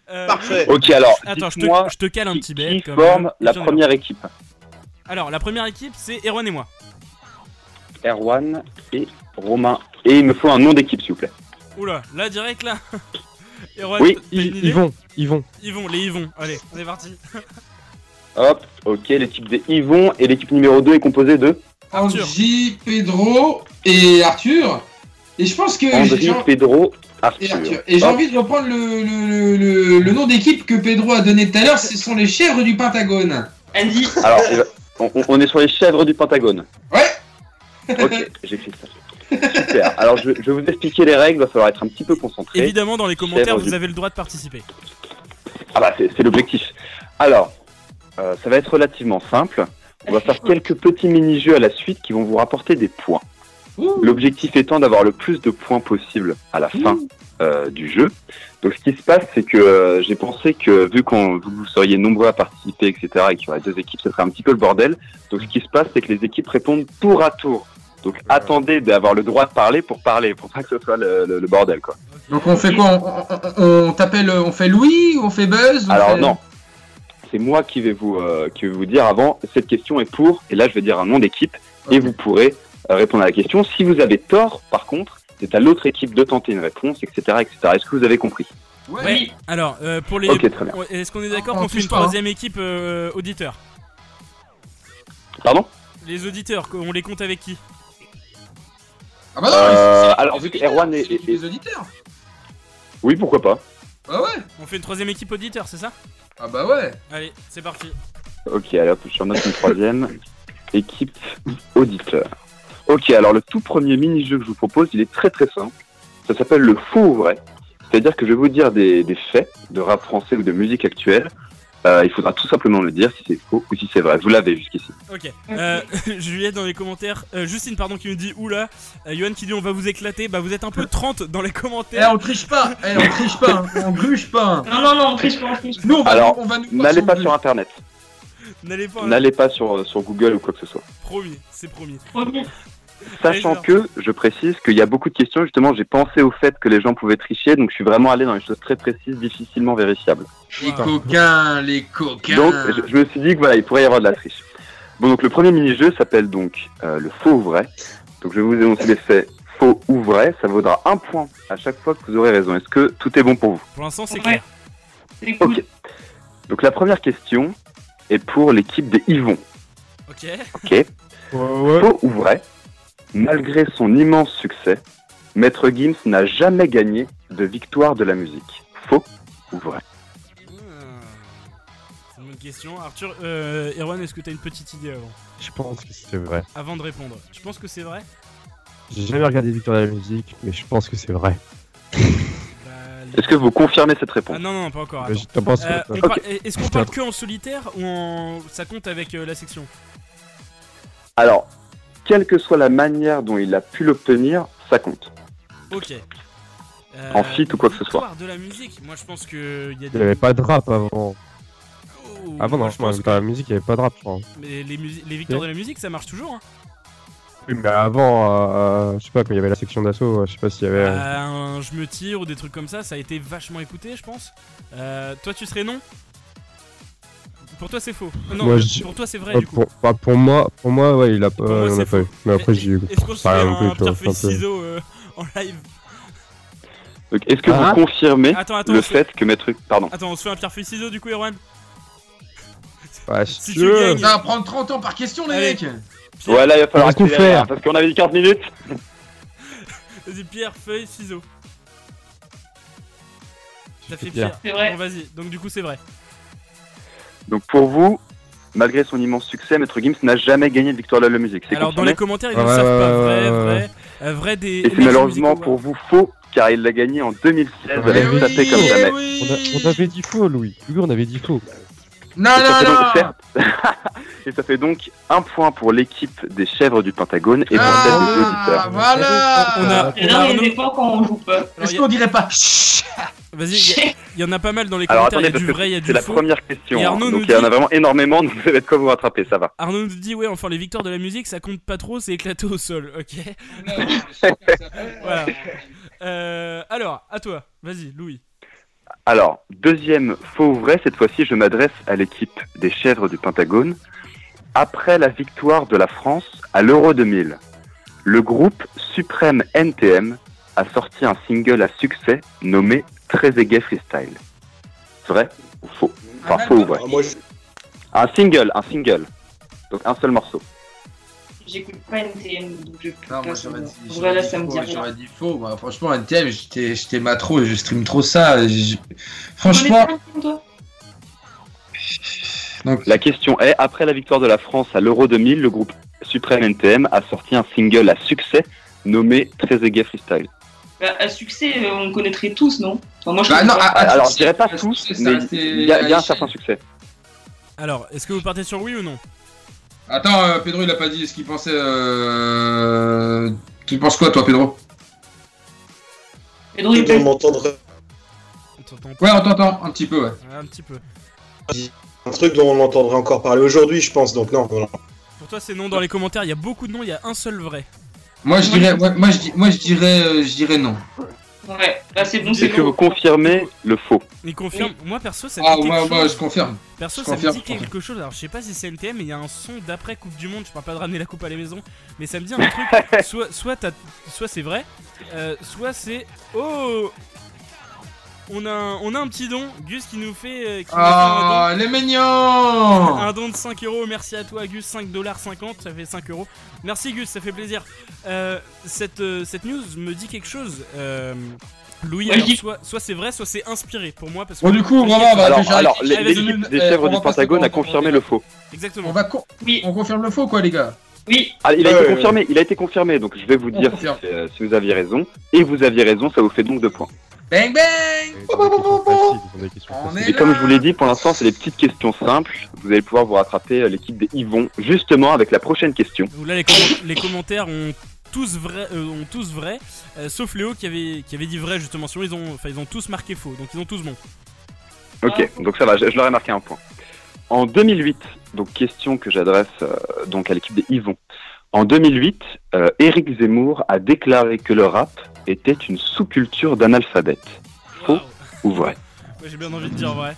A: Euh,
E: Parfait.
R: Ok, alors,
A: Attends, je te,
R: dites-moi
A: je te cale un petit
R: qui
A: bête. quand
R: forme la
A: J'en ai
R: première équipe
A: Alors, la première équipe, c'est Erwan et moi.
R: Erwan et Romain. Et il me faut un nom d'équipe, s'il vous plaît.
A: Oula, là, direct, là. Erwan,
R: Oui,
C: Ils, vont, ils vont.
A: Yvon, les Yvon. Allez, on est parti.
R: Hop, ok, l'équipe des Yvon et l'équipe numéro 2 est composée de
A: Arthur.
B: Angie, Pedro et Arthur. Et je pense que j'ai-
R: Pedro,
B: et
R: Arthur.
B: Et j'ai envie de reprendre le, le, le, le- le nom d'équipe que Pedro a donné tout à l'heure. Ce sont les chèvres du Pentagone.
D: Andy.
R: Alors, on, est sur les chèvres du Pentagone.
B: Ouais.
R: Ok, j'écris ça. Super. Alors, je, je vais vous expliquer les règles. Il va falloir être un petit peu concentré.
A: Évidemment, dans les commentaires, vous
R: du-
A: avez le droit de participer.
R: Ah bah, c'est c'est l'objectif. Alors, euh, ça va être relativement simple. On va faire quelques petits mini-jeux à la suite qui vont vous rapporter des points. L'objectif étant d'avoir le plus de points possible à la fin euh, du jeu. Donc, ce qui se passe, c'est que euh, j'ai pensé que vu qu'on vous, seriez nombreux à participer, etc., et qu'il y aurait deux équipes, ce serait un petit peu le bordel. Donc, ce qui se passe, c'est que les équipes répondent tour à tour. Donc, attendez d'avoir le droit de parler pour parler, pour pas que ce soit le, le- le bordel, quoi.
B: Donc on fait quoi? On, on- on t'appelle, on fait Louis ou on fait Buzz on
R: Alors
B: fait-
R: non, c'est moi qui vais vous euh, qui vais vous dire avant. Cette question est pour, et là je vais dire un nom d'équipe, et vous pourrez euh, répondre à la question. Si vous avez tort, par contre, c'est à l'autre équipe de tenter une réponse, etc., etc. Est-ce que vous avez compris
A: Ouais. Alors, euh, pour les.
R: Ok, très bien.
A: Ouais, Est-ce qu'on est d'accord
B: On
A: qu'on fait une
B: pas, hein.
A: troisième équipe euh, auditeur
R: Pardon
A: Les auditeurs, on les compte avec qui
B: Ah bah non,
R: Euh, alors, vu que Erwan est-
B: les auditeurs.
R: Oui, pourquoi pas
B: Ah ouais.
A: On fait une troisième équipe auditeur, c'est ça
B: Ah bah ouais.
A: Allez, c'est parti.
R: Ok, hop, je note une troisième équipe auditeur. Ok, alors le tout premier mini-jeu que je vous propose, il est très très simple. Ça s'appelle le faux ou vrai. C'est-à-dire que je vais vous dire des, des faits de rap français ou de musique actuelle. Euh, il faudra tout simplement me dire si c'est faux ou si c'est vrai. Vous l'avez jusqu'ici.
A: Ok. Euh, Juliette dans les commentaires. euh, Justine, pardon, qui nous dit oula. Euh, Johan qui dit on va vous éclater. Bah, vous êtes un peu 30 dans les
B: Eh,
A: commentaires.
B: on triche pas. Eh, on triche pas. On gruge pas.
D: Non, non, non, on triche pas, on triche pas.
B: Nous on va,
R: Alors,
B: on va nous
R: N'allez pas
B: sur
R: sur Internet.
A: N'allez pas.
R: N'allez pas sur, sur Google ou quoi que ce soit.
A: Promis, c'est promis.
D: Promis.
R: Sachant que, je précise qu'il y a beaucoup de questions, justement, j'ai pensé au fait que les gens pouvaient tricher, donc je suis vraiment allé dans les choses très précises, difficilement vérifiables.
B: Les coquins, les coquins.
R: Donc, je, je me suis dit que voilà, il pourrait y avoir de la triche. Bon, donc le premier mini-jeu s'appelle donc euh, le faux ou vrai. Donc, je vais vous énoncer les faits faux ou vrai. Ça vaudra un point à chaque fois que vous aurez raison. Est-ce que tout est bon pour vous?
A: Pour l'instant, c'est clair.
D: C'est cool.
R: Ok. Donc, la première question est pour l'équipe des Yvon.
A: Ok.
R: Ok.
C: Ouais, ouais.
R: Faux ou vrai? Malgré son immense succès, Maître Gims n'a jamais gagné de victoire de la musique. Faux ou vrai?
A: Hmm. C'est une bonne question. Arthur, euh, Erwan, est-ce que t'as une petite idée avant?
C: Je pense que c'est vrai.
A: Avant de répondre. Tu penses que c'est vrai?
C: J'ai jamais regardé Victor de la musique, mais je pense que c'est vrai.
A: Bah,
R: Est-ce que vous confirmez cette réponse?
A: Ah non, non, pas encore. Euh, Est-ce qu'on parle que en solitaire ou en... ça compte avec euh, la section?
R: Alors, quelle que soit la manière dont il a pu l'obtenir, ça compte.
A: Ok. Euh,
R: En feat ou quoi que ce soit.
A: de la musique. Moi, je pense que il y a
C: Il
A: des.
C: n'y avait pas de rap avant.
A: Oh,
C: Avant, non,
A: je pense
C: Victor de la musique, il n'y avait pas de rap, je crois.
A: que- Mais les, victoires de la musique, ça marche toujours. Hein.
C: Oui, mais avant, euh, je sais pas, quand il y avait la section d'assaut, euh, je sais pas s'il y avait. euh,
A: Euh, un je me tire ou des trucs comme ça, ça a été vachement écouté, je pense. Euh, toi, tu serais non? Pour toi, c'est faux. Non,
C: Moi, je-
A: pour toi, c'est vrai
C: euh,
A: du coup.
C: pour, bah, pour moi, pour moi, ouais, il a pas,
A: Pour moi,
C: il en
A: c'est
C: a pas eu. Mais après, j'ai eu.
A: Est-ce qu'on se fait un
C: non plus, tu
A: pierre feuille ciseaux euh, en live
R: Donc, est-ce que
C: Ah.
R: vous confirmez
A: Attends, attends,
R: le
A: c'est-
R: fait que Maître... Pardon.
A: Attends, on se fait un pierre feuille ciseaux du coup, Erwan
C: Ouais,
A: Si tu
C: tu veux.
A: gagnes-
B: Ça va prendre 30 ans par question, les
A: Allez.
B: mecs.
A: Pierre-
R: Ouais, là, il va falloir
C: tout
R: accélérer,
C: faire.
R: hein, parce qu'on avait dit 40 minutes.
A: Vas-y, pierre, feuille, ciseaux. T'as fait
C: Pierre.
A: pierre.
D: C'est vrai.
A: Bon, vas-y, donc du coup, c'est vrai.
R: Donc, pour vous, malgré son immense succès, Maître Gims n'a jamais gagné de victoire de la musique. C'est
A: Alors, dans les commentaires, ils ne
C: Ouais,
A: savent pas vrai, vrai. Euh, vrai des.
R: Et c'est malheureusement
A: Music
R: pour vous faux, car il l'a gagné en 2016 avec
C: oui,
R: Tapé comme jamais.
C: On, a- on avait dit faux, Louis. Louis, on avait dit faux.
B: Non,
R: Et ça fait
B: non,
R: donc-
B: non
R: certes. Et ça fait donc un point pour l'équipe des chèvres du Pentagone et pour
B: Ah,
R: celle des auditeurs.
B: voilà
A: On a,
D: Et
A: on a
D: là, on n'est pas quand on joue pas.
B: Est-ce qu'on dirait pas
A: Vas-y, il y a- il y, en a pas mal dans les
R: Alors
A: commentaires. Il y
R: attendez,
A: a
R: parce
A: du
R: que
A: vrai, il y a du
R: c'est la première question. Hein.
A: Arnaud
R: donc
A: nous
R: il y en a
A: dit-
R: vraiment énormément, donc vous avez de quoi vous rattraper, ça va.
A: Arnaud nous dit ouais enfin les victoires de la musique ça compte pas trop c'est éclaté au sol ok voilà Euh, alors à toi vas-y Louis
R: Alors, deuxième faux ou vrai, cette fois-ci je m'adresse à l'équipe des chèvres du Pentagone. Après la victoire de la France à l'Euro 2000, le groupe Suprême NTM a sorti un single à succès nommé Très Gay Freestyle. Vrai ou faux? Enfin, faux ou vrai?
E: Ah,
R: Un single, un single. Donc un seul morceau.
D: J'écoute pas NTM, donc je peux
B: Non,
D: pas
B: moi j'aurais dit, j'aurais dit
D: ça me
B: faux,
D: dit rien.
B: j'aurais dit faux. Bah, franchement, NTM, j'étais j'étais matro et je stream trop ça. je- Franchement, Donc-
R: La question est, après la victoire de la France à l'Euro 2000, le groupe Suprême NTM a sorti un single à succès nommé Très Gay Freestyle.
D: Bah, à succès, euh, on connaîtrait tous, non? Enfin, moi, je
B: Bah,
D: connais
B: non,
D: pas.
B: ah,
R: Alors, je dirais pas tous, mais il y y a un certain succès.
A: alors est-ce que vous partez sur oui ou non?
B: Attends, euh, Pedro, il a pas dit ce qu'il pensait. Euh... Tu penses quoi, toi, Pedro?
D: Pedro, il peut-
A: pas.
B: Ouais, on t'entend un petit peu, ouais.
A: Ouais, un petit peu
E: un truc dont on entendrait encore parler aujourd'hui, je pense. Donc non,
A: pour toi c'est non dans les commentaires il y a beaucoup de noms il y a un seul vrai
B: Moi, je dirais, ouais, moi, je, dis- moi, je dirais, euh, je dirais non.
D: Ouais, bah, c'est bon, c'est
R: Est-ce que
D: bon.
R: vous confirmez le faux
A: il confirme moi perso ça me
B: Ah,
A: dit quelque
B: moi,
A: chose
B: moi, je confirme.
A: Perso,
B: Je
A: ça
B: confirme,
A: me dit
B: je
A: quelque chose. Alors, je sais pas si c'est NTM, mais il y a un son d'après Coupe du Monde. Je parle pas de ramener la coupe à la maison, mais ça me dit un truc. soit, soit, t'as- soit c'est vrai, euh, soit c'est. Oh on a, un, on a un petit don, Gus qui nous fait. euh, qui nous fait un
B: Ah, les
A: don.
B: mignons
A: Un don de 5 euros, merci à toi Gus, 5,50$, ça fait 5 euros. Merci Gus, ça fait plaisir. Euh, cette, euh, cette news me dit quelque chose. Euh, Louis,
D: Ouais,
A: alors, soit, soit c'est vrai, soit c'est inspiré pour moi. Parce que
B: Bon, du coup, vraiment, bah,
R: Alors,
B: déjà,
R: alors l'équipe des chèvres du Pentagone a confirmé le faux.
A: Exactement.
B: On, va
D: Oui.
B: on confirme le faux, quoi, les gars
D: Oui,
R: Ah, il a été confirmé, il a été confirmé, donc je vais vous dire euh, si vous aviez raison. Et vous aviez raison, ça vous fait donc deux points.
B: Bang, bang
C: Et
R: comme je vous l'ai dit, pour l'instant, c'est des petites questions simples. Vous allez pouvoir vous rattraper euh, l'équipe des Yvon, justement avec la prochaine question.
A: Donc là, les, commen- les commentaires ont tous vrai, euh, ont tous vrai euh, sauf Léo qui avait, qui avait dit vrai justement. Sinon, ils ont, enfin, ils ont tous marqué faux, donc ils ont tous bon.
R: Ok, donc ça va, je, je leur ai marqué un point. En 2008, donc question que j'adresse euh, donc à l'équipe des Yvon. En 2008, euh, Éric Zemmour a déclaré que le rap était une sous-culture d'analphabète. Faux ou vrai
A: Moi, j'ai bien envie de dire vrai.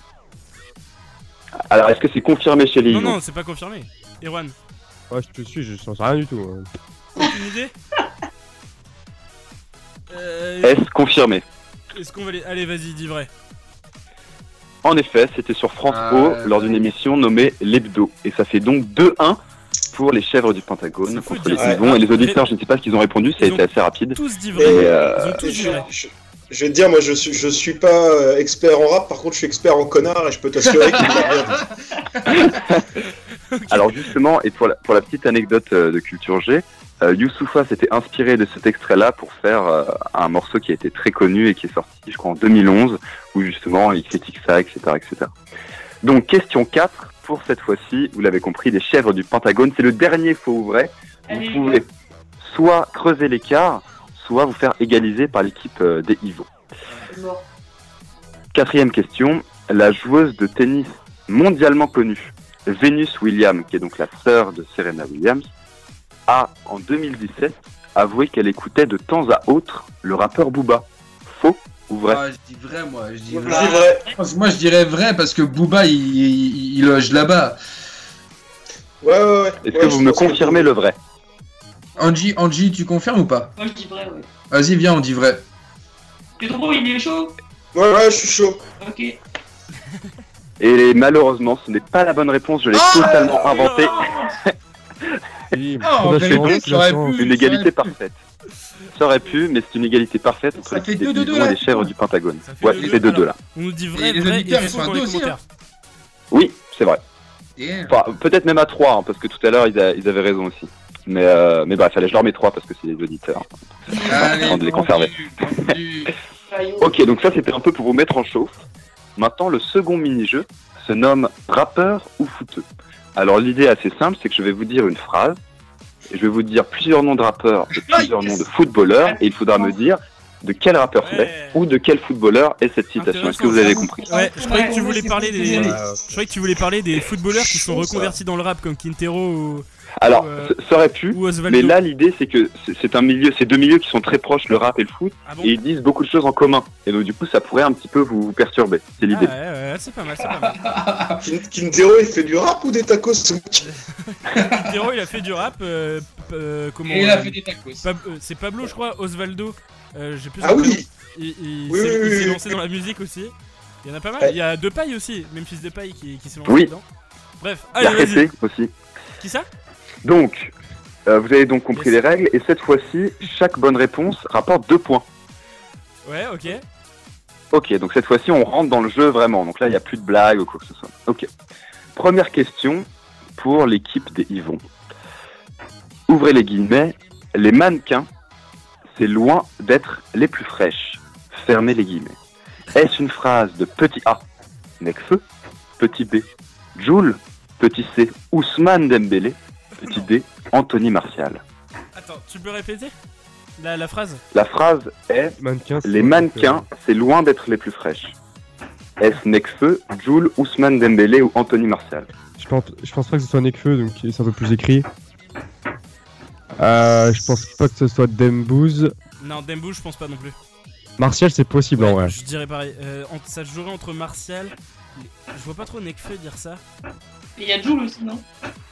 R: Alors, est-ce que c'est confirmé chez les
A: Non, non, c'est pas confirmé. Erwan,
C: Ouais, je te suis, je sais rien du tout. hein.
A: aucune idée euh,
R: Est-ce confirmé
A: Est-ce qu'on va les... Allez, vas-y, dis vrai.
R: En effet, c'était sur France
B: Ah,
R: O
B: ouais,
R: lors d'une émission nommée L'Hebdo. Et ça fait donc 2-1 pour les chèvres du Pentagone
A: C'est fou de
R: contre les
A: dire ça.
R: Yvon. Et les auditeurs, je ne sais pas ce qu'ils ont répondu, ça a
A: Ils
R: été assez rapide.
A: Tous dit
E: Et,
A: vrai.
R: euh,
A: Ils ont tous dit vrai.
E: je- je vais te dire, moi, je suis, je suis pas euh, expert en rap. Par contre, je suis expert en connard et je peux t'assurer qu'il bien dit.
R: Alors justement, et pour la, pour la petite anecdote euh, de Culture G, euh, Youssoufa s'était inspiré de cet extrait-là pour faire euh, un morceau qui a été très connu et qui est sorti, je crois, en 2011, où justement il critique ça, etc. etc. Donc question 4, pour cette fois-ci, vous l'avez compris, les chèvres du Pentagone, c'est le dernier faux ou vrai. Vous
D: Allez,
R: pouvez soit creuser l'écart, vous faire égaliser par l'équipe euh, des Ivo. Quatrième question, la joueuse de tennis mondialement connue, Venus Williams, qui est donc la sœur de Serena Williams, a en 2017 avoué qu'elle écoutait de temps à autre le rappeur Booba. Faux ou vrai?
B: Ah, je dis vrai, moi. Je dis
E: Je
B: vrai.
E: dis vrai.
B: Parce que Moi, je dirais vrai parce que Booba, il, il, il loge là-bas.
E: Ouais, ouais, ouais.
R: Est-ce
E: Ouais,
R: que vous me
E: que-
R: confirmez le vrai?
B: Angie, Angie, tu confirmes ou pas
D: Moi, je dis vrai, ouais.
B: Vas-y, viens, on dit vrai.
D: Pedro, il est chaud
E: Ouais, ouais, je suis chaud.
D: Ok.
R: Et malheureusement, ce n'est pas la bonne réponse, je l'ai
B: Ah
R: totalement inventée.
B: Pu.
R: Une égalité parfaite. Ça aurait pu, mais c'est une égalité parfaite entre des
B: deux,
R: et les chèvres du Pentagone.
A: Ça fait
R: Ouais,
A: deux,
R: c'est
A: deux.
R: 2-2 là.
A: On nous dit vrai,
B: Et les
A: vrai
B: auditeurs, ils
A: faux
B: sont à
A: dans
B: deux
A: les
B: aussi, hein.
A: commentaires.
R: Oui, c'est vrai. Enfin, peut-être même à 3, hein, parce que tout à l'heure, ils avaient raison aussi. Mais, euh, mais bref, allez, je leur mets trois parce que c'est les auditeurs. Avant de les conserver. Ok, donc ça c'était un peu pour vous mettre en chauffe. Maintenant, le second mini-jeu se nomme rappeur ou footeux. Alors l'idée est assez simple, c'est que je vais vous dire une phrase, et je vais vous dire plusieurs noms de rappeurs, et plusieurs noms de footballeurs, et il faudra me dire de quel rappeur c'est ou de quel footballeur est cette citation. Est-ce que vous avez compris?
A: Ouais, je croyais que tu voulais parler des, je croyais que tu voulais parler des footballeurs qui sont reconvertis dans le rap comme Quintero ou.
R: Alors,
A: ou, euh,
R: ça- aurait pu, mais là l'idée c'est que c'est- un milieu, c'est deux milieux qui sont très proches, le rap et le foot,
A: Ah bon
R: et ils disent beaucoup de choses en commun. Et donc du coup, ça pourrait un petit peu vous, vous perturber. C'est l'idée.
A: Ah ouais, ouais, c'est pas mal, c'est pas mal.
E: Quintero, il fait du rap ou des tacos
A: Quintero, il a fait du rap. euh, euh, comment
B: Et il a fait des tacos.
A: Euh, c'est Pablo, je crois, Osvaldo. euh, J'ai plus
E: Ah oui.
A: Il, il
E: Oui,
A: s'est
E: oui,
A: lancé dans la musique aussi. Il y en a pas mal.
E: Ouais.
A: Il y a Depaille aussi, même fils de paille qui, qui s'est lancé
R: Oui.
A: dedans. Bref,
R: Il y a
A: allez, vas-y.
R: Aussi.
A: Qui ça?
R: Donc, euh, vous avez donc compris les règles, et cette fois-ci, chaque bonne réponse rapporte deux points.
A: Ouais, ok.
R: Ok, donc cette fois-ci, on rentre dans le jeu vraiment. Donc là, il n'y a plus de blagues ou quoi que ce soit. Ok. Première question pour l'équipe des Yvon. Ouvrez les guillemets. Les mannequins, c'est loin d'être les plus fraîches. Fermez les guillemets. Est-ce une phrase de petit A, Necfeu, petit B, Joule, petit C, Ousmane Dembélé, petit D, Anthony Martial
A: Attends, tu peux répéter la, la phrase?
R: La phrase est
C: Mannequin, c'est
R: Les mannequins, c'est loin d'être les plus fraîches. Est-ce Nekfeu, Joule, Ousmane Dembélé ou Anthony Martial?
C: Je pense, je pense pas que ce soit Nekfeu, donc c'est un peu plus écrit. Euh, je pense pas que ce soit Dembouz.
A: Non, Dembo, je pense pas non plus.
C: Martial, c'est possible en vrai.
A: Je dirais pareil. Euh, ça se jouerait entre Martial. Je vois pas trop Nekfeu dire ça.
D: Et il y a Jules aussi, non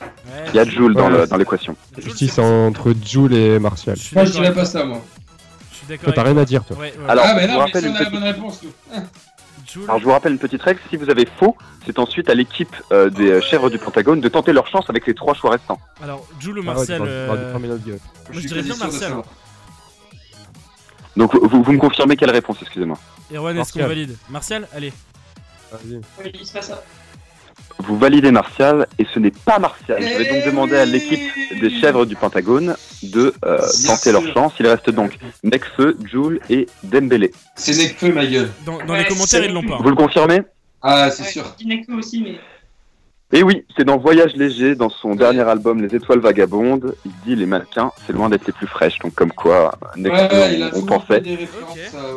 A: Ouais,
R: Il y a Joule dans
C: Ouais.
R: le- dans l'équation.
C: C'est entre Joule et Martial.
A: suis
B: Moi, je
A: d'accord
B: dirais pas ça, moi.
A: Je suis d'accord.
C: Toi, t'as
A: avec
C: rien à dire, toi.
A: Ouais, ouais.
R: Alors,
B: ah, mais
R: je vous
B: non, mais
R: rappelle
B: si on
R: une
B: a la
R: petite-
B: bonne réponse, nous.
A: Joule-
R: Alors je vous rappelle une petite règle, si vous avez faux, c'est ensuite à l'équipe euh, des euh, chèvres du Pentagone de tenter leur chance avec les trois choix restants.
A: Alors, Jules ou
C: Ah de
A: euh. Moi,
B: Je suis
A: dirais bien
B: quasi sûr de
A: Martial.
B: savoir.
R: Donc vous, vous me confirmez quelle réponse, excusez-moi
A: Erwan, est-ce qu'on
C: Martial.
A: valide? Martial Allez.
C: Vas-y.
D: Oui, c'est pas ça.
R: Vous validez Martial et ce n'est pas Martial. Je vais donc
B: Eh
R: demander à l'équipe des chèvres du Pentagone de euh, tenter leur chance. Il reste donc Nekfeu, Joule et Dembélé.
B: C'est Nekfeu, ma gueule.
A: Dans, dans
D: Ouais,
A: les commentaires, ils l'ont pas.
R: Vous le confirmez?
B: Ah, c'est
D: Ouais,
B: sûr.
D: Nekfeu aussi, mais.
R: Et oui, c'est dans Voyage léger, dans son dernier album Les Étoiles Vagabondes, il dit les mannequins, c'est loin d'être les plus fraîches. Donc comme quoi, Nekfeu,
B: Ouais, ouais, il a
R: on, pensait.
B: des références à,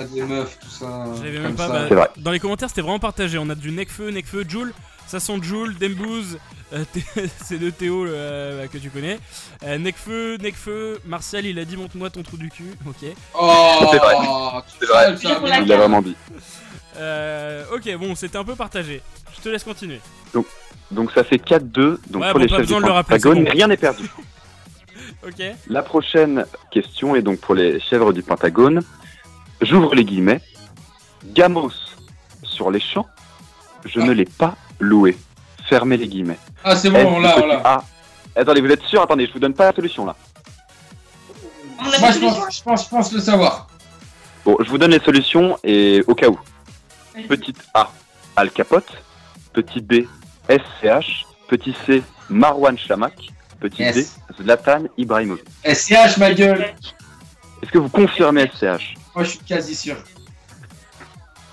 B: à des meufs, tout ça.
A: Je l'avais même pas. bah,
R: C'est vrai.
A: Dans les commentaires, c'était vraiment partagé. On a du Nekfeu, Nekfeu, Joule. Ça sent Joule, Dembouz, euh, c'est de Théo euh, que tu connais. Euh, Nekfeu, Nekfeu, Martial, il a dit montre-moi ton trou du cul. Ok.
B: Oh,
R: C'est vrai.
B: tu
R: C'est vrai.
B: sales, ça,
D: Il
R: l'a vraiment dit.
A: Euh, ok, bon, c'était un peu partagé. Je te laisse continuer.
R: Donc ça fait 4-2 donc
A: Ouais,
R: pour
A: bon,
R: les chefs du Pentagone,
A: bon.
R: rien n'est perdu.
A: Ok.
R: La prochaine question est donc pour les chèvres du Pentagone. J'ouvre les guillemets. Gamos sur les champs, je ne l'ai pas loué. Fermez les guillemets.
B: Ah, c'est bon, on l'a, on
R: petit
B: l'a.
R: A Attendez, vous êtes sûr? Attendez, je vous donne pas la solution là.
B: Moi, je pense, je pense, je pense le savoir.
R: Bon, je vous donne les solutions et au cas où.
D: Vas-y.
R: Petit A, Al Capote. Petit B, SCH. Petit C, Marwan Chamak. Petit
B: Yes.
R: D, Zlatan Ibrahimovic.
B: SCH, ma gueule.
R: Est-ce que vous confirmez SCH
B: Moi, je suis quasi sûr.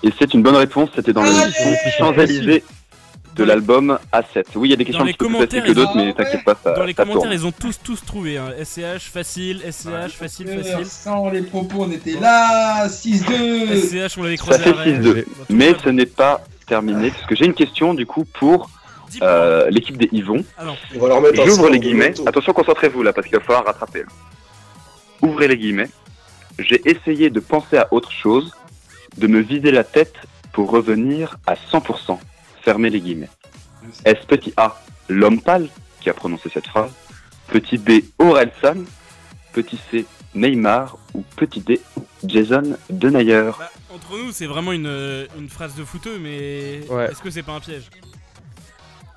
R: Et c'est une bonne réponse, c'était dans
B: Allez
R: l'émission Champs-Élysées de l'album A7. Oui, il y a des questions un petit peu plus faciles que d'autres, mais t'inquiète pas, ça,
A: Dans les
R: ça
A: commentaires,
R: tourne.
A: ils ont tous tous trouvé. Hein. SCH facile, SCH facile, facile.
B: Sans les propos, on était là. 6-2.
A: SCH, on l'avait
R: Ça
A: croisé
R: fait
A: à Rennes.
R: 6-2.
A: Dans tout
R: Mais
A: le
R: ce n'est pas terminé, parce que j'ai une question du coup pour euh, l'équipe des Yvon.
A: Ah
R: J'ouvre les guillemets. Attention, concentrez-vous là, parce qu'il va falloir rattraper. Ouvrez les guillemets. J'ai essayé de penser à autre chose, de me vider la tête pour revenir à 100%. Fermez les guillemets. Est-ce petit A, l'homme pâle, qui a prononcé cette phrase? Petit B, Orelsan Petit C, Neymar? Ou petit D, Jason Denayer?
A: Bah, entre nous, c'est vraiment une, euh, une phrase de fouteux, mais
C: Ouais.
A: est-ce que c'est pas un piège?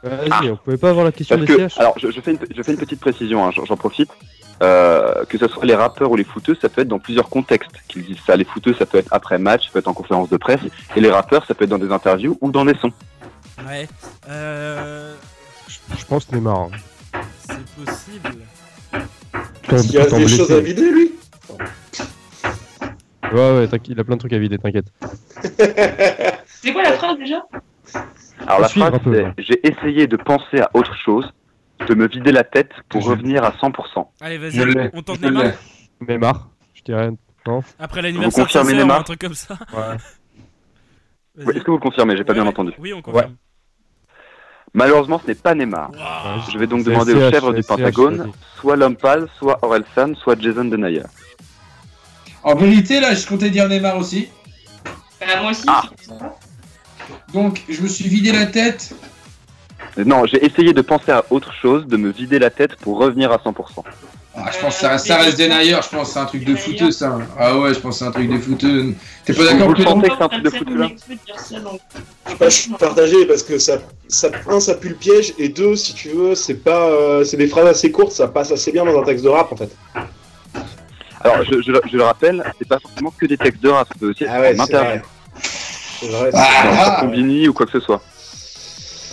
C: Vas-y, on pouvait pas avoir la question
R: Parce
C: des
R: que, alors, je, je fais une, je fais une petite précision, hein, j'en profite. Euh, que ce soit les rappeurs ou les footeux, ça peut être dans plusieurs contextes qu'ils disent ça. Les footeux, ça peut être après match, ça peut être en conférence de presse, et les rappeurs, ça peut être dans des interviews ou dans des sons.
A: Ouais. Euh,
C: Je pense Neymar. hein.
A: c'est possible.
E: Il y a des choses à vider, lui
C: Ouais, ouais, t'inquiète, il a plein de trucs à vider, t'inquiète.
D: C'est quoi la phrase déjà?
R: Alors la
C: suivre
R: phrase c'est
C: ouais.
R: j'ai essayé de penser à autre chose, de me vider la tête pour revenir à 100%.
A: Allez, vas-y, on tente Neymar.
C: Neymar, je dirais. Non
A: Après l'anniversaire de sa
R: confirmez
A: sœur ou
R: Neymar
A: un truc comme ça.
C: Ouais.
R: Est-ce que vous le confirmez? J'ai pas bien entendu.
A: Oui, on confirme.
R: Malheureusement, ce n'est pas Neymar. Je vais donc demander aux chèvres du Pentagone, soit Lompal, soit Orelsan, soit Jason Denayer.
B: En vérité, là, je comptais dire Neymar aussi.
D: Bah, moi aussi.
R: Ah.
B: Donc, je me suis vidé la tête.
R: Non, j'ai essayé de penser à autre chose, de me vider la tête pour revenir à 100%.
B: Ah, je pense que ça, ça reste Denayer, je pense que c'est un truc de fouteux ça. Ah ouais, je pense que c'est un truc de fouteux. T'es pas d'accord
R: sentez que c'est un truc de foot là
E: Je sais pas, je suis partagé parce que ça, ça, un, ça pue le piège, et deux, si tu veux, c'est pas, euh, c'est des phrases assez courtes, ça passe assez bien dans un texte de rap en fait.
R: Alors, je, je le- je le rappelle, c'est pas forcément que des textes de rap, ça peut aussi
E: Ah ouais, c'est vrai. C'est vrai.
B: Ah,
R: un combini ou quoi que ce soit.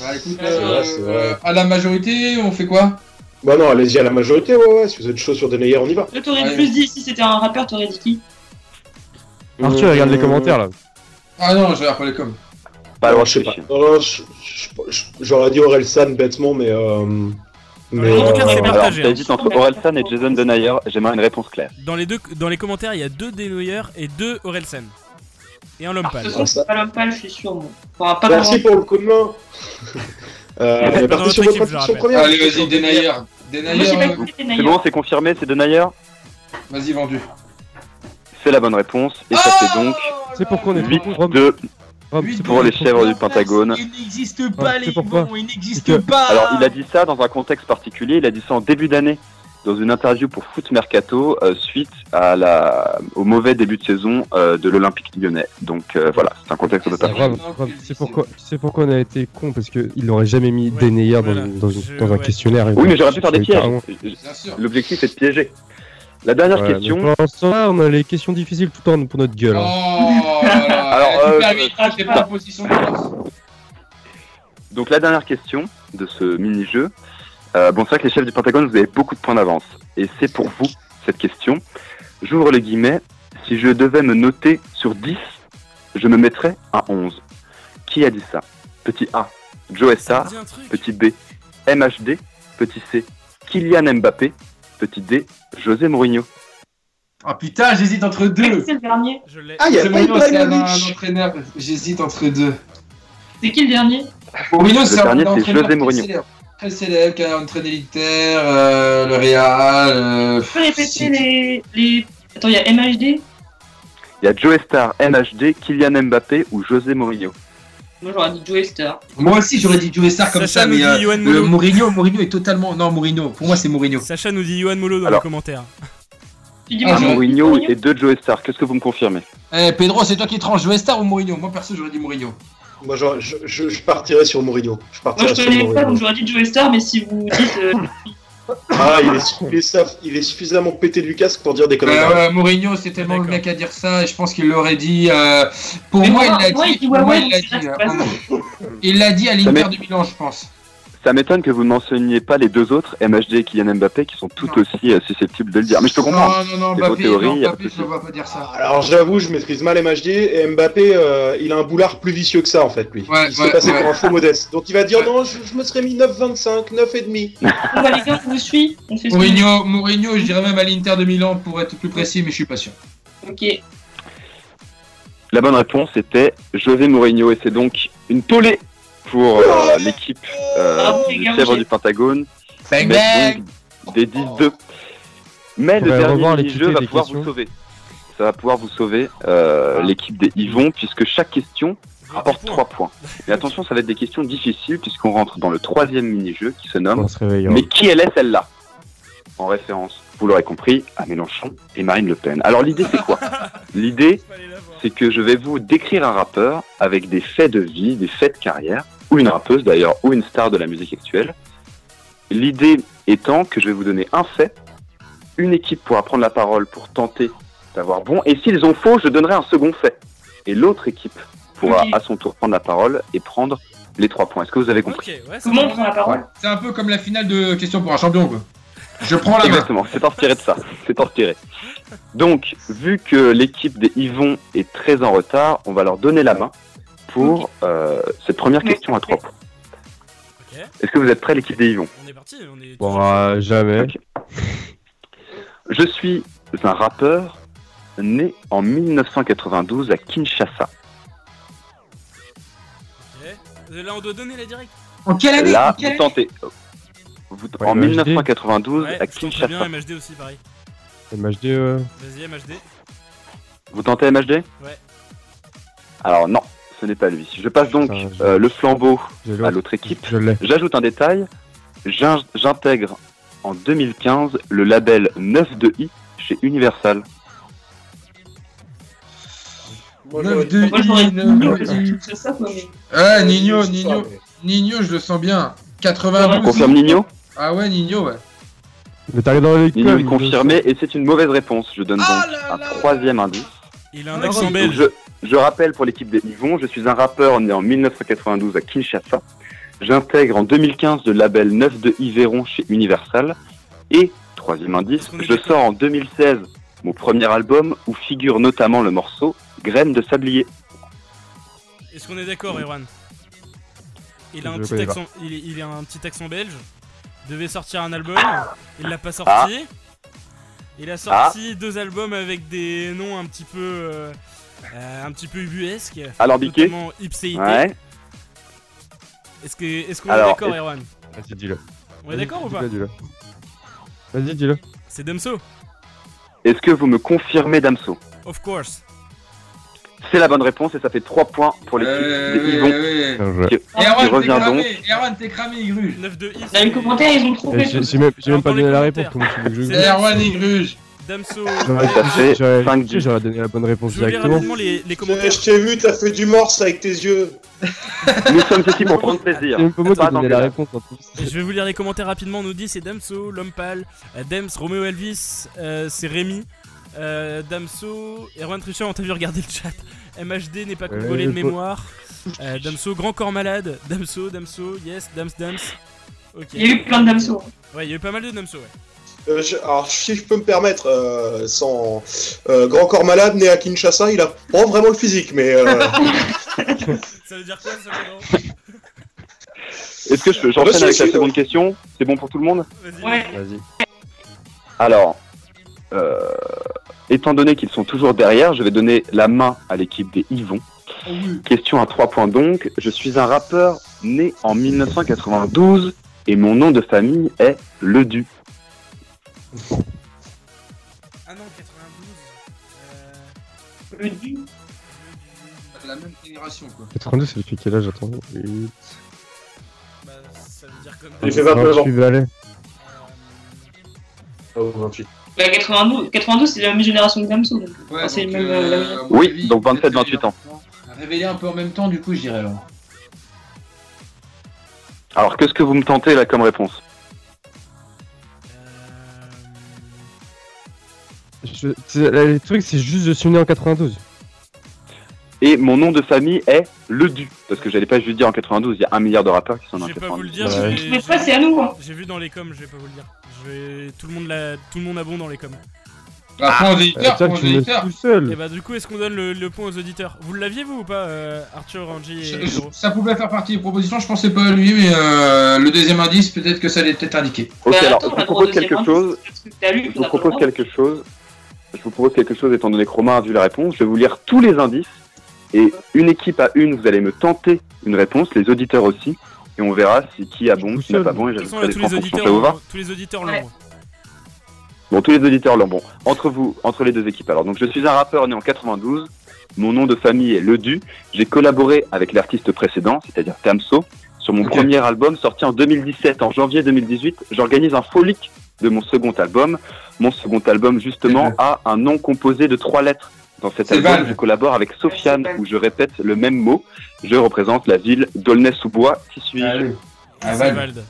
B: Bah, écoute, euh,
E: vrai,
B: euh, à la majorité, on fait quoi?
E: Bah non, allez-y à la majorité, ouais, ouais, si vous êtes chaud sur Denayer, on y va.
D: Là, t'aurais
B: Ouais.
D: plus dit, si c'était un rappeur, t'aurais dit qui?
C: Arthur, regarde les commentaires là.
B: Ah non, je regarde pas les coms.
R: Pas
E: Alors, je sais pas. J'aurais dit Orelsan bêtement, mais. Euh, mais
A: En tout cas,
E: euh,
A: c'est
R: Alors,
A: partagé, hein.
R: entre Orelsan et Jason Denayer, j'aimerais une réponse claire.
A: Dans les, deux, dans les commentaires, il y a deux Denoyer et deux Orelsen. Et un
D: De
A: Lompal.
D: toute façon, c'est pas l'homme pâle, je suis sûr. Moi. Enfin, pas
E: Merci pour le coup de main. Euh, on est parti sur votre première.
B: Allez, vas-y, Denayer. Denayer, euh,
D: écouté
R: C'est
D: Denayer.
R: bon, c'est confirmé, c'est Denayer
B: vas-y, vendu.
R: C'est la bonne réponse, et ça fait donc
C: C'est pourquoi on est
R: 8
C: Rome,
R: 2
C: Rome,
B: Huit
C: c'est
R: pour les chèvres du Pentagone.
B: Il n'existe pas, les bons, il n'existe pas.
R: Alors, il a dit ça dans un contexte particulier, il a dit ça en début d'année, dans une interview pour Foot Mercato, euh, suite à la, au mauvais début de saison euh, de l'Olympique lyonnais. Donc euh, voilà, c'est un contexte un peu
B: C'est
R: particulier.
C: C'est pourquoi, c'est pourquoi on a été con parce qu'il n'aurait jamais mis
A: Ouais,
C: Denayer dans,
A: voilà.
C: dans, une-
A: Je-
C: dans un questionnaire.
R: Oui, mais j'aurais pu faire des pièges. L'objectif est de piéger. La dernière
C: Ouais,
R: question,
C: Pour l'instant, on a les questions difficiles tout le temps pour notre gueule.
B: Oh
C: hein.
B: là là.
R: Alors,
B: pas en position de force.
R: donc la dernière question de ce mini-jeu. Euh, bon, c'est vrai que les chefs du Pentagone, vous avez beaucoup de points d'avance. Et c'est pour vous, cette question. J'ouvre les guillemets. Si je devais me noter sur 10, je me mettrais à 11. Qui a dit ça? Petit A, Joe
A: Ça me
R: Star.
A: dit un truc.
R: Petit B, MHD. Petit C, Kylian Mbappé. Petit D, José Mourinho.
B: Ah putain, j'hésite entre deux.
D: C'est le dernier?
A: Je.
E: Ah, il y a
B: C'est
E: pas
B: Mourinho, c'est un, un
E: Ibrahimovic.
B: entraîneur. J'hésite entre deux.
D: C'est qui le dernier?
B: Mourinho,
R: Le
B: c'est un
R: dernier, c'est José Mourinho.
B: Très célèbre, qui a entraîné l'Inter, euh, le Real. euh,
D: Tu peux répéter les, les. Attends, il y a MHD
R: Il y a Joe Star, MHD, Kylian Mbappé ou José Mourinho.
D: Moi, j'aurais dit Joe Star.
B: Moi aussi, j'aurais dit Joe Star comme
A: Sacha
B: ça,
A: nous
B: mais euh,
A: dit
B: le
A: Molo.
B: Mourinho, Mourinho est totalement. Non, Mourinho. Pour moi, c'est Mourinho.
A: Sacha nous dit Yohan Molo dans
R: Alors.
A: les commentaires.
D: Tu dis
B: Ah,
D: Mourinho
R: Mourinho et deux Joe Star. Qu'est-ce que vous me confirmez?
B: Eh, Pedro, c'est toi qui tranches Joe Star ou Mourinho? Moi, perso, j'aurais dit Mourinho.
E: Moi, je, je, je, je partirais sur Mourinho. Je
D: Moi,
E: partirais
D: je
E: sur
D: connais pas, donc j'aurais dit Joe Star, mais si vous dites. euh,
E: Ah, il est, il, est, saf- il est suffisamment pété du casque pour dire des conneries.
B: Euh, ouais, Mourinho, c'est tellement le mec à dire ça, et je pense qu'il l'aurait dit. euh, Pour
D: Mais
B: moi,
D: moi,
B: il l'a
D: moi,
B: dit.
D: il ouais,
B: moi, l'a dit. dit à l'Inter de Milan, je pense.
R: Ça m'étonne que vous ne mentionniez pas les deux autres, MHD et Kylian Mbappé, qui sont tout
B: Non.
R: aussi euh, susceptibles de le dire. Mais je peux comprendre.
B: Non, non, non,
R: C'est vos
B: Mbappé,
R: théories,
B: non, Mbappé, je ne vois pas dire ça.
E: Alors j'avoue, je maîtrise mal MHD et Mbappé, euh, il a un boulard plus vicieux que ça en fait, lui.
B: Ouais,
E: il se
B: ouais,
E: pour un faux modeste. Donc il va dire
B: Ouais.
E: non, je, je me serais mis 9,25, 9,5.
D: Bon, bah, les gars, on vous. On qu'on
B: Mourinho, Mourinho, je dirais même à l'Inter de Milan pour être plus précis, mais je suis pas sûr.
D: Ok.
R: La bonne réponse était José Mourinho, et c'est donc une tollée pour euh, l'équipe euh,
D: les
R: du Chèvre du Pentagone.
B: Bang
R: Mettre
B: bang
R: donc des 10-2. Mais le dernier mini-jeu
C: titres
R: va pouvoir
C: questions.
R: vous sauver. Ça va pouvoir vous sauver euh, l'équipe des Yvon, puisque chaque question rapporte 3 points. Mais attention, ça va être des questions difficiles, puisqu'on rentre dans le troisième mini-jeu qui se nomme
C: se.
R: Mais qui elle est celle-là? En référence, vous l'aurez compris, à Mélenchon et Marine Le Pen. Alors l'idée c'est quoi? L'idée c'est que je vais vous décrire un rappeur avec des faits de vie, des faits de carrière, ou une rappeuse d'ailleurs, ou une star de la musique actuelle. L'idée étant que je vais vous donner un fait, une équipe pourra prendre la parole pour tenter d'avoir bon, et s'ils ont faux, je donnerai un second fait. Et l'autre équipe pourra à son tour prendre la parole et prendre les trois points. Est-ce que vous avez compris
A: ouais,
D: prend la parole
B: C'est un peu comme la finale de Question pour un champion, quoi. Je prends la main.
R: Exactement, c'est inspiré de ça. C'est inspiré. Donc, vu que l'équipe des Yvon est très en retard, on va leur donner la main pour euh, cette première question à trois points. Est-ce que vous êtes prêts, l'équipe des Yvon
A: On est parti, on est.
C: Bon, euh, jamais.
R: Je suis un rappeur né en 1992 à Kinshasa.
A: Ok. Là, on doit donner la directe.
B: En quelle année?
R: Là,
B: En quelle
R: vous
B: année?
R: tentez. Vous-
C: Ouais,
R: en
C: MHD.
R: 1992
A: Ouais,
R: à
A: je tente très
R: Kinshasa.
A: bien, MHD aussi, pareil.
C: MHD, euh...
A: Vas-y, MHD.
R: Vous tentez MHD
A: Ouais.
R: Alors non, ce n'est pas lui. Je passe donc
C: Putain, je-
R: euh, le flambeau à
C: l'autre.
R: équipe. J'ajoute un détail. J'in- J'intègre en 2015 le label 9 de I chez Universal.
E: Moi,
B: 9
E: j'aurais-
B: de
D: Moi, j'aurais
B: I,
D: dit
B: 9
D: Nino,
B: Ah, Nino, Nino, Nino, je le sens bien. 92.
R: Confirme Nino?
B: Ah ouais, Nino, ouais.
C: Mais t'arrives dans l'école.
R: Nino est confirmé et c'est une mauvaise réponse. Je donne donc
B: Ah là
R: un troisième indice.
A: Il a un
B: Ah,
A: accent belge.
R: Je, je rappelle pour l'équipe des Yvon, je suis un rappeur né en 1992 à Kinshasa. J'intègre en 2015 le label 9 de Yveron chez Universal. Et, troisième indice, je sors en 2016 mon premier album où figure notamment le morceau Graines de sablier.
A: Est-ce qu'on est d'accord, Erwan? Il a, un petit accent, il, il a un petit accent belge. Devait sortir un album. Il l'a pas sorti. Il a sorti deux albums avec des noms un petit peu, euh, euh, un petit peu ubuesques. Notamment Ipséité.
R: Ouais.
A: Est-ce que, est-ce qu'on est
R: Alors,
A: d'accord,
R: est-ce-
A: Erwan?
C: Vas-y, dis-le.
A: On est d'accord ou pas?
C: Vas-y, dis-le.
A: C'est Damso.
R: Est-ce que vous me confirmez, Damso?
A: Of course.
R: C'est la bonne réponse et ça fait 3 points pour l'équipe
B: Euh,
R: des
B: ouais,
R: Yvon.
B: ouais.
C: Joué.
R: Qui, qui
B: Erwan, t'es
R: revient donc.
B: cramé. Erwan, t'es cramé, Igruge.
A: 9 de I.
D: Dans les commentaires, ils ont trouvé.
C: Eh, J'ai j'ai même, j'ai même pas donné la réponse. Comment tu veux que je
A: C'est-
B: Erwan, Igruge.
A: Damso.
C: J'aurais
R: Ça fait
C: j'aurais-
R: cinq
C: tu sais, j'aurais donné la bonne réponse
A: Je
C: directement.
A: rapidement les, les commentaires.
E: Je t'ai vu, t'as fait du morse avec tes yeux.
R: Nous sommes ici pour prendre plaisir.
C: Même pas moi qui donné la réponse en plus.
A: Je vais vous lire les commentaires rapidement. On nous dit c'est Damso, L'Homme Pâle, euh, Dems, Romeo Elvis, euh, c'est Rémi, euh, Damso, Erwan Tricher, on t'a vu regarder le chat. MHD n'est pas
C: Ouais,
A: volé de mémoire. Euh, Damso, Grand Corps Malade, Damso, Damso, yes, Dams, Dams.
D: Il y a eu plein de Damso.
A: Ouais, il y a eu pas mal de Damso, ouais.
E: Euh, je- alors, si je peux me permettre, euh, sans euh, grand corps malade, né à Kinshasa, il a pas vraiment le physique, mais euh,
A: Ça veut dire quoi ça
R: Est-ce que je peux- j'enchaîne avec la seconde question? C'est bon pour tout le monde?
A: Vas-y.
D: Ouais.
C: Vas-y.
R: Alors, euh, étant donné qu'ils sont toujours derrière, je vais donner la main à l'équipe des Yvon.
B: Oui.
R: Question à 3 points donc. Je suis un rappeur né en 1992 et mon nom de famille est Ledu.
A: Ah non, 92. Euh,
D: Le du.
B: La même génération, quoi.
C: 92, c'est depuis quel âge? Attends. huit,
A: bah, ça veut dire comme.
E: Il fait 29 ans.
C: 28 balais.
E: oh, 28.
D: Bah, 92, 92 c'est la même génération que Damso. Donc.
B: Ouais,
D: Enfin, c'est
B: donc,
D: le même,
B: euh,
D: euh,
R: Oui,
B: avis,
R: donc
B: peut-être
R: 27-28 ans.
B: Révélé un peu en même temps, du coup, je dirais alors.
R: Alors, qu'est-ce que vous me tentez là comme réponse?
C: Je- c'est- Le truc, c'est juste je suis né en 92.
R: Et mon nom de famille est Ledu. Parce que j'allais pas juste dire en 92, il y a un milliard de rappeurs qui sont en
A: Je vais pas vous le
R: 92.
A: dire.
C: Ouais.
D: Mais c'est à nous. Hein.
A: J'ai vu dans les coms, je vais pas vous le dire. Je vais... tout, le monde l'a... tout le monde a bon dans les coms.
B: Ah, point aux
C: Euh,
B: éditeurs,
C: toi,
B: point aux
C: tout seul.
A: Et bah du coup, est-ce qu'on donne le, le point aux auditeurs? Vous l'aviez vous ou pas, euh, Arthur, Angie et
B: Je-
A: Pedro
B: Ça pouvait faire partie des propositions, je pensais pas à lui, mais euh, le deuxième indice, peut-être que ça allait peut-être indiqué.
R: Ok,
D: Bah,
R: alors
D: attends,
R: je vous propose quelque chose.
D: que lu,
R: Je vous propose quelque chose. Je vous propose quelque chose étant donné que Romain a vu la réponse. Je vais vous lire tous les indices. Et une équipe à une, vous allez me tenter une réponse, les auditeurs aussi. Et on verra si qui a bon, qui n'a pas bon. Et j'ajouterai des
A: tous
R: points
A: les
R: fonction.
A: auditeurs,
R: Ça vous va
A: l'ont- tous les auditeurs
D: Ouais.
A: l'ont.
R: Bon, tous les auditeurs l'ont bon. Entre vous, entre les deux équipes. Alors, donc, je suis un rappeur né en 92. Mon nom de famille est Ledu. J'ai collaboré avec l'artiste précédent, c'est-à-dire Tamso, sur mon premier album sorti en 2017. En janvier 2018, j'organise un leak de mon second album. Mon second album, justement, a un nom composé de trois lettres. Dans cet album,
B: Valve.
R: je collabore avec Sofiane, où je répète le même mot. Je représente la ville d'Aulnay-sous-Bois. Qui suis-je.
B: Ah.
E: Valde.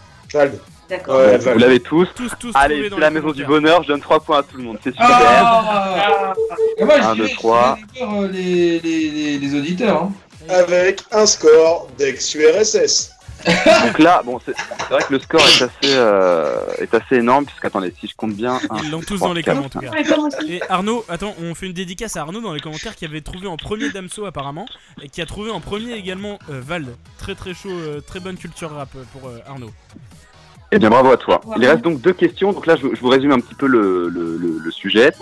D: D'accord.
E: Ouais,
R: Vous l'avez tous.
A: Tous, tous
R: Allez, c'est la maison du bonheur. Je donne trois points à tout le monde. C'est super.
B: Ah moi, dirais encore, euh, les, les, les, les auditeurs. Hein.
E: Avec un score d'ex-URSS.
R: Donc là, bon, c'est vrai que le score est assez, euh, est assez énorme, puisque attendez, si je compte bien. un,
A: Ils l'ont tous dans les commentaires en tout cas. Et Arnaud, attends, on fait une dédicace à Arnaud dans les commentaires qui avait trouvé en premier Damso apparemment et qui a trouvé en premier également euh, Val. Très très chaud, euh, très bonne culture rap euh, pour euh, Arnaud.
R: Eh bien, bravo à toi. Il reste donc deux questions. Donc là, je, je vous résume un petit peu le, le, le- le sujet.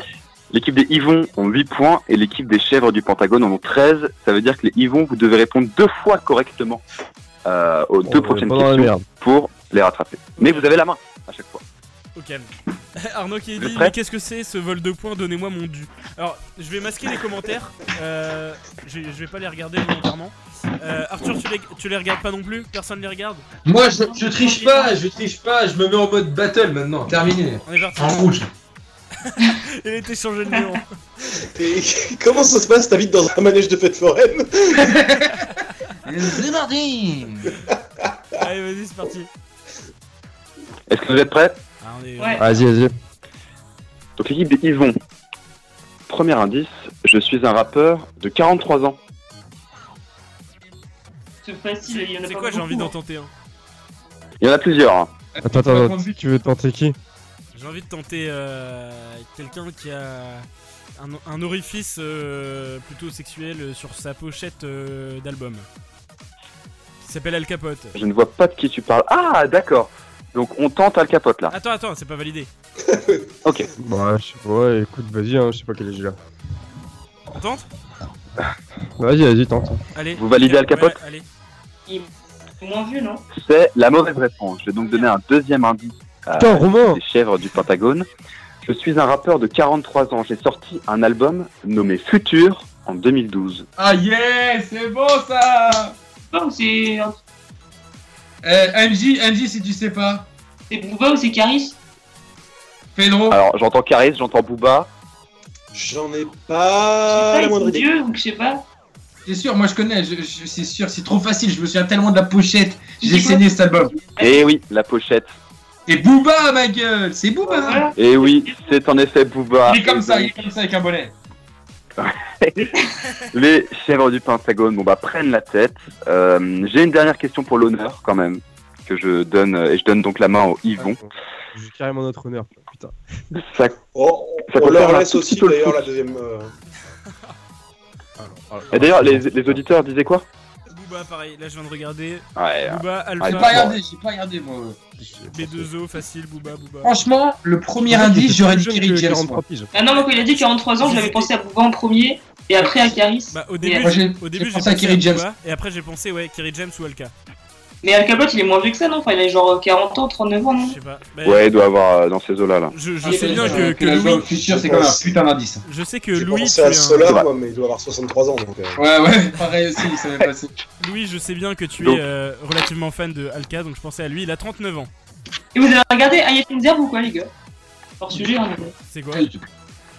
R: L'équipe des Yvon ont 8 points et l'équipe des Chèvres du Pentagone en ont 13. Ça veut dire que les Yvon, vous devez répondre deux fois correctement euh, aux deux prochaines questions pour les rattraper. Mais vous avez la main à chaque fois.
A: Calme. Arnaud qui dit Mais qu'est-ce que c'est ce vol de points Donnez-moi mon dû. Alors, je vais masquer les commentaires. Euh, je, je vais pas les regarder volontairement. Euh, Arthur, tu les, tu les regardes pas non plus? Personne les regarde?
B: Moi, je, je triche pas, je triche pas, je me mets en mode battle maintenant. Terminé.
A: On est parti.
B: En rouge.
A: Il était changé de.
E: Et comment ça se passe T'habites dans un manège de fête foraine
B: C'est mardi
A: Allez, vas-y, c'est parti.
R: Est-ce que vous êtes prêts?
A: Ah, on est-
D: Ouais.
C: Vas-y, vas-y.
R: Donc l'équipe des Yvon. Premier indice, je suis un rappeur de 43 ans.
D: C'est facile, il y en a
A: C'est quoi J'ai envie d'en
D: hein.
A: tenter un?
R: Il y en a plusieurs. hein.
C: Attends, attends, attends, tu veux tenter qui?
A: J'ai envie de tenter euh, quelqu'un qui a un, un orifice euh, plutôt sexuel sur sa pochette euh, d'album. Qui s'appelle Al Capote.
R: Je ne vois pas de qui tu parles. Ah, d'accord. Donc on tente Al Capote là.
A: Attends, attends, c'est pas validé.
R: Ok.
C: Bah, je sais pas, ouais, écoute, vas-y, hein, je sais pas quel est là.
A: On tente?
C: Vas-y, vas-y, tente.
A: Allez.
R: Vous validez Al Capote?
A: Ouais, allez.
D: Il moins vieux, non?
R: C'est la mauvaise réponse. Je vais donc donner un deuxième indice
C: Putain, Romain
R: les chèvres du Pentagone. Je suis un rappeur de 43 ans. J'ai sorti un album nommé Futur en 2012.
B: Ah yes, c'est bon ça
D: c'est.
B: MJ, MJ si tu sais pas.
D: C'est Booba ou c'est Caris?
B: Pedro.
R: Alors j'entends Caris, j'entends Booba.
E: J'en ai
D: Je sais
E: pas la moindre idée.
D: vieux ou que je sais pas.
B: C'est sûr, moi je connais, je, je- c'est sûr, c'est trop facile, je me souviens tellement de la pochette. J'ai saigné cet album.
R: Eh oui, la pochette.
B: Et Booba, ma gueule, c'est Booba.
R: Et Eh oui, c'est en effet Booba.
B: Il est comme ça, il est comme ça avec un bonnet.
R: Les chèvres du Pentagone, bon bah prennent la tête. Euh, J'ai une dernière question pour l'honneur quand même que je donne et je donne donc la main au Yvon.
C: J'ai carrément notre honneur, putain.
R: Ça,
E: Oh,
R: Ça
E: on leur laisse aussi d'ailleurs la deuxième. euh,
R: Et d'ailleurs, les, les auditeurs disaient quoi?
A: Booba, pareil. Là, je viens de regarder.
R: Ouais.
A: Booba,
R: Ah,
B: J'ai
A: Alpha,
B: pas regardé, j'ai pas regardé moi.
A: B2O, facile, Booba, Booba.
B: Franchement, le premier indice, j'aurais dit Kerry James.
D: Ah non, moi quand il a dit 43 ans, j'avais pensé à Booba en premier et après à Caris.
A: Bah, au début, j'ai-
B: pensé à Kerry James.
A: Et après, j'ai pensé, ouais, Kerry James ou Alka.
D: Mais Al Capote, il est moins vieux que ça, non? Enfin, il a genre 40 ans, 39 ans, non?
A: Je sais pas.
R: Ouais, il doit avoir euh, dans ces eaux-là. Là.
A: Je, je
B: Ah,
A: sais bien que, que
B: la joie au
A: Louis.
B: futur, c'est comme un putain d'indice.
A: Je sais que Louis, es un-
E: moi, mais il doit avoir 63 ans. Donc, euh,
B: Ouais, ouais, pareil aussi, ça m'est passé.
A: Louis, je sais bien que tu es euh, relativement fan de Alka, donc je pensais à lui. Il a 39 ans.
D: Et vous avez regardé Ayat Inzerb ou quoi, les gars? Hors sujet, hein,
A: C'est quoi?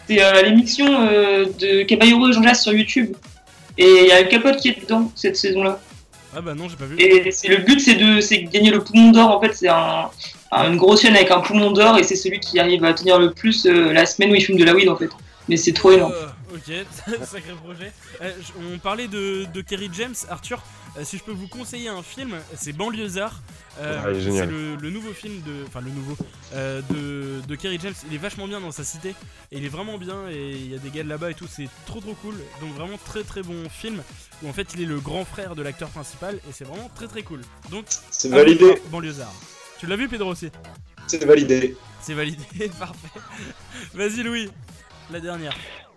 D: C'est euh, l'émission euh, de Caballero et Jean Jass sur YouTube. Et il y a Al Capote qui est dedans cette saison-là.
A: Ah bah non, j'ai pas vu.
D: Et c'est le but, c'est de, c'est de gagner le poumon d'or. En fait, c'est un, un- une grosse chaîne avec un poumon d'or et c'est celui qui arrive à tenir le plus euh, la semaine où il fume de la weed en fait. Mais c'est trop énorme.
A: Euh, ok, sacré projet. Euh, on parlait de, de Kerry James, Arthur. Euh, si je peux vous conseiller un film, c'est Banlieusard. Euh,
C: Ah,
A: c'est le, le nouveau film de, enfin le nouveau euh, de, de Kerry James. Il est vachement bien dans sa cité et il est vraiment bien et il y a des gars de là-bas et tout. C'est trop trop cool. Donc vraiment très très bon film où en fait il est le grand frère de l'acteur principal et c'est vraiment très très cool. Donc
E: C'est validé.
A: Banlieusard. Tu l'as vu Pedro aussi?
E: C'est validé.
A: C'est validé, parfait. Vas-y Louis, la dernière.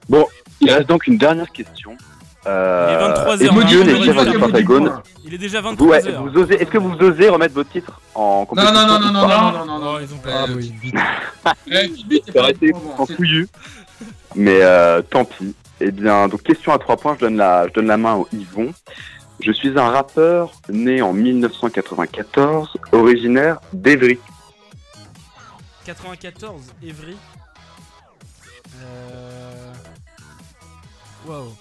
R: Bon, il reste donc une dernière question. Euh,
A: Il est 23
R: et
A: heures,
R: vous,
A: hein,
R: Dieu,
A: il
R: les
A: aurait
R: chèvres
A: dû
R: du Pentagone,
A: Il est déjà
R: vous,
A: 23
R: ouais,
A: heures.
R: vous osez, est-ce que vous osez remettre votre titre en
B: Non,
R: compétition
B: non, non, non, non, non, non, non, non.
A: Oh, ils ont pas.
C: Ah oui, vite.
B: Eh, pas
R: été
B: bon,
R: en couillu. Mais euh, tant pis. Eh bien, donc question à trois points, je donne la, je donne la main au Yvon. Je suis un rappeur né en 1994, originaire d'Evry.
A: 94, Evry. Euh. Waouh.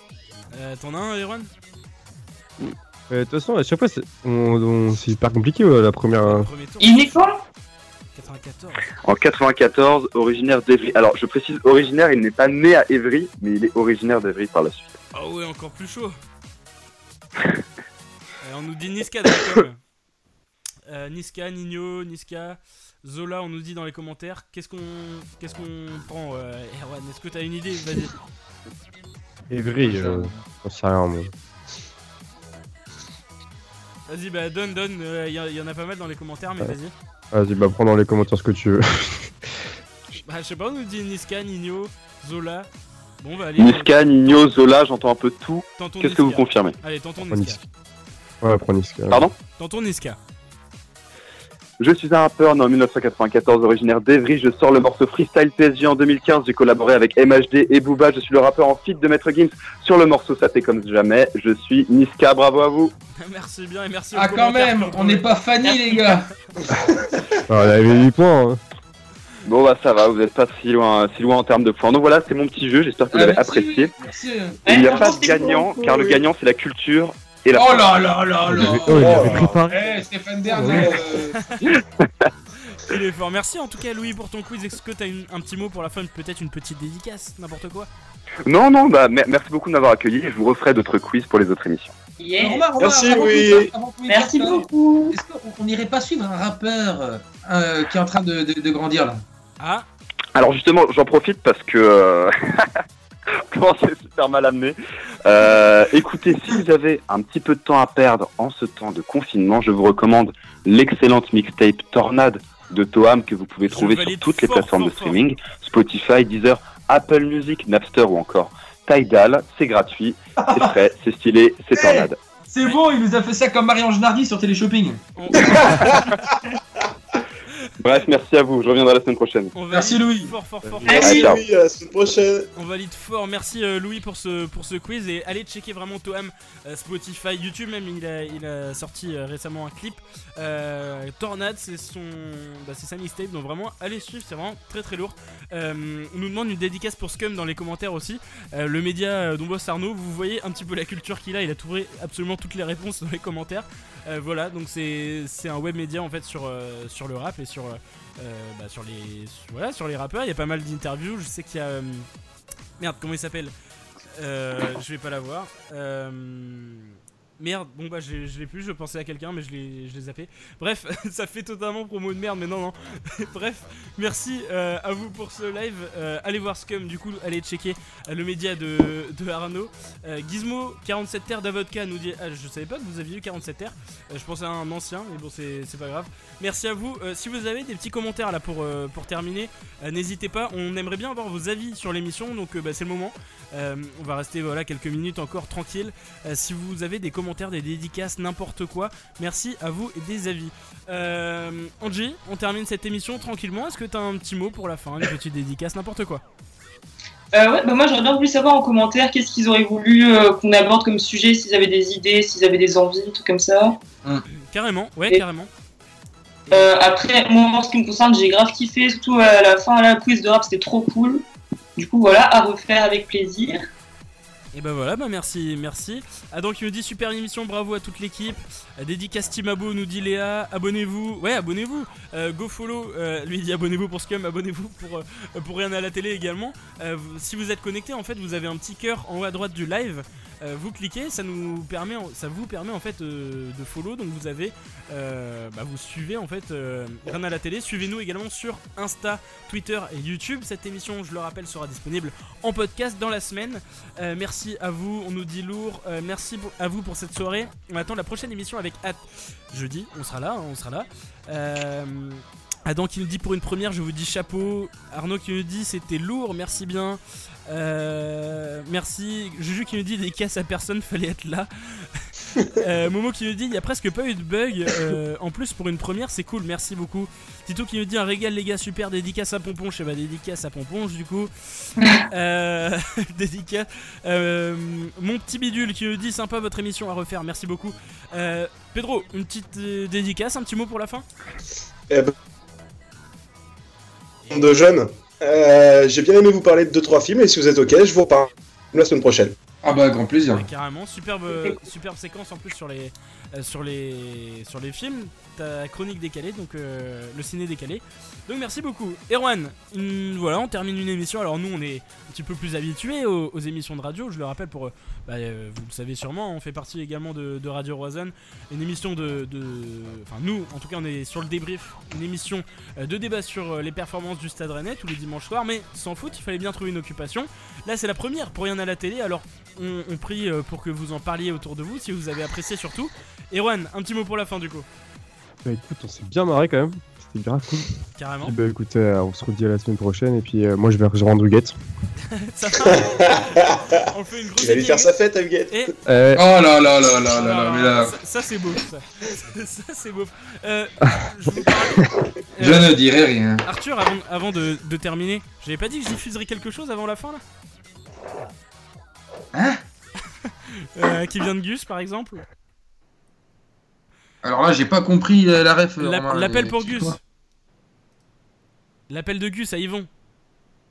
A: Euh, T'en as un, Erwan
C: Euh, De toute façon, à chaque fois, c'est on- on- c'est hyper compliqué ouais, la première. euh.
A: Premier tour.
D: Il est
A: 94.
R: En 94, originaire d'Evry. Alors, je précise originaire, il n'est pas né à Evry, mais il est originaire d'Evry par la suite.
A: Ah ouais, encore plus chaud. Euh, on nous dit Niska dans la com. Euh, Niska, Nino, Niska, Zola, on nous dit dans les commentaires. Qu'est-ce qu'on qu'est-ce qu'on prend euh, Erwan, est-ce que t'as une idée? Vas-y.
C: Evry, euh, j'en sais rien, moi.
A: Vas-y, bah donne, donne. Il y, y en a pas mal dans les commentaires, mais
C: Ouais.
A: vas-y.
C: Vas-y, bah prends dans les commentaires ce que tu veux.
A: Bah, je sais pas, on nous dit Niska, Nino, Zola. Bon, bah allez.
R: Niska, Nino, Zola, j'entends un peu tout. Qu'est-ce que vous confirmez?
A: Allez, tonton Niska.
C: Ouais, prends Niska.
R: Pardon?
A: Tonton Niska.
R: Je suis un rappeur né en 1994, originaire d'Evry. Je sors le morceau Freestyle PSG en 2015. J'ai collaboré avec MHD et Booba. Je suis le rappeur en feat de Maître Gims sur le morceau Ça fait comme jamais. Je suis Niska. Bravo à vous.
A: merci bien et merci
B: Ah,
A: aux
B: quand même, on n'est pas Fanny, les gars.
C: Ah, on avait 8 points. Hein.
R: Bon bah ça va, vous n'êtes pas si loin, si loin en termes de points. Donc voilà, c'est mon petit jeu. J'espère que vous
B: Ah,
R: l'avez
B: merci,
R: apprécié.
B: Merci.
R: Et il n'y a
B: Ouais,
R: pas de gagnant, car le gagnant c'est la culture et la.
B: Oh là là là là
C: Oh, il avait préparé.
B: Eh, Stéphane Bern, euh,
A: Il est fort. Merci en tout cas, Louis, pour ton quiz. Est-ce que t'as une- un petit mot pour la fin Peut-être une petite dédicace N'importe quoi?
R: Non non, bah mer- merci beaucoup de m'avoir accueilli. et Je vous referai d'autres quiz pour les autres émissions.
D: Yeah.
B: Romain, Romain,
E: Merci,
B: avant
E: oui.
B: tout ça, avant tout
D: Merci
B: ça,
D: beaucoup.
B: Est-ce qu'on n'irait pas suivre un rappeur euh, euh, qui est en train de, de- de grandir là?
A: Ah
R: Alors justement, j'en profite parce que euh, comment c'est super mal amené. Euh, écoutez, si vous avez un petit peu de temps à perdre en ce temps de confinement, je vous recommande l'excellente mixtape Tornade de Toam que vous pouvez trouver sur toutes les
A: fort,
R: plateformes
A: fort,
R: de streaming, Spotify, Deezer, Apple Music, Napster ou encore Tidal. C'est gratuit, c'est frais, c'est stylé, c'est Tornade.
B: C'est bon, il nous a fait ça comme Marie-Ange Nardi sur Téléshopping.
R: Bref, merci à vous, je reviendrai la semaine prochaine.
A: on valide
B: Merci, Louis.
A: Fort, fort, fort.
E: Merci. Louis, à la semaine prochaine.
A: On valide fort. Merci euh, Louis pour ce, pour ce quiz. Et allez checker vraiment Toam, euh, Spotify, YouTube même. Il a, il a sorti euh, récemment un clip. Euh, Tornade, c'est son, bah, c'est sa mixtape. Donc vraiment, allez suivre. C'est vraiment très très lourd. Euh, on nous demande une dédicace pour Scum dans les commentaires aussi. Euh, le média euh, Don Boss Arnaud, vous voyez un petit peu la culture qu'il a. Il a trouvé absolument toutes les réponses dans les commentaires. Euh, voilà, donc c'est c'est un web média en fait sur, euh, sur le rap et sur, bah, sur, les, voilà, sur les rappeurs. Il y a pas mal d'interviews. Je sais qu'il y a. euh, Merde, comment il s'appelle? Euh, Je vais pas la voir. Euh, Merde, bon bah je, l'ai plus, je pensais à quelqu'un mais je l'ai je l'ai zappé. Bref, ça fait totalement promo de merde mais non non. Bref, merci euh, à vous pour ce live. Euh, allez voir Scum du coup, allez checker euh, le média de, de Arnaud. Gizmo 47 terres d'Avodka nous dit ah, je savais pas que vous aviez eu 47 terres. Je pensais à un ancien mais bon c'est pas grave. Merci à vous. Si vous avez des petits commentaires là pour, pour terminer, n'hésitez pas. On aimerait bien avoir vos avis sur l'émission donc bah, c'est le moment. On va rester voilà quelques minutes encore tranquille. Si vous avez des commentaires, des dédicaces, n'importe quoi, merci à vous et des avis. Euh, Angie, on termine cette émission tranquillement. Est-ce que t'as un petit mot pour la fin, une petite dédicace, n'importe quoi
D: Euh, ouais, bah moi j'aurais bien voulu savoir en commentaire qu'est-ce qu'ils auraient voulu euh, qu'on aborde comme sujet, s'ils avaient des idées, s'ils avaient des envies, tout comme ça.
A: Carrément, ouais,
D: Et-
A: carrément.
D: Euh, après, moi en ce qui me concerne, j'ai grave kiffé, surtout à la fin, la quiz de rap, c'était trop cool. Du coup, voilà, à refaire avec plaisir.
A: Et bah voilà, bah merci, merci. Ah donc il me dit super émission, bravo à toute l'équipe. Euh, Dédicace Timabo nous dit Léa, abonnez-vous. Ouais, abonnez-vous. Euh, go follow, euh, lui dit abonnez-vous pour Scum, abonnez-vous pour, pour rien à la télé également. Si vous êtes connecté, en fait, vous avez un petit cœur en haut à droite du live. Euh, vous cliquez, ça nous permet, ça vous permet en fait euh, de follow. Donc vous avez, euh, bah, vous suivez en fait rien à la télé. Suivez-nous également sur Insta, Twitter et YouTube. Cette émission, je le rappelle, sera disponible en podcast dans la semaine. Merci à vous, on nous dit lourd. Merci à vous pour cette soirée. On attend la prochaine émission avec hâte. Jeudi, on sera là, hein, on sera là. Adam qui nous dit pour une première, je vous dis chapeau. Arnaud qui nous dit c'était lourd, merci bien. Euh, merci. Juju qui nous dit des casses à personne, fallait être là. Euh, Momo qui nous dit il y a presque pas eu de bug. Euh, en plus pour une première c'est cool, merci beaucoup. Tito qui nous dit un régal les gars super dédicace à Pompon, je sais pas dédicace à Pomponge du coup. Euh, dédicace. Euh, mon petit bidule qui nous dit sympa votre émission à refaire, merci beaucoup. Euh, Pedro, une petite dédicace, un petit mot pour la fin?
E: Eh ben, de jeunes, euh, j'ai bien aimé vous parler de 2-3 films et si vous êtes ok, je vous reparle la semaine prochaine.
B: Ah bah, grand plaisir.
A: Ouais, carrément, superbe, superbe séquence en plus sur les, euh, sur les, sur les films. Ta chronique décalée, donc euh, le ciné décalé. Donc merci beaucoup. Erwan, voilà, on termine une émission. Alors nous, on est un petit peu plus habitués aux, émissions de radio. Je le rappelle pour, euh, bah, vous le savez sûrement, on fait partie également de, Radio Roison, une émission de, de- enfin nous, en tout cas, on est sur le débrief, une émission de débat sur les performances du Stade Rennais tous les dimanches soirs. Mais sans foot, il fallait bien trouver une occupation. Là, c'est la première pour rien à la télé. Alors on, prie pour que vous en parliez autour de vous, si vous avez apprécié surtout. Erwan, un petit mot pour la fin du coup.
C: Bah écoute, on s'est bien marré quand même. C'était grave cool.
A: Carrément.
C: Puis, bah écoute, euh, on se redit à la semaine prochaine. Et puis euh, moi, je vais rejoindre Huguette.
A: Ça va On fait une grosse
E: Il lui faire sa fête à Huguette.
A: Et...
C: Euh,
B: Oh là là là là là là, mais là.
A: Ça, ça, c'est beau, ça. ça c'est beau. Euh, je vous parle-
B: Je ne dirai rien.
A: Arthur, avant, avant de, de terminer, j'avais pas dit que je diffuserais quelque chose avant la fin là?
B: Hein?
A: Euh, Qui vient de Gus par exemple
B: Alors là, j'ai pas compris la, ref.
A: L'appel pour Gus. L'appel de Gus à Yvon.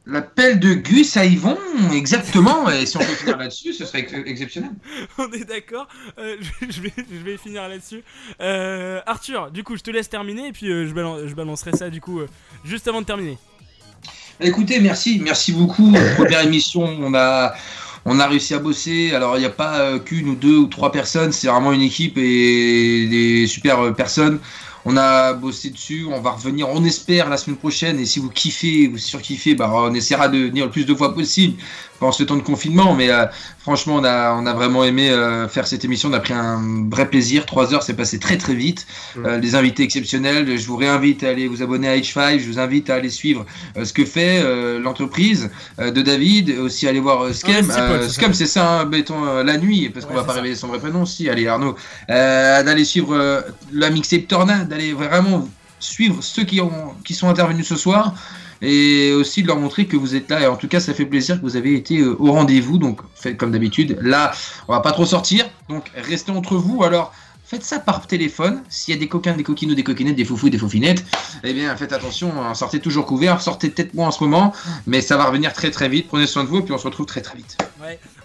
B: L'appel de Gus à Yvon, exactement. Et si on peut finir là-dessus, ce serait ex- exceptionnel.
A: On est d'accord. Euh, je, je vais, je vais finir là-dessus. Euh, Arthur, du coup, je te laisse terminer et puis euh, je, je balancerai ça du coup juste avant de terminer.
B: Écoutez, merci, merci beaucoup. Première émission, on a, on a réussi à bosser. Alors, il n'y a pas euh, qu'une ou deux ou trois personnes, c'est vraiment une équipe et des super euh, personnes. On a bossé dessus, on va revenir, on espère, la semaine prochaine. Et si vous kiffez, vous surkiffez, bah, on essaiera de venir le plus de fois possible pendant ce temps de confinement. Mais euh, franchement, on a, on a vraiment aimé euh, faire cette émission. On a pris un vrai plaisir. Trois heures, c'est passé très très vite. Euh, des invités exceptionnels. Je vous réinvite à aller vous abonner à H5. Je vous invite à aller suivre euh, ce que fait euh, l'entreprise euh, de David. Aussi aller voir euh, Scam. Euh, Scam, c'est ça, hein, béton euh, la nuit, parce qu'on
A: Ouais,
B: va pas
A: ça.
B: révéler son vrai prénom. Si, allez Arnaud. Euh, d'aller suivre euh, la mixtape Tornade, d'aller vraiment suivre ceux qui, ont, qui sont intervenus ce soir et aussi de leur montrer que vous êtes là. Et en tout cas, ça fait plaisir que vous avez été euh, au rendez-vous. Donc, faites comme d'habitude. Là, on va pas trop sortir. Donc, restez entre vous. Alors, faites ça par téléphone. S'il y a des coquins, des coquines ou des coquinettes, des foufous, des foufinettes, eh bien, faites attention. hein, Sortez toujours couvert. Sortez peut-être moins en ce moment. Mais ça va revenir très très vite. Prenez soin de vous. Et puis, on se retrouve très très vite.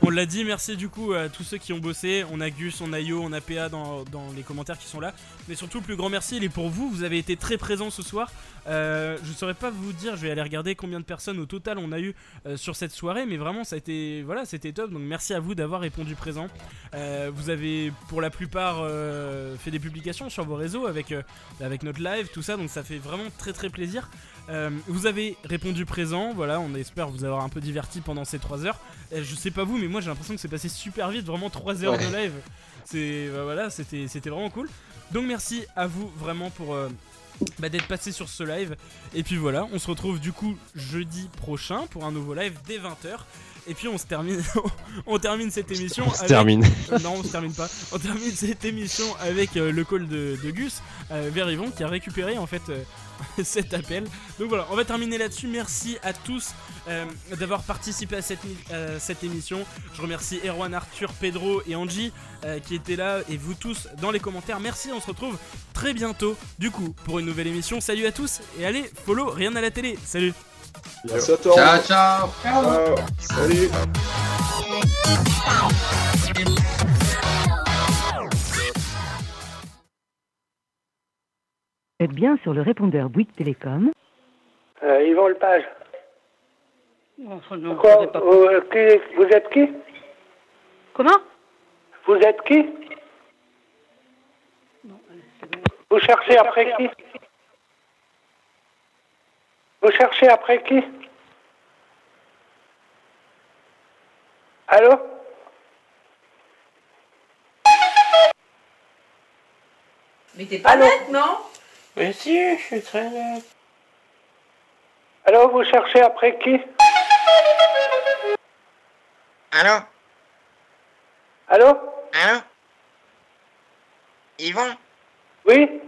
A: On l'a dit, merci du coup à tous ceux qui ont bossé. On a Gus, on a Yo, on a PA dans, les commentaires qui sont là. Mais surtout, le plus grand merci, il est pour vous. Vous avez été très présents ce soir. Euh, je saurais pas vous dire, je vais aller regarder combien de personnes au total on a eu euh, sur cette soirée. Mais vraiment, ça a été, voilà, c'était top. Donc merci à vous d'avoir répondu présent. Euh, vous avez pour la plupart fait des publications sur vos réseaux avec, avec notre live, tout ça. Donc ça fait vraiment très très plaisir. Euh, vous avez répondu présent, voilà, on espère vous avoir un peu diverti pendant ces 3 heures. Euh, je sais pas vous, mais moi j'ai l'impression que c'est passé super vite, vraiment 3 heures
E: Ouais.
A: de live. C'est bah, voilà, c'était c'était vraiment cool. Donc merci à vous vraiment pour euh, bah, d'être passé sur ce live. Et puis voilà, on se retrouve du coup jeudi prochain pour un nouveau live dès 20h. Et puis on se termine, on termine cette émission.
C: On se
A: avec-
C: termine.
A: Euh, non, on se termine pas. On termine cette émission avec euh, le call de, de Gus euh, vers Yvon qui a récupéré en fait euh, cet appel. Donc voilà, on va terminer là-dessus. Merci à tous euh, d'avoir participé à cette, euh, cette émission. Je remercie Erwan, Arthur, Pedro et Angie euh, qui étaient là et vous tous dans les commentaires. Merci, on se retrouve très bientôt du coup pour une nouvelle émission. Salut à tous et allez, follow rien à la télé. Salut.
E: Merci à toi.
B: Ciao, ciao.
E: Ciao. Salut.
Q: Êtes bien sur le répondeur Bouygues Télécom.
N: Euh, Yvon Lepage.
M: Enfin, non,
N: Quoi
M: pas-
N: vous, euh, qui- vous êtes qui?
M: Comment?
N: Vous êtes qui? Vous cherchez après qui? Vous cherchez après qui? Allô?
M: Mais t'es pas bête, non?
N: Mais si, je suis très net. Allô, vous cherchez après qui?
S: Allô?
N: Allô?
S: Allô? Yvon?
N: Oui?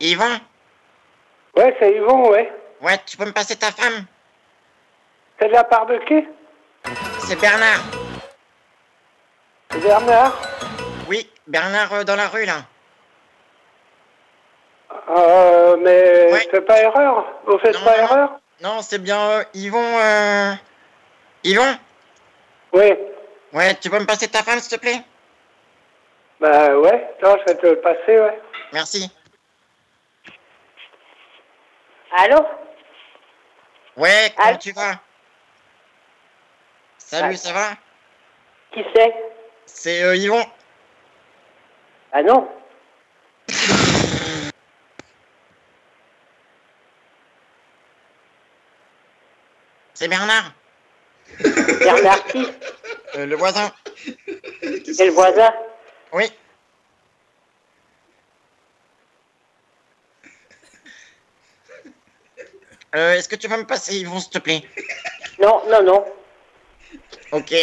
S: Yvon?
N: Ouais, c'est Yvon, ouais.
S: Ouais, tu peux me passer ta femme?
N: C'est de la part de qui?
S: C'est Bernard.
N: C'est Bernard?
S: Oui, Bernard euh, dans la rue, là.
N: Euh, mais faites pas erreur. Vous faites pas erreur
S: Non, c'est bien euh, Yvon... Euh... Yvon
N: Oui.
S: Ouais, tu peux me passer ta femme, s'il te plaît?
N: Bah ouais, attends, je vais te le passer, ouais.
S: Merci.
H: Allô?
S: Ouais, comment tu vas? Salut, ça va?
H: Qui c'est?
S: C'est euh, Yvon.
H: Ah non
S: C'est Bernard.
H: Bernard qui
S: Euh, le voisin.
H: C'est le voisin
S: Oui. Euh, Est-ce que tu vas me passer Yvon, s'il te plaît?
H: Non, non, non.
S: Ok.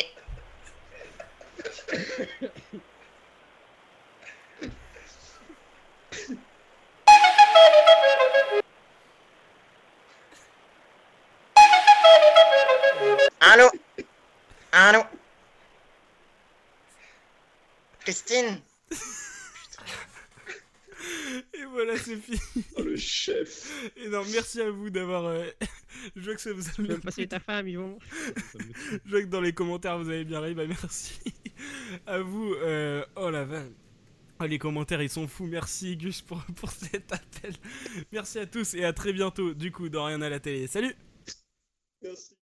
S: Christine
A: Et voilà, c'est fini.
E: Oh, le chef.
A: Et non, merci à vous d'avoir. euh, Je vois que ça vous a
T: me passer ta femme, Yvon
A: Je vois que dans les commentaires vous avez bien ri, bah merci. à vous. euh, Oh la vanne. Oh, les commentaires ils sont fous, merci Gus pour, pour cet appel. Merci à tous et à très bientôt du coup dans Rien à la télé. Salut
E: Merci.